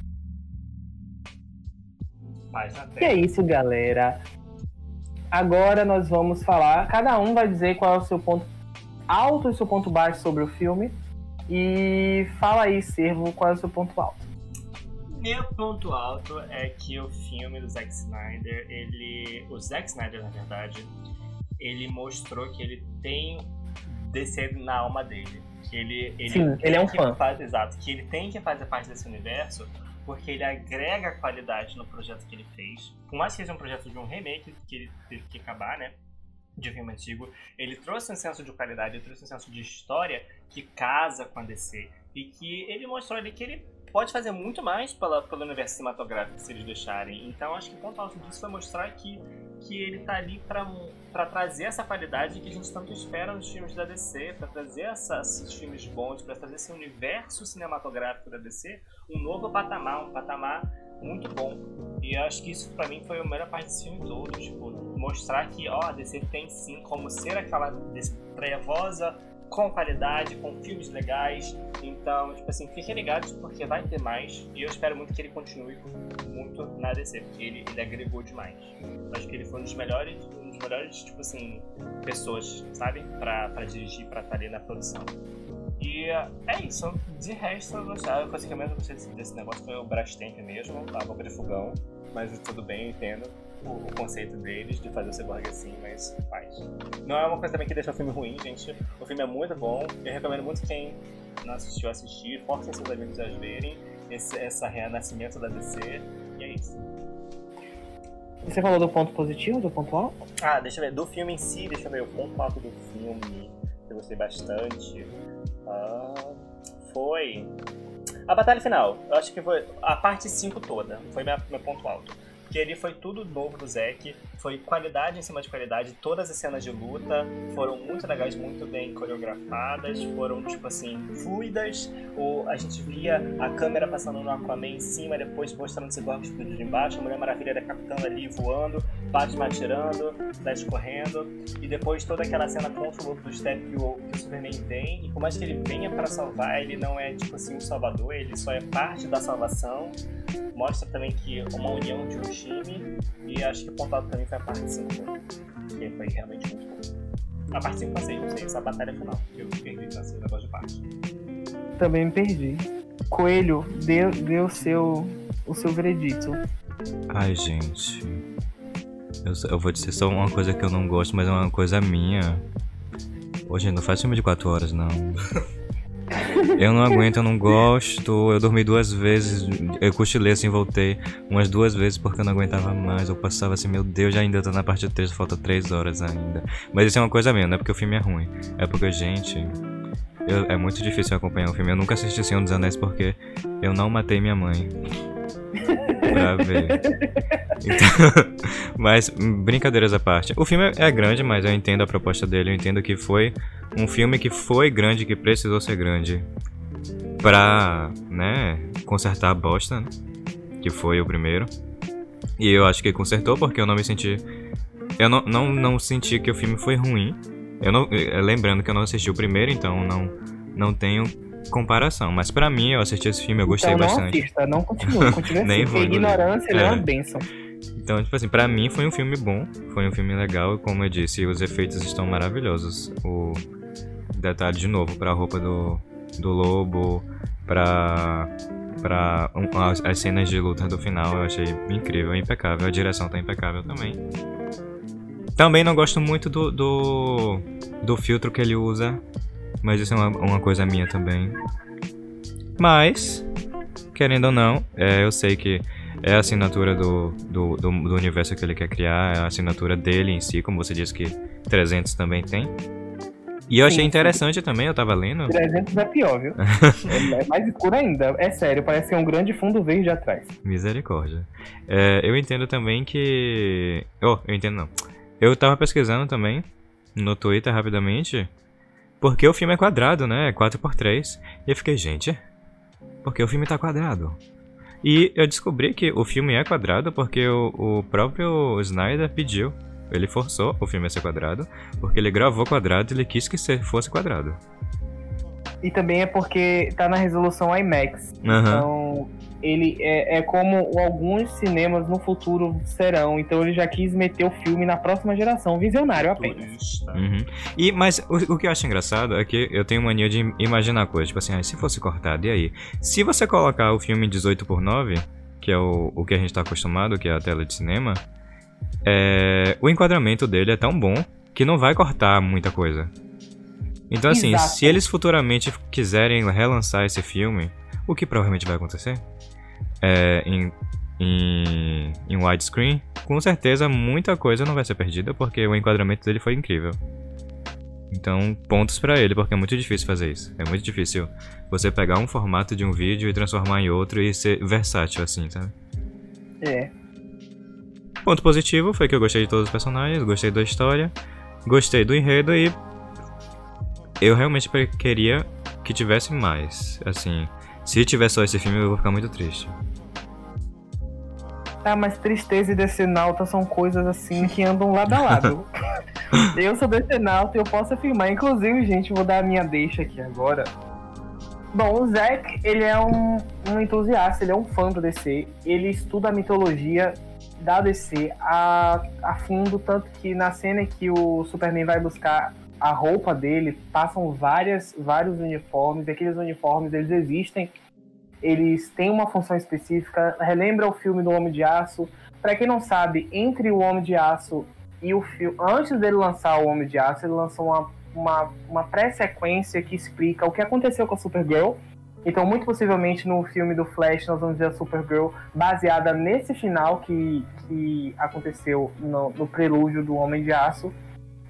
Speaker 1: E é isso, galera. Agora nós vamos falar. Cada um vai dizer qual é o seu ponto alto e o seu ponto baixo sobre o filme. E fala aí, Servo, qual é o seu ponto alto.
Speaker 2: Meu ponto alto é que o filme do Zack Snyder, ele. O Zack Snyder, na verdade, ele mostrou que ele tem DC na alma dele. Que ele, ele
Speaker 1: Sim, ele é um fã.
Speaker 2: faz- exato, que ele tem que fazer parte desse universo porque ele agrega qualidade no projeto que ele fez. Por mais que seja um projeto de um remake, que ele teve que acabar, né? de filme antigo. Ele trouxe um senso de qualidade, ele trouxe um senso de história que casa com a DC. E que ele mostrou ali que ele pode fazer muito mais pela, pelo universo cinematográfico se eles deixarem. Então acho que o ponto alto disso foi mostrar que, que ele tá ali para trazer essa qualidade que a gente tanto espera nos filmes da DC, para trazer essa, esses filmes bons, para trazer esse universo cinematográfico da DC um novo patamar, um patamar muito bom. E acho que isso para mim foi a melhor parte desse filme todo, tipo, mostrar que, ó, a DC tem sim como ser aquela trevosa com qualidade, com filmes legais. Então, tipo assim, fiquem ligados porque vai ter mais. E eu espero muito que ele continue muito na DC, porque ele, ele agregou demais. Eu acho que ele foi um dos melhores, um dos melhores, tipo assim, pessoas, sabe? Pra, pra dirigir, pra estar ali na produção. E é isso. De resto, eu gostei. A coisa que eu menos gostei desse, desse negócio foi o Brastemp mesmo, a boca de fogão. Mas tudo bem, eu entendo o, o, conceito deles de fazer o cyborg assim, mas faz. Não é uma coisa também que deixa o filme ruim, gente. O filme é muito bom. Eu recomendo muito quem não assistiu assistir. Forcem seus amigos a verem esse essa renascimento da DC. E é isso.
Speaker 1: Você falou do ponto positivo, do ponto alto?
Speaker 2: Ah, deixa eu ver. Do filme em si, deixa eu ver. O ponto alto do filme, que eu gostei bastante. Ah, foi. A batalha final. Eu acho que foi a parte 5 toda. Foi meu, meu ponto alto que ele foi tudo novo do Zack, foi qualidade em cima de qualidade, todas as cenas de luta foram muito legais, muito bem coreografadas, foram, tipo assim, fluidas, ou a gente via a câmera passando no Aquaman em cima, depois mostrando esse explodindo de embaixo, a Mulher Maravilha decapitando ali, voando, Batman atirando, Flash correndo, e depois toda aquela cena contra o lobo do Step que o, que o Superman tem, e por mais que ele venha para salvar, ele não é, tipo assim, um salvador, ele só é parte da salvação, mostra também que uma união de um time, e acho que o pontuado também foi a parte 5, que foi realmente muito bom. A parte 5 passei, não sei, essa batalha final, que eu perdi nesse negócio de parte.
Speaker 1: Também me perdi. Coelho, deu, deu seu, o seu veredito.
Speaker 3: Ai, gente. Eu, eu vou dizer só uma coisa que eu não gosto, mas é uma coisa minha. Hoje não faz filme de 4 horas, não. Eu não aguento, eu não gosto. Eu dormi duas vezes. Eu cochilei assim, voltei umas duas vezes porque eu não aguentava mais. Eu passava assim, meu Deus, já ainda tô na parte 3, falta 3 horas ainda. Mas isso é uma coisa minha, não é porque o filme é ruim. É porque, gente, eu, é muito difícil acompanhar o filme. Eu nunca assisti Senhor dos Anéis porque eu não matei minha mãe. Pra ver. Então, mas, brincadeiras à parte. O filme é grande, mas eu entendo a proposta dele. Eu entendo que foi um filme que foi grande, que precisou ser grande pra, né, consertar a bosta, né, que foi o primeiro. E eu acho que consertou porque eu não me senti. Eu não, não, não senti que o filme foi ruim. Eu não, eh, lembrando que eu não assisti o primeiro, então não, não tenho comparação. Mas para mim, eu assisti esse filme, eu gostei
Speaker 1: então, não
Speaker 3: bastante.
Speaker 1: Assista, não continue, continue assim, Nem vou, ignorância é. é uma bênção.
Speaker 3: Então, tipo assim, pra mim foi um filme bom, foi um filme legal, e como eu disse, os efeitos estão maravilhosos. O detalhe de novo pra roupa do, do lobo, pra, pra um, as, as, cenas de luta do final, eu achei incrível, impecável. A direção tá impecável também. Também não gosto muito do, do, do filtro que ele usa mas isso é uma, uma coisa minha também. Mas, querendo ou não, é, eu sei que é a assinatura do, do, do, do, universo que ele quer criar, é a assinatura dele em si, como você disse que 300 também tem. E eu achei sim, interessante sim. também, eu tava lendo.
Speaker 1: 300 é pior, viu? é mais escuro ainda. É sério, parece que é um grande fundo verde atrás.
Speaker 3: Misericórdia. É, eu entendo também que. Oh, eu entendo não. Eu tava pesquisando também no Twitter rapidamente porque o filme é quadrado, né? É 4x3. E eu fiquei, gente, porque o filme tá quadrado? E eu descobri que o filme é quadrado porque o, o próprio Snyder pediu. Ele forçou o filme a ser quadrado, porque ele gravou quadrado e ele quis que fosse quadrado.
Speaker 1: E também é porque tá na resolução IMAX. Uhum. Então, ele é, é, como alguns cinemas no futuro serão. Então ele já quis meter o filme na próxima geração, visionário apenas.
Speaker 3: Uhum. E, mas o, o, que eu acho engraçado é que eu tenho mania de imaginar coisas. Tipo assim, ah, se fosse cortado, e aí? Se você colocar o filme 18 por 9 que é o, o que a gente está acostumado, que é a tela de cinema, é, o enquadramento dele é tão bom que não vai cortar muita coisa. Então, assim, Exato. se eles futuramente quiserem relançar esse filme, o que provavelmente vai acontecer, é, em em, em widescreen, com certeza muita coisa não vai ser perdida, porque o enquadramento dele foi incrível. Então, pontos pra ele, porque é muito difícil fazer isso. É muito difícil você pegar um formato de um vídeo e transformar em outro e ser versátil assim, sabe?
Speaker 1: É.
Speaker 3: Ponto positivo foi que eu gostei de todos os personagens, gostei da história, gostei do enredo e eu realmente queria que tivesse mais. Assim, se tiver só esse filme eu vou ficar muito triste.
Speaker 1: Ah, mas tristeza e decenalta são coisas assim que andam lado a lado. eu sou decenalta e eu posso afirmar. Inclusive, gente, vou dar a minha deixa aqui agora. Bom, o Zack, ele é um, um entusiasta, ele é um fã do DC. Ele estuda a mitologia da DC a, a fundo, tanto que na cena que o Superman vai buscar a roupa dele, passam várias, vários uniformes, e aqueles uniformes, eles existem eles têm uma função específica. Relembra o filme do Homem de Aço. Para quem não sabe, entre o Homem de Aço e o filme, antes dele lançar o Homem de Aço, ele lançou uma, uma, uma pré-sequência que explica o que aconteceu com a Supergirl. Então, muito possivelmente no filme do Flash, nós vamos ver a Supergirl baseada nesse final que, que aconteceu no, no prelúdio do Homem de Aço.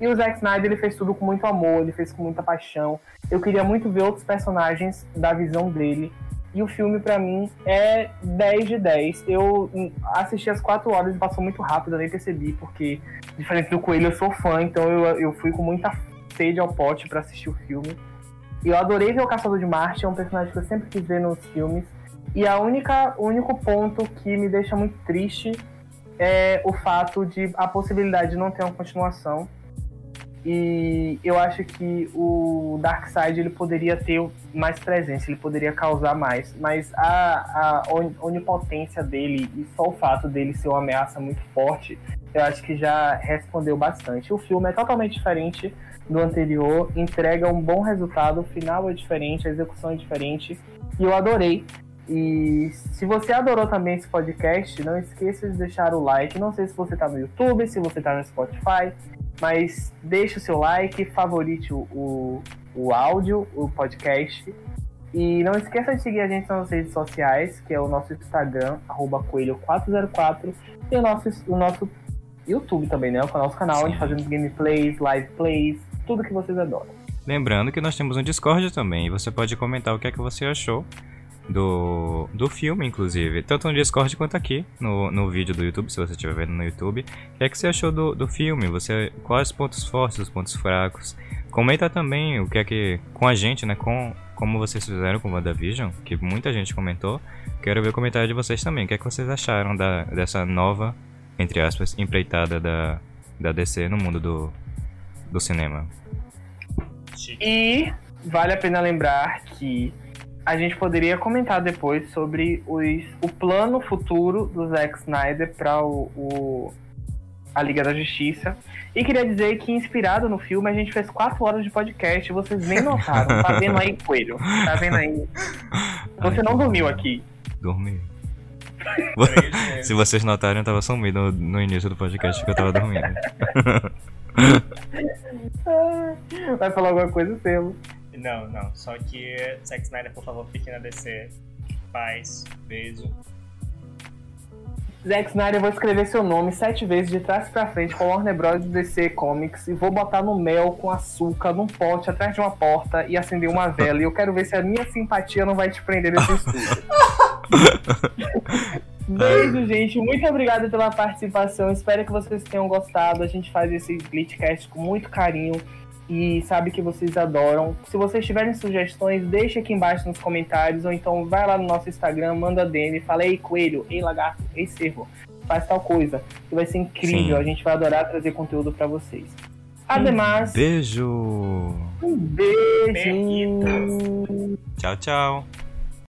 Speaker 1: E o Zack Snyder ele fez tudo com muito amor, ele fez com muita paixão. Eu queria muito ver outros personagens da visão dele. E o filme, pra mim, é 10 de 10. Eu assisti as 4 horas e passou muito rápido, eu nem percebi, porque, diferente do Coelho, eu sou fã, então eu, eu fui com muita sede ao pote pra assistir o filme. E eu adorei ver o Caçador de Marte, é um personagem que eu sempre quis ver nos filmes. E a única, o único ponto que me deixa muito triste é o fato de a possibilidade de não ter uma continuação. E eu acho que o Darkseid ele poderia ter mais presença, ele poderia causar mais. Mas a, a onipotência dele e só o fato dele ser uma ameaça muito forte, eu acho que já respondeu bastante. O filme é totalmente diferente do anterior, entrega um bom resultado, o final é diferente, a execução é diferente. E eu adorei. E se você adorou também esse podcast, não esqueça de deixar o like. Não sei se você está no YouTube, se você está no Spotify, mas deixe o seu like, favorite o, o, o áudio, o podcast. E não esqueça de seguir a gente nas redes sociais, que é o nosso Instagram, coelho404, e o nosso, o nosso YouTube também, né? O nosso canal,
Speaker 3: Sim.
Speaker 1: onde fazemos gameplays, live plays, tudo que vocês adoram.
Speaker 3: Lembrando que nós temos um Discord também, e você pode comentar o que é que você achou do, do filme, inclusive. Tanto no Discord quanto aqui, no, no vídeo do YouTube, se você estiver vendo no YouTube. O que é que você achou do, do filme? Você, quais os pontos fortes, os pontos fracos? Comenta também o que é que. com a gente, né? Com, como vocês fizeram com o WandaVision, que muita gente comentou. Quero ver o comentário de vocês também. O que é que vocês acharam da, dessa nova, entre aspas, empreitada da, da DC no mundo do, do cinema?
Speaker 1: E vale a pena lembrar que a gente poderia comentar depois sobre os, o plano futuro do Zack Snyder para o, o- a Liga da Justiça. E queria dizer que, inspirado no filme, a gente fez quatro horas de podcast. Vocês nem notaram. Tá vendo aí, Coelho? Tá vendo aí? Você não dormiu aqui.
Speaker 3: Dormi. Se vocês notarem, eu tava sumido no, no início do podcast porque eu tava dormindo.
Speaker 1: Vai falar alguma coisa, Selo.
Speaker 2: Não, não. Só que Zack Snyder, por favor, fique na DC. Paz, beijo.
Speaker 1: Zack Snyder, eu vou escrever seu nome sete vezes de trás pra frente com Warner Bros. DC Comics e vou botar no mel com açúcar num pote atrás de uma porta e acender uma vela. E eu quero ver se a minha simpatia não vai te prender nesse estúdio. Beijo, gente. Muito obrigada pela participação. Espero que vocês tenham gostado. A gente faz esse Glitchcast com muito carinho e sabe que vocês adoram. Se vocês tiverem sugestões, deixe aqui embaixo nos comentários ou então vai lá no nosso Instagram, manda DM, fala ei coelho, ei lagarto, ei cervo, faz tal coisa. Que vai ser incrível.
Speaker 3: Sim.
Speaker 1: A gente vai adorar trazer conteúdo pra vocês. Ademais,
Speaker 3: Beijo!
Speaker 1: um beijo.
Speaker 3: Tchau, tchau!